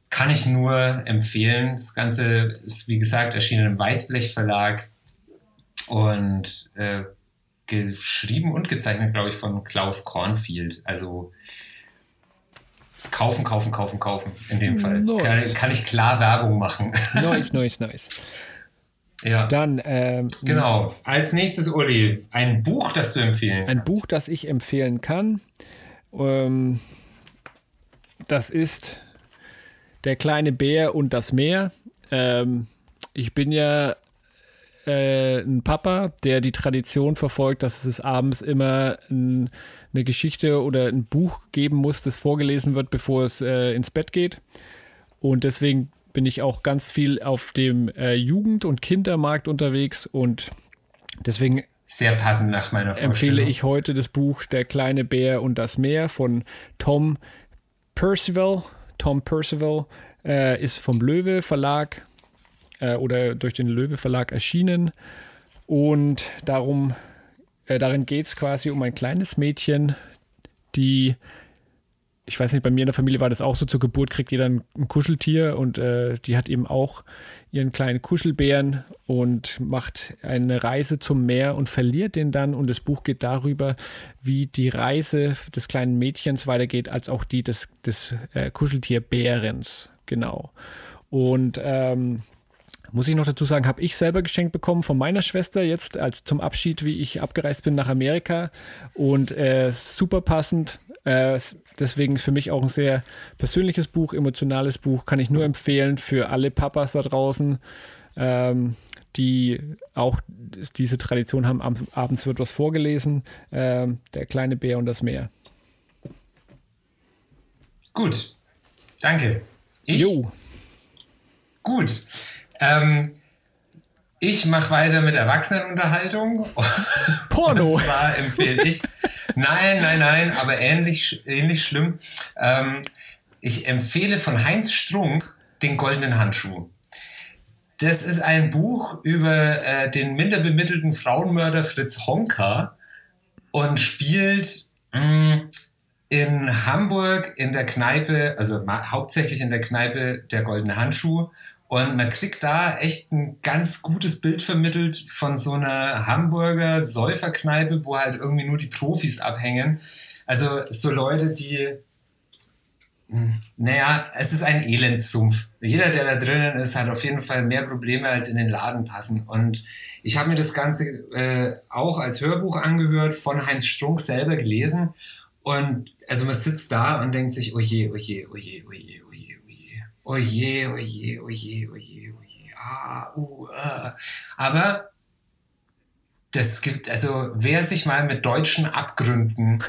[SPEAKER 1] kann ich nur empfehlen. Das Ganze ist, wie gesagt, erschienen im Weißblech Verlag und äh, geschrieben und gezeichnet, glaube ich, von Klaus Kornfield. Also kaufen, kaufen, kaufen, kaufen. In dem Fall.
[SPEAKER 3] Nice.
[SPEAKER 1] Kann, kann ich klar Werbung machen.
[SPEAKER 3] Nice, nice, nice.
[SPEAKER 1] ja.
[SPEAKER 3] Dann ähm,
[SPEAKER 1] Genau. Als nächstes, Uli, ein Buch, das du empfehlen
[SPEAKER 3] ein Buch, das ich empfehlen kann. Ähm, das ist Der kleine Bär und das Meer. Ähm, ich bin ja äh, ein Papa, der die Tradition verfolgt, dass es abends immer ein, eine Geschichte oder ein Buch geben muss, das vorgelesen wird, bevor es äh, ins Bett geht. Und deswegen bin ich auch ganz viel auf dem äh, Jugend- und Kindermarkt unterwegs und deswegen
[SPEAKER 1] Sehr passend nach meiner
[SPEAKER 3] empfehle ich heute das Buch Der kleine Bär und das Meer von Tom Percival. Tom Percival äh, ist vom Löwe Verlag äh, oder durch den Löwe Verlag erschienen. Und darum, äh, darin geht es quasi um ein kleines Mädchen, die, ich weiß nicht, bei mir in der Familie war das auch so, zur Geburt kriegt jeder ein, ein Kuscheltier und äh, die hat eben auch ihren kleinen Kuschelbären und macht eine Reise zum Meer und verliert den dann. Und das Buch geht darüber, wie die Reise des kleinen Mädchens weitergeht, als auch die des, des äh, Kuscheltierbärens. Genau. Und ähm, muss ich noch dazu sagen, habe ich selber geschenkt bekommen von meiner Schwester jetzt als zum Abschied, wie ich abgereist bin nach Amerika. Und äh, super passend. Äh, deswegen ist für mich auch ein sehr persönliches Buch, emotionales Buch. Kann ich nur empfehlen für alle Papas da draußen, ähm, die auch diese Tradition haben. Ab- Abends wird was vorgelesen. Ähm, der kleine Bär und das Meer.
[SPEAKER 1] Gut. Danke. Ich?
[SPEAKER 3] Jo,
[SPEAKER 1] Gut. Ähm, ich mache weiter mit Erwachsenenunterhaltung.
[SPEAKER 3] Porno.
[SPEAKER 1] Und zwar empfehle ich. Nein, nein, nein, aber ähnlich, ähnlich schlimm. Ähm, ich empfehle von Heinz Strunk den goldenen Handschuh. Das ist ein Buch über äh, den minder bemittelten Frauenmörder Fritz Honka und spielt mh, in Hamburg in der Kneipe, also hauptsächlich in der Kneipe der Goldene Handschuh. Und man kriegt da echt ein ganz gutes Bild vermittelt von so einer Hamburger Säuferkneipe, wo halt irgendwie nur die Profis abhängen. Also so Leute, die, hm, naja, es ist ein Elendssumpf. Jeder, der da drinnen ist, hat auf jeden Fall mehr Probleme, als in den Laden passen. Und ich habe mir das Ganze äh, auch als Hörbuch angehört, von Heinz Strunk selber gelesen. Und also man sitzt da und denkt sich, oje, oje, oje, oje, oje, oje, oje, oje, oje, ah, uh, äh. Aber das gibt, also wer sich mal mit deutschen Abgründen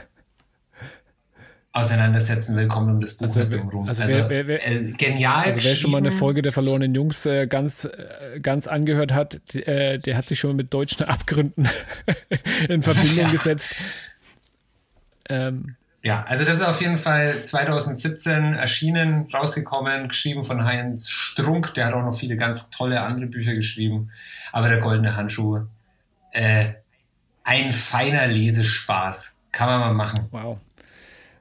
[SPEAKER 1] auseinandersetzen will, kommt um das Buch
[SPEAKER 3] Also wer-
[SPEAKER 1] drum rum.
[SPEAKER 3] also
[SPEAKER 1] Also,
[SPEAKER 3] wer- wer- wer-
[SPEAKER 1] äh, genial
[SPEAKER 3] Also wer schon mal eine. Folge der verlorenen Jungs äh, ganz, äh, ganz angehört hat, d- äh, der hat sich schon mit deutschen Abgründen in Verbindung
[SPEAKER 1] Ja.
[SPEAKER 3] gesetzt. Ähm,
[SPEAKER 1] Ja, also das ist auf jeden Fall 2017 erschienen, rausgekommen, geschrieben von Heinz Strunk. Der hat auch noch viele ganz tolle andere Bücher geschrieben. Aber der goldene Handschuh, äh, ein feiner Lesespaß. Kann man mal machen.
[SPEAKER 3] wow.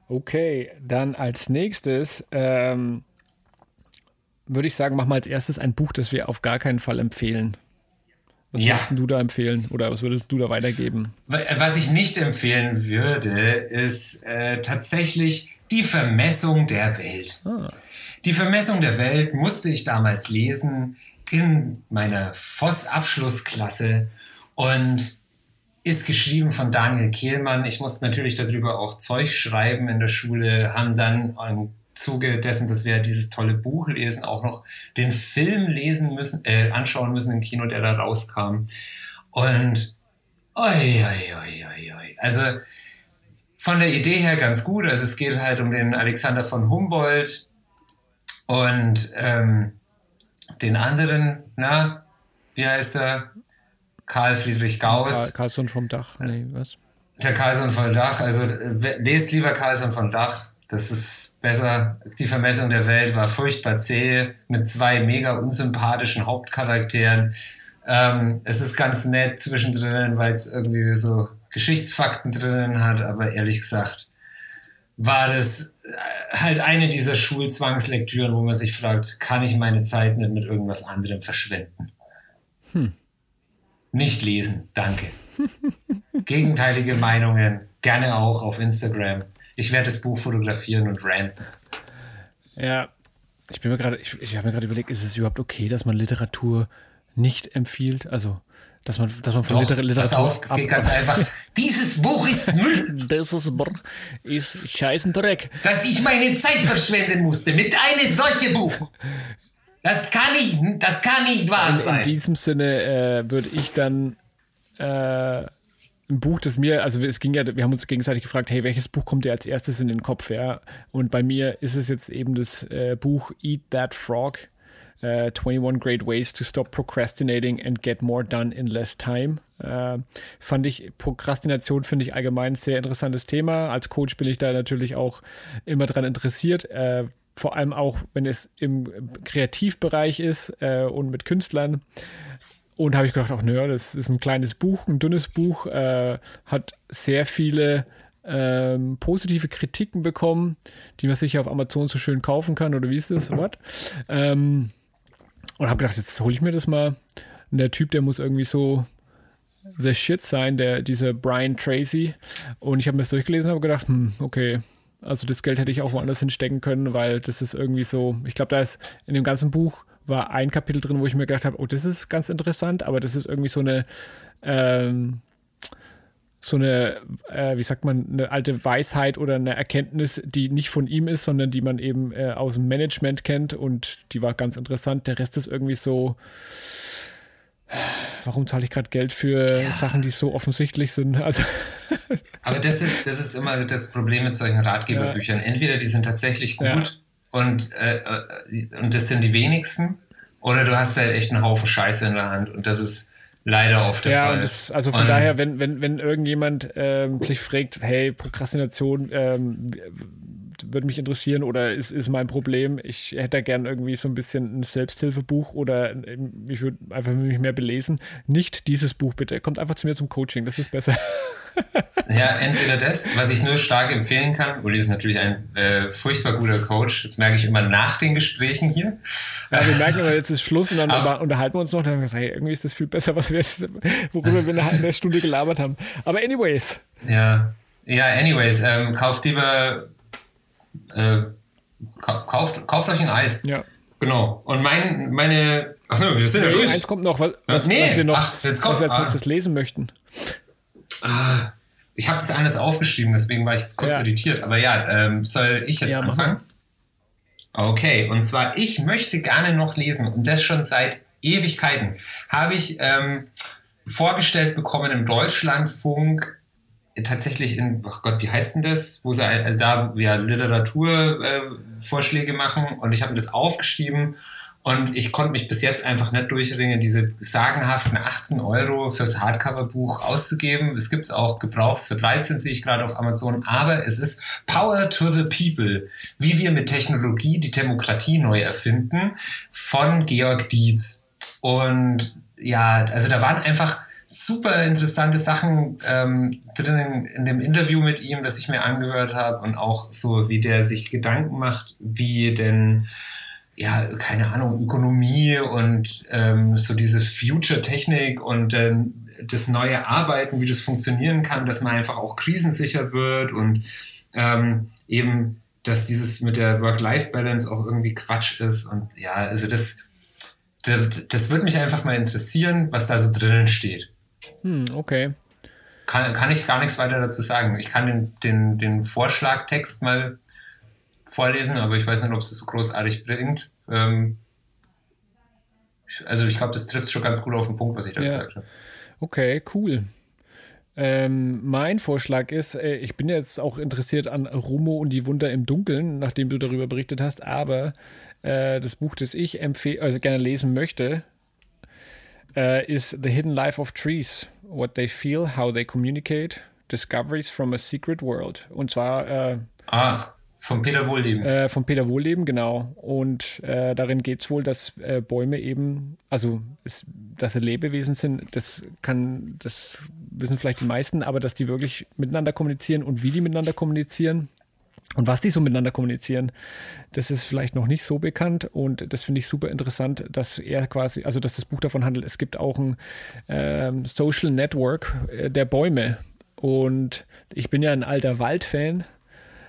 [SPEAKER 3] Okay, dann als nächstes ähm, würde ich sagen, mach mal als erstes ein Buch, das wir auf gar keinen Fall empfehlen. Was
[SPEAKER 1] Ja.
[SPEAKER 3] würdest du da empfehlen oder was würdest du da weitergeben?
[SPEAKER 1] Was ich nicht empfehlen würde, ist äh, tatsächlich die Vermessung der Welt. Die Vermessung der Welt musste ich damals lesen in meiner Voss-Abschlussklasse und ist geschrieben von Daniel Kehlmann. Ich musste natürlich darüber auch Zeug schreiben in der Schule, haben dann im Zuge dessen, dass wir dieses tolle Buch lesen, auch noch den Film lesen müssen, äh, anschauen müssen im Kino, der da rauskam. Und oi, oi, oi, oi, oi. Also von der Idee her ganz gut. Also es geht halt um den Alexander von Humboldt und ähm, den anderen, na, wie heißt er? Karl Friedrich Gauss.
[SPEAKER 3] Karl, Karlsson vom Dach? Nee, was?
[SPEAKER 1] Der Carlson von Dach, also äh, lest lieber Carlson von Dach. Das ist besser. Die Vermessung der Welt war furchtbar zäh mit zwei mega unsympathischen Hauptcharakteren. Ähm, es ist ganz nett zwischendrin, weil es irgendwie so Geschichtsfakten drinnen hat, aber ehrlich gesagt war das äh, halt eine dieser Schulzwangslektüren, wo man sich fragt, kann ich meine Zeit nicht mit irgendwas anderem verschwenden? Nicht lesen, danke. Gegenteilige Meinungen, gerne auch auf Instagram. Ich werde das Buch fotografieren und ranten.
[SPEAKER 3] Ja, ich bin mir gerade, ich, ich habe mir gerade überlegt, ist es überhaupt okay, dass man Literatur nicht empfiehlt? Also Dass man, dass man von
[SPEAKER 1] Doch,
[SPEAKER 3] Liter
[SPEAKER 1] pass
[SPEAKER 3] Literatur
[SPEAKER 1] auf, es geht ganz einfach. Dieses Buch ist Müll,
[SPEAKER 3] ist, brr, ist scheißen Dreck.
[SPEAKER 1] dass ich meine Zeit verschwenden musste mit einem solchen Buch. Das kann nicht, das kann nicht wahr
[SPEAKER 3] In, in
[SPEAKER 1] sein.
[SPEAKER 3] diesem Sinne äh, würde ich dann äh, ein Buch, das mir, also es ging ja, wir haben uns gegenseitig gefragt, hey, welches Buch kommt dir als erstes in den Kopf, ja? Und bei mir ist es jetzt eben das äh, Buch Eat That Frog. Äh, 21 Great Ways to Stop Procrastinating and Get More Done in Less Time. Äh, fand ich, Prokrastination finde ich allgemein ein sehr interessantes Thema. Als Coach bin ich da natürlich auch immer dran interessiert. Äh, vor allem auch, wenn es im Kreativbereich ist äh, und mit Künstlern. Und habe ich gedacht, ach naja, das ist ein kleines Buch, ein dünnes Buch, äh, hat sehr viele ähm, positive Kritiken bekommen, die man sicher auf Amazon so schön kaufen kann, oder wie ist das? What? Ähm, und habe gedacht, jetzt hole ich mir das mal. Und der Typ, der muss irgendwie so the shit sein, der, dieser Brian Tracy. Und ich habe mir das durchgelesen und habe gedacht, hm, okay, also das Geld hätte ich auch woanders hinstecken können, weil das ist irgendwie so, ich glaube, da ist in dem ganzen Buch war ein Kapitel drin, wo ich mir gedacht habe, oh, das ist ganz interessant, aber das ist irgendwie so eine, ähm, so eine, äh, wie sagt man, eine alte Weisheit oder eine Erkenntnis, die nicht von ihm ist, sondern die man eben äh, aus dem Management kennt und die war ganz interessant. Der Rest ist irgendwie so, warum zahle ich gerade Geld für Sachen, die so offensichtlich sind? Also,
[SPEAKER 1] Aber das ist, das ist immer das Problem mit solchen Ratgeberbüchern. Entweder die sind tatsächlich gut
[SPEAKER 3] Ja.
[SPEAKER 1] Und, äh, äh, und das sind die wenigsten, oder du hast halt echt einen Haufen Scheiße in der Hand und das ist leider oft der
[SPEAKER 3] ja,
[SPEAKER 1] Fall.
[SPEAKER 3] das, also von
[SPEAKER 1] Und-
[SPEAKER 3] daher, wenn, wenn, wenn irgendjemand ähm, sich fragt, hey, Prokrastination ähm, würde mich interessieren oder ist, ist mein Problem, ich hätte da gern irgendwie so ein bisschen ein Selbsthilfebuch oder ähm, ich würde einfach mich mehr belesen. Nicht dieses Buch bitte. Kommt einfach zu mir zum Coaching, das ist besser.
[SPEAKER 1] Ja, entweder das, was ich nur stark empfehlen kann. Uli ist natürlich ein äh, furchtbar guter Coach. Das merke ich immer nach den Gesprächen hier.
[SPEAKER 3] Ja, wir merken aber, jetzt ist Schluss und dann
[SPEAKER 1] Aber-
[SPEAKER 3] unterhalten wir uns noch. Dann haben wir gesagt, hey, irgendwie ist das viel besser, was wir jetzt, worüber wir eine halbe Stunde gelabert haben. Aber anyways,
[SPEAKER 1] Ja, ja. Anyways, ähm, kauft lieber, äh, ka kauft, kauft euch ein Eis.
[SPEAKER 3] ja.
[SPEAKER 1] Genau. Und mein, meine, ach no, wir sind ja durch.
[SPEAKER 3] Eins kommt noch, was, was,
[SPEAKER 1] Nee,
[SPEAKER 3] was wir noch,
[SPEAKER 1] ach, jetzt kommt-
[SPEAKER 3] was wir als
[SPEAKER 1] ah.
[SPEAKER 3] letztes lesen möchten.
[SPEAKER 1] Ich habe es anders aufgeschrieben, deswegen war ich jetzt kurz
[SPEAKER 3] Ja.
[SPEAKER 1] irritiert. Aber ja, ähm, soll ich jetzt
[SPEAKER 3] Ja,
[SPEAKER 1] anfangen? Okay, und zwar, ich möchte gerne noch lesen und das schon seit Ewigkeiten. Habe ich ähm, vorgestellt bekommen im Deutschlandfunk, tatsächlich in, ach Gott, wie heißt denn das? Wo sie also da ja, Literaturvorschläge äh, machen und ich habe mir das aufgeschrieben und ich konnte mich bis jetzt einfach nicht durchringen, diese sagenhaften 18 Euro fürs Hardcover-Buch auszugeben. Es gibt es auch gebraucht für 13, sehe ich gerade auf Amazon. Aber es ist Power to the People, wie wir mit Technologie die Demokratie neu erfinden, von Georg Dietz. Und ja, also da waren einfach super interessante Sachen ähm, drin in dem Interview mit ihm, das ich mir angehört habe und auch so, wie der sich Gedanken macht, wie denn ja, keine Ahnung, Ökonomie und ähm, so diese Future-Technik und ähm, das neue Arbeiten, wie das funktionieren kann, dass man einfach auch krisensicher wird und ähm, eben, dass dieses mit der Work-Life-Balance auch irgendwie Quatsch ist und ja, also das, das würde mich einfach mal interessieren, was da so drinnen steht.
[SPEAKER 3] Hm, okay.
[SPEAKER 1] Kann, kann ich gar nichts weiter dazu sagen. Ich kann den, den, den Vorschlagtext mal vorlesen, aber ich weiß nicht, ob es das so großartig bringt. Ähm, also ich glaube, das trifft schon ganz gut auf den Punkt, was ich da
[SPEAKER 3] Ja.
[SPEAKER 1] gesagt habe.
[SPEAKER 3] Okay, cool. Ähm, mein Vorschlag ist, äh, ich bin jetzt auch interessiert an Rumo und die Wunder im Dunkeln, nachdem du darüber berichtet hast, aber äh, das Buch, das ich empfehle, also gerne lesen möchte, äh, ist The Hidden Life of Trees. What they feel, how they communicate, Discoveries from a Secret World. Und zwar äh,
[SPEAKER 1] Ah, von Peter Wohlleben.
[SPEAKER 3] äh, von Peter Wohlleben, genau. Und äh, darin geht es wohl, dass Bäume eben, also es, dass sie Lebewesen sind, das kann, das wissen vielleicht die meisten, aber dass die wirklich miteinander kommunizieren und wie die miteinander kommunizieren und was die so miteinander kommunizieren, das ist vielleicht noch nicht so bekannt und das finde ich super interessant, dass er quasi, also dass das Buch davon handelt, es gibt auch ein ähm, Social Network äh, der Bäume und ich bin ja ein alter Waldfan,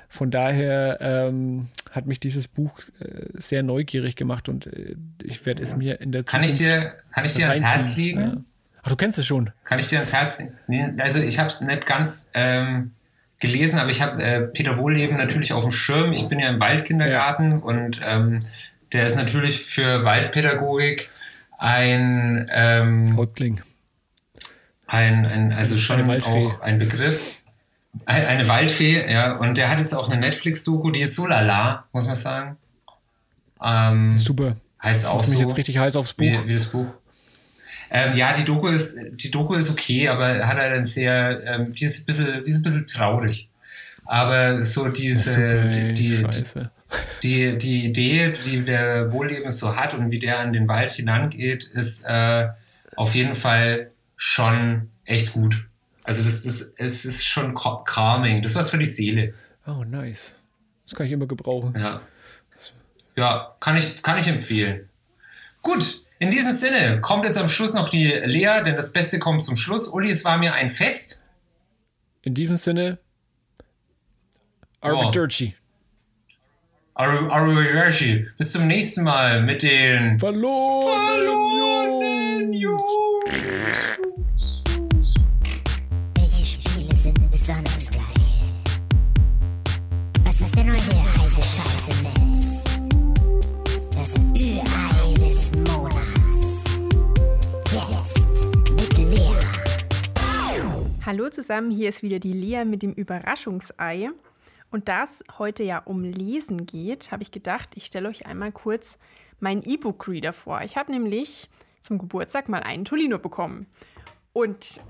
[SPEAKER 3] von daher ähm, hat mich dieses Buch äh, sehr neugierig gemacht und äh, ich werde es mir in der
[SPEAKER 1] Kann ich
[SPEAKER 3] Zukunft
[SPEAKER 1] dir, kann ich dir ans. Herz legen?
[SPEAKER 3] Ja. Ach, du kennst es schon.
[SPEAKER 1] Kann ich dir ans Herz nehmen? Also ich habe es nicht ganz ähm, gelesen, aber ich habe äh, Peter Wohlleben natürlich auf dem Schirm. Ich bin ja im Waldkindergarten ja. und ähm, der ist natürlich für Waldpädagogik ein ähm,
[SPEAKER 3] Häuptling.
[SPEAKER 1] Ein, ein, also schon auch ein Begriff. Eine Waldfee, ja. Und der hat jetzt auch eine Netflix-Doku, die ist so lala, muss man sagen. Ähm,
[SPEAKER 3] Super.
[SPEAKER 1] Heißt auch
[SPEAKER 3] ich
[SPEAKER 1] so.
[SPEAKER 3] mich jetzt richtig heiß aufs Buch.
[SPEAKER 1] Wie, wie das Buch. Ähm, ja, die Doku ist, die Doku ist okay, aber hat halt ein sehr, ähm, die ist ein bisschen, die ist ein bisschen traurig. Aber so diese, die, die, die, die Idee, die der Wohlleben so hat und wie der an den Wald hinangeht, ist äh, auf jeden Fall schon echt gut. Also das ist, es ist schon calming. Das was für die Seele.
[SPEAKER 3] Oh, nice. Das kann ich immer gebrauchen.
[SPEAKER 1] Ja. Ja, kann ich, kann ich empfehlen. Gut, in diesem Sinne kommt jetzt am Schluss noch die Lea, denn das Beste kommt zum Schluss. Uli, es war mir ein Fest.
[SPEAKER 3] In diesem Sinne, Arrivederci.
[SPEAKER 1] Arrivederci. Bis zum nächsten Mal mit den
[SPEAKER 3] verlorenen Jungs.
[SPEAKER 8] Hallo zusammen, hier ist wieder die Lea mit dem Überraschungsei. Und da es heute ja um Lesen geht, habe ich gedacht, ich stelle euch einmal kurz meinen E-Book-Reader vor. Ich habe nämlich zum Geburtstag mal einen Tolino bekommen. Und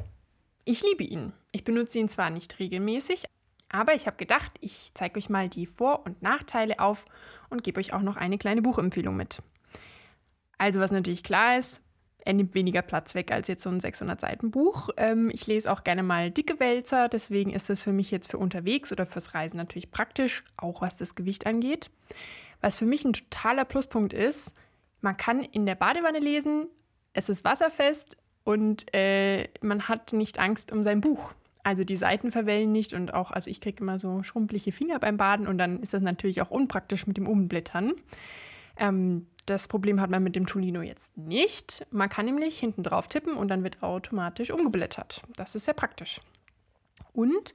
[SPEAKER 8] ich liebe ihn. Ich benutze ihn zwar nicht regelmäßig, aber ich habe gedacht, ich zeige euch mal die Vor- und Nachteile auf und gebe euch auch noch eine kleine Buchempfehlung mit. Also was natürlich klar ist, er nimmt weniger Platz weg als jetzt so ein 600-Seiten-Buch. Ähm, ich lese auch gerne mal dicke Wälzer, deswegen ist das für mich jetzt für unterwegs oder fürs Reisen natürlich praktisch, auch was das Gewicht angeht. Was für mich ein totaler Pluspunkt ist, man kann in der Badewanne lesen, es ist wasserfest und äh, man hat nicht Angst um sein Buch. Also die Seiten verwellen nicht und auch, also ich kriege immer so schrumpelige Finger beim Baden und dann ist das natürlich auch unpraktisch mit dem Umblättern. Ähm, das Problem hat man mit dem Tolino jetzt nicht. Man kann nämlich hinten drauf tippen und dann wird automatisch umgeblättert. Das ist sehr praktisch. Und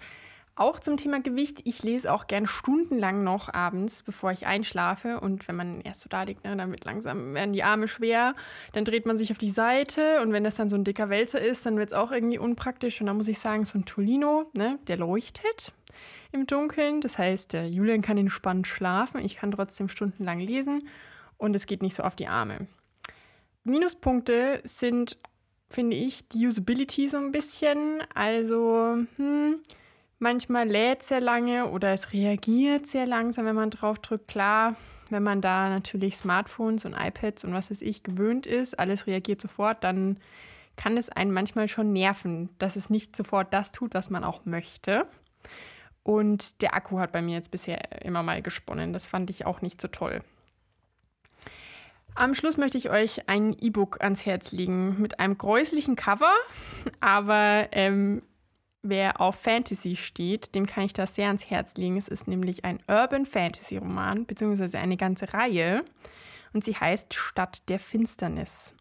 [SPEAKER 8] auch zum Thema Gewicht, ich lese auch gern stundenlang noch abends, bevor ich einschlafe. Und wenn man erst so da liegt, ne, dann wird langsam werden die Arme schwer. Dann dreht man sich auf die Seite und wenn das dann so ein dicker Wälzer ist, dann wird es auch irgendwie unpraktisch. Und da muss ich sagen, so ein Tolino, ne, der leuchtet im Dunkeln. Das heißt, der Julian kann entspannt schlafen. Ich kann trotzdem stundenlang lesen und es geht nicht so auf die Arme. Minuspunkte sind, finde ich, die Usability so ein bisschen. Also, hm, manchmal lädt sehr lange oder es reagiert sehr langsam, wenn man drauf drückt. Klar, wenn man da natürlich Smartphones und iPads und was weiß ich gewöhnt ist, alles reagiert sofort, dann kann es einen manchmal schon nerven, dass es nicht sofort das tut, was man auch möchte. Und der Akku hat bei mir jetzt bisher immer mal gesponnen. Das fand ich auch nicht so toll. Am Schluss möchte ich euch ein E-Book ans Herz legen mit einem gräuslichen Cover, aber ähm, wer auf Fantasy steht, dem kann ich das sehr ans Herz legen. Es ist nämlich ein Urban Fantasy Roman, beziehungsweise eine ganze Reihe und sie heißt Stadt der Finsternis.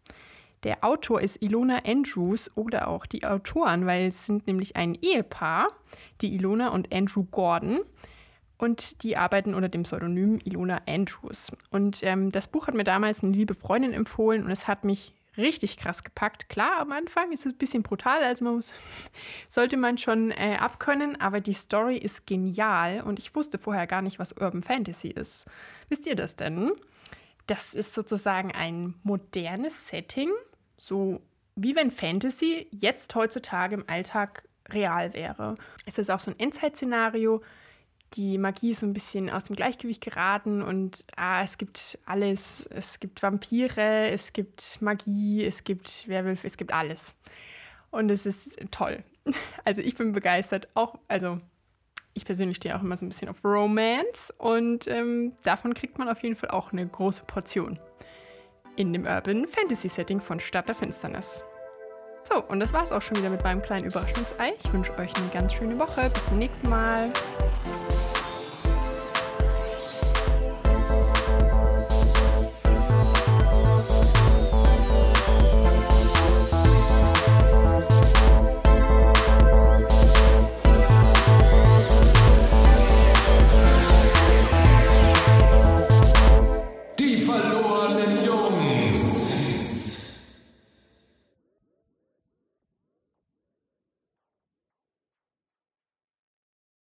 [SPEAKER 8] Der Autor ist Ilona Andrews oder auch die Autoren, weil es sind nämlich ein Ehepaar, die Ilona und Andrew Gordon. Und die arbeiten unter dem Pseudonym Ilona Andrews. Und ähm, das Buch hat mir damals eine liebe Freundin empfohlen und es hat mich richtig krass gepackt. Klar, am Anfang ist es ein bisschen brutal, also man muss, sollte man schon äh, abkönnen, aber die Story ist genial und ich wusste vorher gar nicht, was Urban Fantasy ist. Wisst ihr das denn? Das ist sozusagen ein modernes Setting, so wie wenn Fantasy jetzt heutzutage im Alltag real wäre. Es ist auch so ein Endzeit-Szenario, die Magie ist so ein bisschen aus dem Gleichgewicht geraten und ah, es gibt alles. Es gibt Vampire, es gibt Magie, es gibt Werwölfe, es gibt alles. Und es ist toll. Also ich bin begeistert. Auch, also ich persönlich stehe auch immer so ein bisschen auf Romance und ähm, davon kriegt man auf jeden Fall auch eine große Portion. In dem Urban Fantasy Setting von Stadt der Finsternis. So, und das war's auch schon wieder mit meinem kleinen Überraschungsei. Ich wünsche euch eine ganz schöne Woche. Bis zum nächsten Mal.